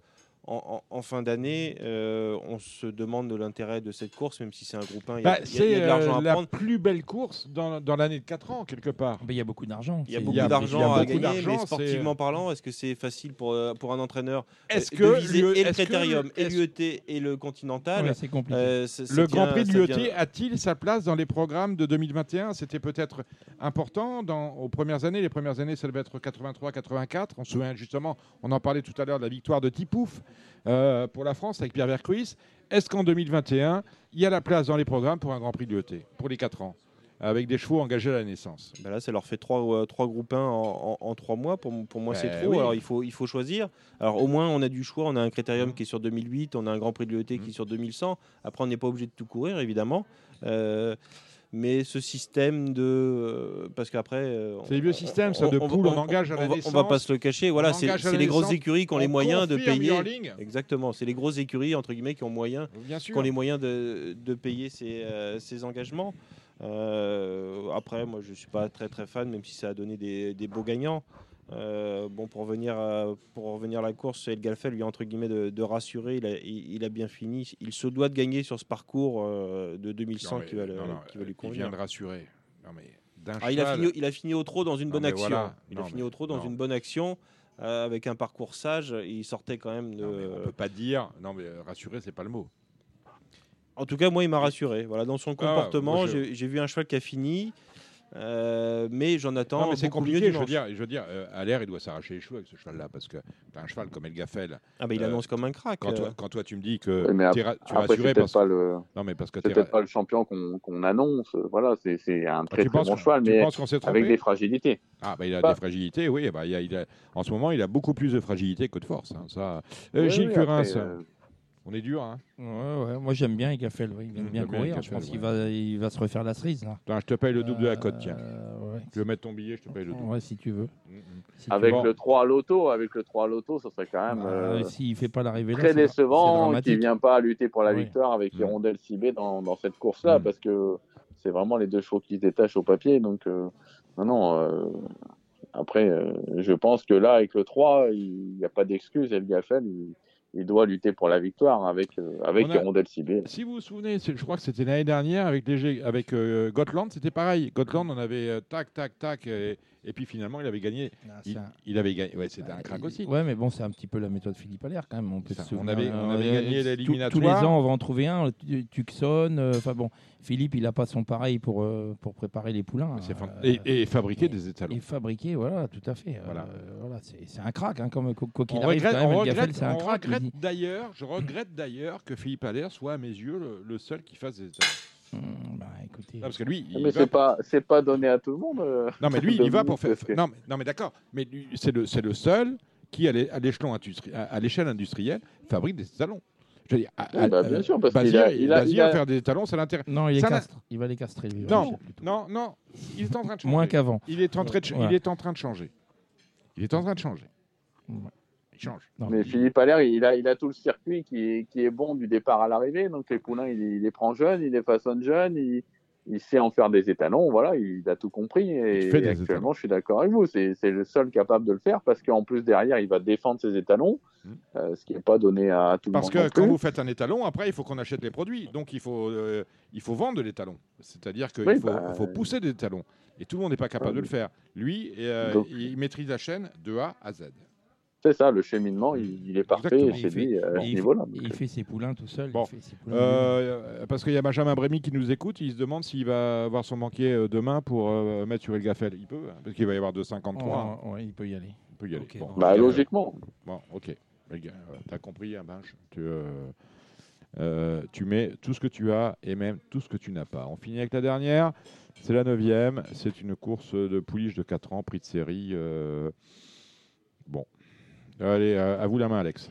en, en- en fin d'année. Euh, on se demande de l'intérêt de cette course, même si c'est un groupe 1. Il y a, Bah, c'est euh, la prendre. plus belle course dans, dans l'année de 4 ans, quelque part. Mais il y a beaucoup d'argent. Il y a beaucoup d'argent a à gagner, mais sportivement parlant, est-ce que c'est facile pour, euh, pour un entraîneur Est-ce euh, que de viser l'UE et le est-ce que critérium, et est-ce- l'UET et le continental Ouais, c'est compliqué. euh, ça- ça Le tient- Grand Prix de l'UET tient- a-t-il sa place dans les programmes de 2021 C'était peut-être important dans, aux premières années. Les premières années, ça devait être 83-84. On se souvient justement, on en parlait tout à l'heure, de la victoire de Tipouf euh, pour la France avec Pierre Vercruis. Est-ce qu'en 2021, il y a la place dans les programmes pour un Grand Prix de l'UET pour les 4 ans avec des chevaux engagés à la naissance? Bah là, ça leur fait trois, euh, trois groupes 1 en, en, en trois mois. Pour, moi, c'est Bah trop. oui. Alors, il faut, il faut choisir. Alors, au moins, on a du choix. On a un critérium qui est sur 2008. On a un Grand Prix de l'UET qui est sur 2100. Après, on n'est pas obligé de tout courir, évidemment. Euh, mais ce système de. euh, parce qu'après. euh, C'est les vieux systèmes, ça, de on- poules, on on- engage à la on naissance. Va pas se le cacher. Voilà, c'est les grosses écuries qui ont on les moyens de payer. Exactement. C'est les grosses écuries, entre guillemets, qui ont, moyen, qui ont les moyens de, de payer ces, euh, ces engagements. Euh, après, moi, je suis pas très très fan, même si ça a donné des, des beaux gagnants. Euh, bon, pour revenir à, pour revenir à la course, El Galfel lui a entre guillemets de, de rassurer. Il a, il, il a bien fini. Il se doit de gagner sur ce parcours euh, de 2100 Non, mais- qui va, le- non, non, qui va lui Il convenir. vient de rassurer. Non, mais Ah, il, a fini, il a fini au trot dans une bonne action. voilà. Il a fini au trot dans une bonne action euh, avec un parcours sage. Il sortait quand même de. On peut pas dire. Non, mais rassurer, c'est pas le mot. En tout cas, moi, il m'a rassuré. Voilà, dans son comportement, Ah, j'ai j'ai vu un cheval qui a fini, euh, mais j'en attends. non, mais c'est compliqué. Je veux dire, je veux dire euh, à l'air, il doit s'arracher les cheveux avec ce cheval-là parce que t'as un cheval comme El Gaffel. Ah, bah, il euh, annonce comme un crack. Quand, toi, quand toi, tu me dis que mais ra- tu es rassuré parce pas que. le, Non, mais parce que c'est t'es. peut-être pas le champion qu'on annonce. Voilà, c'est c'est un très tu très bon cheval, mais avec des fragilités. Ah, bah, il a Pas- des fragilités, oui. Bah, il a, il a- en ce moment, il a beaucoup plus de fragilité que de force. hein, ça. Euh, Oui, Gilles oui, Curins, après, euh, on est dur. Hein Ouais, ouais, Moi, j'aime bien Egafel. Ouais. Il vient Mmh, bien j'aime bien courir. Je pense ouais. qu'il va, il va se refaire la cerise. Là. Attends, je te paye le double de la cote, tiens. Euh, ouais. Tu veux mettre ton billet, je te paye le double. Ouais, si tu veux. Mm, mm. Si tu avec le 3 à l'auto, avec le 3 à l'auto, ça serait quand même Bah, euh, S'il fait pas l'arrivée là, très décevant qu'il dramatique. vient pas lutter pour la Oui. victoire avec Mm. Hirondelle Cibé dans, dans cette course-là, parce que c'est vraiment les deux chevaux qui se détachent au papier. Donc, euh, non, non. euh, après, euh, je pense que là, avec le 3, il n'y a pas d'excuse. El Gaffel, il, il doit lutter pour la victoire avec, euh, avec a- Hirondelle Cibé. Si vous vous souvenez, je crois que c'était l'année dernière avec, avec euh, Gotland, c'était pareil. Gotland, on avait euh, tac, tac, tac, et, et puis finalement, il avait gagné. Ah, Il, un- avait gagné. Ouais, c'était un Ah, crack aussi. Ouais, mais bon, c'est un petit peu la méthode Philippe Allaire quand même. On, peut se on souvenir, avait- on avait euh, gagné l'éliminatoire. Tous les ans, on va en trouver un. Tu- Tucson. euh, Enfin bon, Philippe, il n'a pas son pareil pour, euh, pour préparer les poulains. Euh, et, et fabriquer des étalons. et fabriquer, voilà, tout à fait. Voilà. Euh, voilà, c'est un crack, hein, comme quoi qu'il arrive. regrette, quand même, on Gaffel, regrette- un on crack. regrette d'ailleurs, je regrette d'ailleurs que Philippe Allaire soit à mes yeux le, le seul qui fasse des étalons. Hum, bah, écoutez, Non, parce que lui, il Mais va c'est pas, c'est pas donné à tout le monde. euh, Non, mais lui, il y va pour faire. Non, mais, non, mais d'accord. Mais lui, c'est le, c'est le seul qui, à l'é- à l'échelon industri- à, l'échelle industrielle, fabrique des étalons. Je veux dire, à- Oui, à- bah, bien euh, sûr, parce qu'il Bazir, a- il a- il a- faire des étalons, ça l'intéresse. non, il, est castre. il va les castrer. lui, Non, non, non. Il est en train de changer. Moins qu'avant. Il est en train de, ch- Voilà. il est en train de changer. Il est en train de changer. Ouais. Il change. Non, Mais il- Philippe Allaire, il a, il a tout le circuit qui est, qui est bon du départ à l'arrivée. Donc les poulains, il, il les prend jeunes, il les façonne jeunes, il, il sait en faire des étalons. Voilà, il a tout compris. Et, actuellement, je suis d'accord avec vous. C'est c'est le seul capable de le faire parce qu'en plus, derrière, il va défendre ses étalons, Mm. euh, ce qui n'est pas donné à tout Parce le monde. que non quand plus. vous faites un étalon, après, il faut qu'on achète les produits. Donc, il faut, euh, il faut vendre l'étalon. C'est-à-dire qu'il Oui, faut, bah, faut pousser des étalons. Et tout le monde n'est pas capable Ouais. de le faire. Lui, euh, Donc- il maîtrise la chaîne de A à Z. C'est ça, le cheminement, il, il est parfait Exactement. chez Il fait- lui euh, à ce il, niveau-là. il fait ses poulains tout seul. Bon. il fait ses poulains Euh, parce qu'il y a Benjamin Brémy qui nous écoute, il se demande s'il va avoir son banquier euh, demain pour euh, mettre sur El Gaffel. Il peut, hein, parce qu'il va y avoir 2,53. hein. Ouais, ouais, il peut y aller. Il peut y aller. Bon. Bah, logiquement. Bon, ok. Euh, T'as compris, hein, Benj tu, euh, euh, tu mets tout ce que tu as et même tout ce que tu n'as pas. On finit avec la dernière. C'est la neuvième. C'est une course de pouliche de 4 ans, prix de série. euh, Bon. Allez, à, à vous la main, Alex.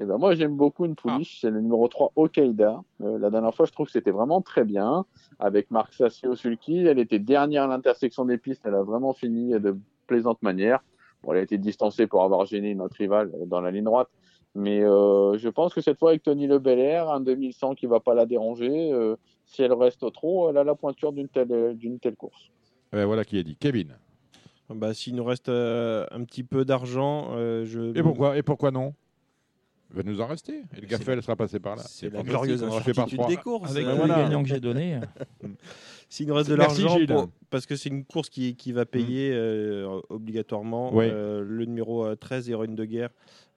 Eh ben moi j'aime beaucoup une pouliche, c'est le numéro 3 Okaïda. Euh, la dernière fois je trouve que c'était vraiment très bien avec Marc Sassio Sulky. Elle était dernière à l'intersection des pistes, elle a vraiment fini de plaisante manière. Bon, elle a été distancée pour avoir gêné notre rival dans la ligne droite, Mais euh, je pense que cette fois, avec Tony Le Belair, un 2100 qui va pas la déranger, euh, si elle reste trop, elle a la pointure d'une telle, d'une telle course. Eh ben, voilà qui est dit. Kevin. Bah, S'il nous reste euh, un petit peu d'argent, euh, je. Et pourquoi, et pourquoi non? Il va nous en rester. Et le Gaffel sera passé par là. C'est la glorieuse incertitude trois. des courses. Avec Euh, voilà. les gagnants que j'ai donnés. S'il nous reste de l'argent, parce que c'est une course qui, qui va payer euh, obligatoirement. Oui. Euh, le numéro euh, 13, Héroïne de guerre,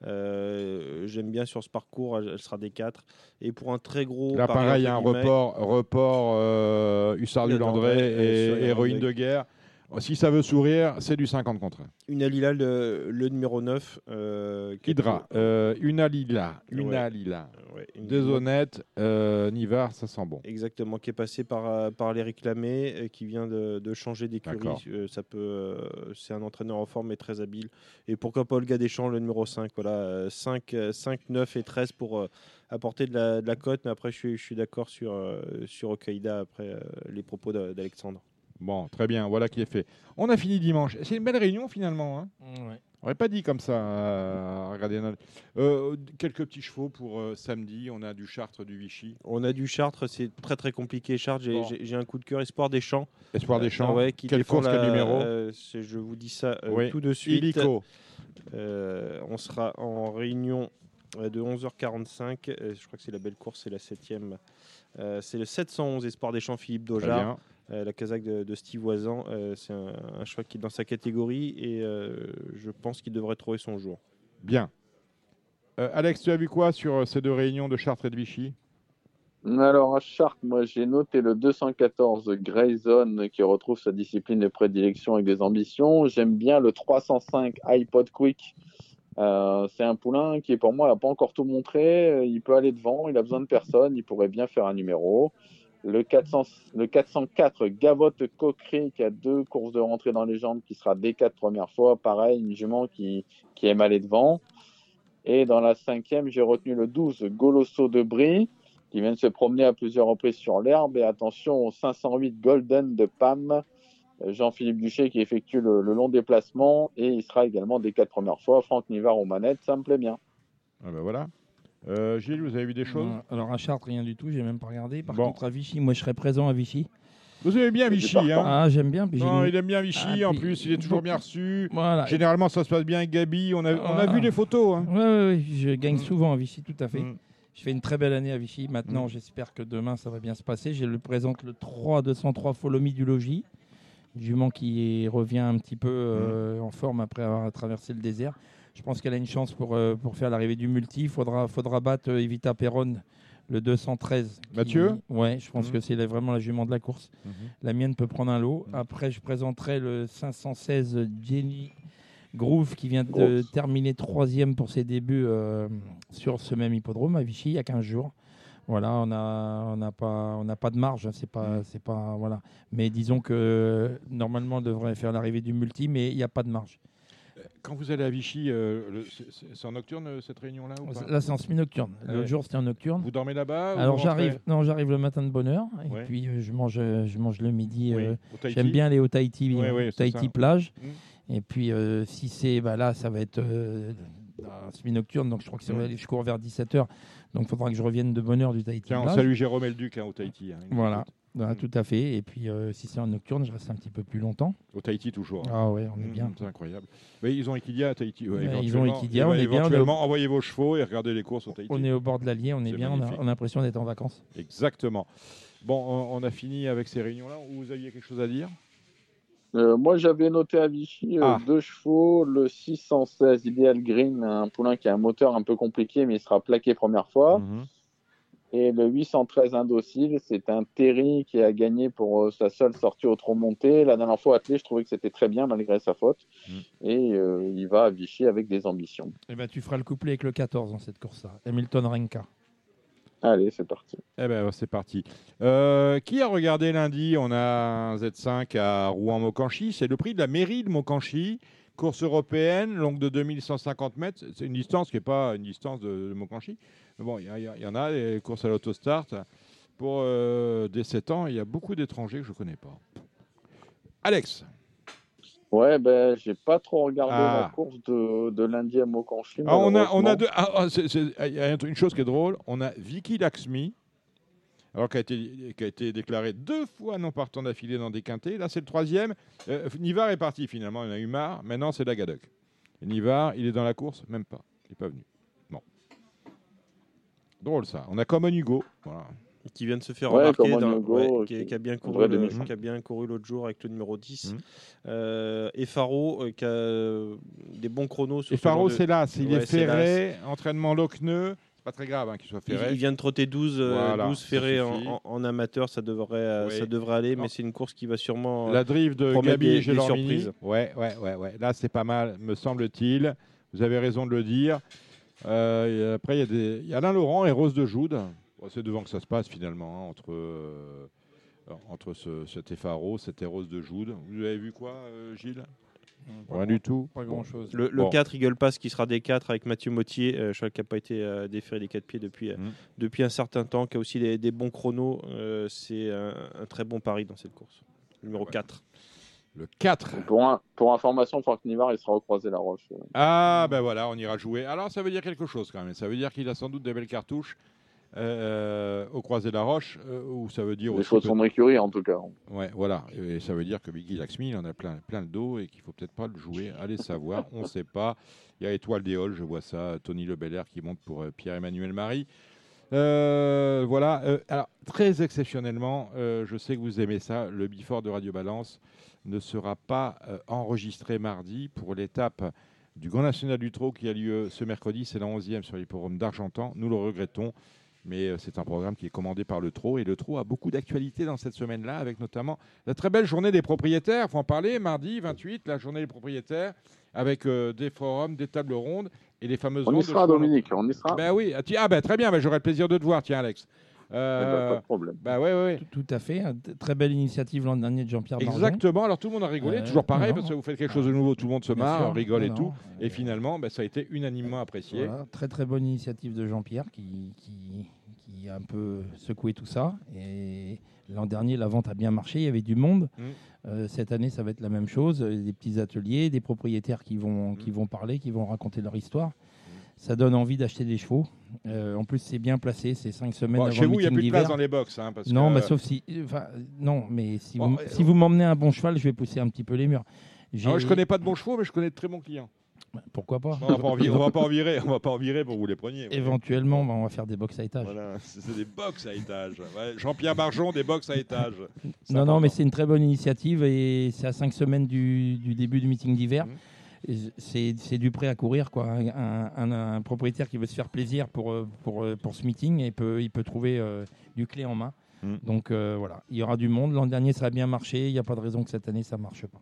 euh, j'aime bien sur ce parcours, elle, elle sera des 4. Et pour un très gros. Là, pareil, un entre guillemets, report, report euh, Hussard du Il y a Landré et héroïne de guerre. Si ça veut sourire, c'est du 50 contre 1. Une Alila, le, le numéro 9. Euh, Hydra, euh, une Alila, une Ouais. Alila. Ouais, une- Déshonnête, euh, Nivar, ça sent bon. Exactement, qui est passé par, euh, par les réclamés, euh, qui vient de, de changer d'écurie. Euh, ça peut, euh, c'est un entraîneur en forme et très habile. Et pourquoi pas Olga Deschamps, le numéro 5. Voilà, euh, 5, euh, 5 9 et 13 pour euh, apporter de la, de la cote. Mais après, je suis, je suis d'accord sur, euh, sur Okaïda après euh, les propos d'A- d'Alexandre. Bon, très bien, voilà qui est fait. On a fini dimanche. C'est une belle réunion finalement. Hein on n'aurait pas dit comme ça. euh, regardez, euh, quelques petits chevaux pour euh, samedi. On a du Chartres, du Vichy. On a du Chartres, c'est très très compliqué. Chartres, j'ai Bon. j'ai- j'ai un coup de cœur. Espoir des Champs. Espoir des Champs. ouais, qui Quelle course, quel la- numéro euh, Je vous dis ça euh, Oui. tout de suite. Illico. Euh, on sera en réunion de 11h45. Euh, je crois que c'est la belle course, c'est la septième. Euh, c'est le 711 Espoir des Champs Philippe Très Dojard. bien. Euh, la casaque de, de Steve Voisin, euh, c'est un, un choix qui est dans sa catégorie et euh, je pense qu'il devrait trouver son jour. Bien. Euh, Alex, tu as vu quoi sur euh, ces deux réunions de Chartres et de Vichy? Alors à Chartres, moi j'ai noté le 214 Grayson qui retrouve sa discipline de prédilection avec des ambitions. J'aime bien le 305 iPod Quick. Euh, c'est un poulain qui pour moi n'a pas encore tout montré. Euh, Il peut aller devant, il a besoin de personne, il pourrait bien faire un numéro. Le, 400, le 404 Gavotte Coquerie qui a deux courses de rentrée dans les jambes qui sera des quatre premières fois. Pareil, une jument qui, qui aime aller devant. Et dans la cinquième, j'ai retenu le 12 Golosso de Brie qui vient de se promener à plusieurs reprises sur l'herbe. Et attention au 508 Golden de Pam, Jean-Philippe Duché qui effectue le, le long déplacement. Et il sera également des quatre premières fois. Franck Nivard aux manettes, ça me plaît bien. Ah ben voilà. Euh, Gilles, vous avez vu des choses? Ouais, Alors à Chartres, rien du tout, j'ai même pas regardé. Par Bon. contre, à Vichy, moi je serais présent à Vichy. Vous aimez bien Vichy, hein? Ah, j'aime bien. puis j'ai Non, une- il aime bien Vichy, Ah, en puis- plus, il est toujours bien reçu. Voilà. Généralement, ça se passe bien avec Gabi. On a, on a Ah. vu les photos. Hein. Ouais, ouais, ouais, je gagne souvent à Vichy, tout à fait. Mm. Je fais une très belle année à Vichy. Maintenant, Mm. j'espère que demain, ça va bien se passer. Je le présente le 3 203 Follow Me du logis. Jument qui revient un petit peu euh, en forme après avoir traversé le désert. Je pense qu'elle a une chance pour, euh, pour faire l'arrivée du multi. Il faudra, faudra battre euh, Evita Perron, le 213. qui- Mathieu Ouais, je pense Mhm. que c'est vraiment la jument de la course. Mhm. La mienne peut prendre un lot. Mhm. Après, je présenterai le 516 Jenny Groove qui vient de terminer troisième pour ses débuts euh, sur ce même hippodrome à Vichy il y a 15 jours. Voilà, on n'a on n'a pas, on pas de marge, hein, c'est pas, c'est pas, voilà. Mais disons que normalement, on devrait faire l'arrivée du multi, mais il n'y a pas de marge. Quand vous allez à Vichy, euh, c'est- en nocturne euh, cette réunion-là Là, c'est en semi-nocturne. Ah L'autre ouais. jour, c'était en nocturne. Vous dormez là-bas Alors j'arrive, non, j'arrive le matin de bonne heure et Ouais. puis euh, je mange, je mange le midi. Oui, euh. J'aime bien aller au Tahiti, c'est Tahiti plage. Mm. Et puis si c'est, bah là, ça va être semi-nocturne, donc je crois que aller- je cours vers 17h, donc il faudra que je revienne de bonne heure du Tahiti Tiens, on plage. salue Jérôme Elduc hein, au Tahiti. hein, Voilà. Voilà, Mm. tout à fait. Et puis euh, si c'est en nocturne, je reste un petit peu plus longtemps. Au Tahiti toujours. hein. Ah ouais, on est Mm, bien. C'est incroyable. Mais ils ont Equidia à Tahiti. ouais, ils ont. Equidia, Eh ben, on est bien, on est au- Éventuellement, envoyez vos chevaux et regardez les courses au Tahiti. On est au bord de l'Allier, on est, bien, on a, magnifique. on a l'impression d'être en vacances. Exactement. Bon, on, on a fini avec ces réunions-là. Vous aviez quelque chose à dire? Euh, moi, j'avais noté à Vichy euh, Ah. deux chevaux, le 616 Ideal Green, un poulain qui a un moteur un peu compliqué, mais il sera plaqué première fois. Mhm. Et le 813 Indocile, c'est un Terry qui a gagné pour euh, sa seule sortie au trop monté. La dernière fois attelé, je trouvais que c'était très bien malgré sa faute. Mm. Et euh, il va à Vichy avec des ambitions. Et ben, tu feras le couplet avec le 14 dans cette course-là. Hamilton Renka. Allez, c'est parti. Eh ben, c'est parti. Euh, qui a regardé lundi? On a un Z5 à Rouen-Mocanchi. C'est le prix de la mairie de Mocanchi. Course européenne, longue de 2150 mètres. C'est une distance qui n'est pas une distance de, de Mocanchi. Mais bon, il y, en a, des courses à l'autostart. Pour euh, des 7 ans, il y a beaucoup d'étrangers que je ne connais pas. Alex Ouais, ben, j'ai pas trop regardé Ah. la course de, de lundi à Mokanchi. Ah, on a, on a deux. ah, ah, c'est- c'est- Il y a une chose qui est drôle. On a Vicky Laxmi, alors qui a été, qui a été déclaré deux fois non partant d'affilée dans des quintés. Là, c'est le troisième. Euh, Nivard est parti finalement. Il en a eu marre. Maintenant, c'est Dagadoc. Et Nivard, il est dans la course, même pas. Il n'est pas venu. Bon. Drôle ça. On a Common Hugo. Voilà. qui vient de se faire Ouais, remarquer, dans- Hugo, ouais, qui, qui- qui a bien couru, le- qui a bien couru l'autre jour avec le numéro 10. Mhm. Euh, et Faro, euh, qui a euh, des bons chronos. Sur Et Faro, de- c'est là. Il Ouais, est ferré. Entraînement Lochneux. Pas très grave hein, qu'il soit ferré. il vient de trotter 12, euh, Voilà, 12 ça ferrés en, suffit. en- en amateur, ça devrait, euh, Oui. ça devrait aller, Non. mais c'est une course qui va sûrement. euh, La drive de Gabi des- et des Gelormini. surprises. Ouais, ouais, ouais, ouais. Là, c'est pas mal, me semble-t-il. Vous avez raison de le dire. Euh, et après, il y a des- il y, a Alain Laurent et Rose de Joude. Bon, c'est devant que ça se passe finalement, hein, entre, euh, entre ce, cet Effaro, cette Rose de Joude. Vous avez vu quoi, euh, Gilles? Rien du tout. Pas Bon. grand-chose. Le, le Bon. 4 Eagle Pass qui sera des 4 avec Mathieu Mottier, euh, je crois qu'il n'a pas été euh, déféré des 4 pieds depuis, euh, Mhm. depuis un certain temps, qui a aussi des, des bons chronos. euh, c'est un, un très bon pari dans cette course. Numéro Ouais. 4. Le 4. Pour, un- pour information, Franck Nivard, il sera au croisé la roche. Ah, ben voilà, on ira jouer. Alors, ça veut dire quelque chose quand même. Ça veut dire qu'il a sans doute des belles cartouches euh, au Croisé la Roche, euh, ou ça veut dire Les choses de son écurie, en tout cas. Ouais, voilà. Et ça veut dire que Biggie Laxmi, il en a plein, plein le dos et qu'il faut peut-être pas le jouer. Allez savoir, on ne sait pas. Il y a Étoile des Halles, je vois ça. Tony Le Belair qui monte pour euh, Pierre-Emmanuel Marie. Euh, voilà. Euh, alors, très exceptionnellement, euh, je sais que vous aimez ça. Le Bifort de Radio Balance ne sera pas euh, enregistré mardi pour l'étape du Grand National du Trot qui a lieu ce mercredi. C'est la 11e sur l'hippodrome d'Argentan. Nous le regrettons. Mais euh, c'est un programme qui est commandé par le Trot. Et le Trot a beaucoup d'actualités dans cette semaine-là, avec notamment la très belle journée des propriétaires. Il faut en parler. Mardi 28, la journée des propriétaires, avec euh, des forums, des tables rondes et les fameuses On y sera. Dominique, on y sera. Ben oui. Ah, tiens, ah, ben, très bien. Ben, J'aurai le plaisir de te voir, tiens, Alex. Eh ben, Euh, pas de problème. bah ouais, ouais, ouais. Tout, tout à fait. T- Très belle initiative l'an dernier de Jean-Pierre. Exactement. Alors tout le monde a rigolé. Toujours pareil, non, parce que vous faites quelque chose de nouveau, tout le monde se marre, sûr. rigole et tout. Et finalement, ben, ça a été unanimement apprécié. Voilà, très très bonne initiative de Jean-Pierre qui, qui, qui a un peu secoué tout ça. Et l'an dernier, la vente a bien marché, il y avait du monde. Mm. Euh, cette année, ça va être la même chose. Des petits ateliers, des propriétaires qui vont, Mm. qui vont parler, qui vont raconter leur histoire. Ça donne envie d'acheter des chevaux. Euh, en plus, c'est bien placé. C'est cinq semaines Bon, avant chez vous, il n'y a plus de place dans les box. Hein, parce Non, que- bah, sauf si. Non, mais si Bon, vous, euh, si vous m'emmenez un bon cheval, je vais pousser un petit peu les murs. Ah, je connais pas de bons chevaux, mais je connais de très bons clients. Pourquoi pas On va pas en virer, on va pas en virer, on va pas en virer pour que vous les preniez. ouais. Éventuellement, bah, on va faire des box à étage. Voilà, c'est des box à étage. Ouais, Jean-Pierre Barjon, des box à étage. Non, non, mais c'est une très bonne initiative et c'est à cinq semaines du, du début du meeting d'hiver. Et C'est du prêt à courir. Quoi. Un, un- un propriétaire qui veut se faire plaisir pour, euh, pour, euh, pour ce meeting, et peut, il peut trouver euh, du clé en main. Mhm. Donc euh, voilà, il y aura du monde. L'an dernier, ça a bien marché. Il n'y a pas de raison que cette année, ça ne marche pas.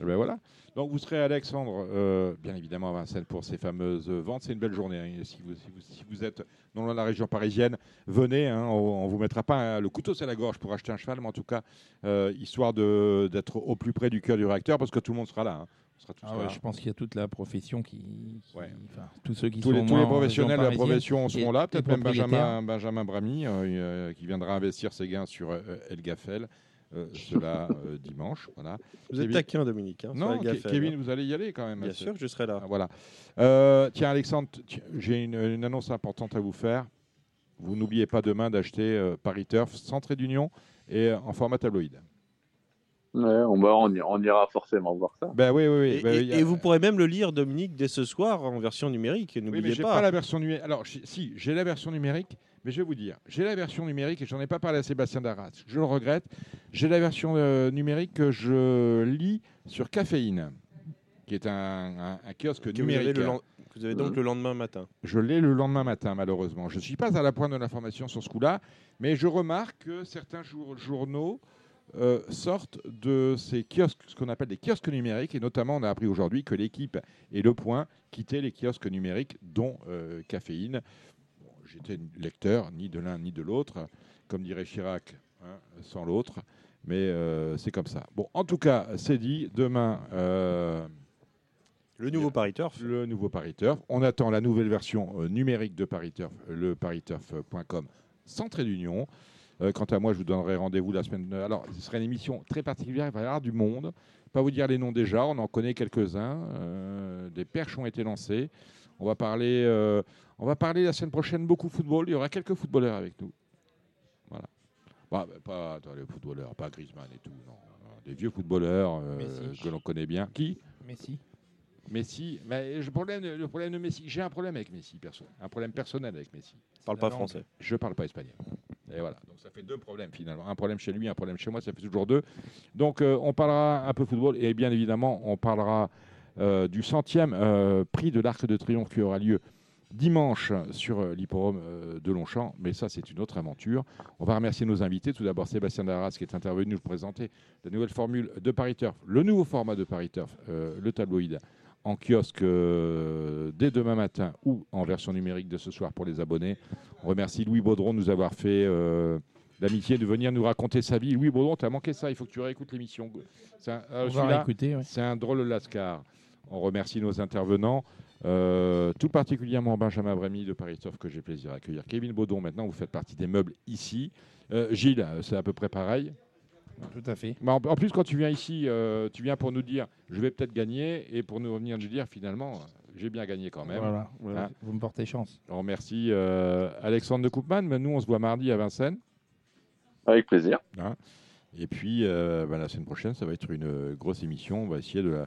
Eh ben voilà. Donc vous serez Alexandre, euh, bien évidemment à Vincennes pour ces fameuses ventes. C'est une belle journée. hein. Si, vous, si, vous, si vous êtes dans la région parisienne, venez. hein. on, ne vous mettra pas hein, le couteau sur la gorge pour acheter un cheval, mais en tout cas, euh, histoire de- d'être au plus près du cœur du réacteur, parce que tout le monde sera là. sera Ah ouais, là. je pense qu'il y a toute la profession qui. qui- Ouais. enfin, tous ceux qui Tous sont les, tous les professionnels de la profession seront là, peut-être même. Benjamin, Benjamin Bramy, euh, qui viendra investir ses gains sur El Gaffel, cela euh, dimanche. Voilà. Vous êtes Kevin- taquin, Dominique. hein, Non, Kevin, hein. vous allez y aller quand même. Bien sûr que je serai là. Ah, Voilà. Euh, tiens, Alexandre, j'ai une, une annonce importante à vous faire. Vous n'oubliez pas demain d'acheter euh, Paris Turf, sans trait d'union et euh, en format tabloïd. Ouais, on, va, on, y- on ira forcément voir ça. Ben oui, oui, oui. Et, Ben, et- a- vous pourrez même le lire, Dominique, dès ce soir en version numérique. Oui, mais N'oubliez j'ai pas. pas. la version numérique. Alors, si, j'ai la version numérique, mais je vais vous dire, j'ai la version numérique et j'en ai pas parlé à Sébastien Darras. Je le regrette. J'ai la version euh, numérique que je lis sur Caféine, qui est un, un- un kiosque que vous, numérique. avez len- que vous avez donc le lendemain matin. Je l'ai le lendemain matin, malheureusement. Je ne suis pas à la pointe de l'information sur ce coup-là, mais je remarque que certains jour- journaux euh, sortent de ces kiosques, ce qu'on appelle des kiosques numériques, et notamment on a appris aujourd'hui que l'équipe et Le Point quittaient les kiosques numériques, dont euh, Caféine. J'étais lecteur, ni de l'un ni de l'autre, comme dirait Chirac, hein, sans l'autre, mais euh, c'est comme ça. Bon, en tout cas, c'est dit, demain... euh, Le nouveau Paris Turf. le nouveau Paris Turf. On attend la nouvelle version euh, numérique de Paris Turf, le pariturf.com, sans trait d'union. Euh, quant à moi, je vous donnerai rendez-vous la semaine. Alors, ce sera une émission très particulière. Il va y avoir du monde. Pas vous dire les noms déjà. On en connaît quelques-uns. Des perches ont été lancées. On va parler. euh, on va parler la semaine prochaine beaucoup football. Il y aura quelques footballeurs avec nous. Voilà. Bah, bah, pas attends, les footballeurs, pas Griezmann et tout. Non. Des vieux footballeurs euh, que l'on connaît bien. Qui? Messi. Messi. Mais le problème, le problème de Messi, j'ai un problème avec Messi, perso. Un problème personnel avec Messi. Parle C'est pas langue. français. Je parle pas espagnol. Et voilà. Donc ça fait deux problèmes finalement. Un problème chez lui, un problème chez moi, ça fait toujours deux. Donc euh, on parlera un peu football et bien évidemment on parlera du centième euh, prix de l'Arc de Triomphe qui aura lieu dimanche sur euh, l'hipporome euh, de Longchamp. Mais ça c'est une autre aventure. On va remercier nos invités. Tout d'abord Sébastien Darras qui est intervenu nous présenter la nouvelle formule de Paris Turf, le nouveau format de Paris Turf, euh, le tabloïd en kiosque euh, dès demain matin ou en version numérique de ce soir pour les abonnés. On remercie Louis Baudron de nous avoir fait euh, l'amitié de venir nous raconter sa vie. Louis Baudron, tu as manqué ça, il faut que tu réécoutes l'émission. C'est un, euh, ouais. C'est un drôle de lascar. On remercie nos intervenants, euh, tout particulièrement Benjamin Brémy de Paris Turf que j'ai plaisir à accueillir. Kevin Baudon, maintenant vous faites partie des meubles ici. Euh, Gilles, c'est à peu près pareil. Tout à fait. En, en plus, quand tu viens ici, euh, tu viens pour nous dire je vais peut-être gagner et pour nous venir nous dire finalement j'ai bien gagné quand même. Voilà, voilà. Hein. vous me portez chance. On remercie euh, Alexandre de Koopman. Mais nous, on se voit mardi à Vincennes. Avec plaisir. Hein. Et puis, euh, ben, la semaine prochaine, ça va être une grosse émission. On va essayer de la,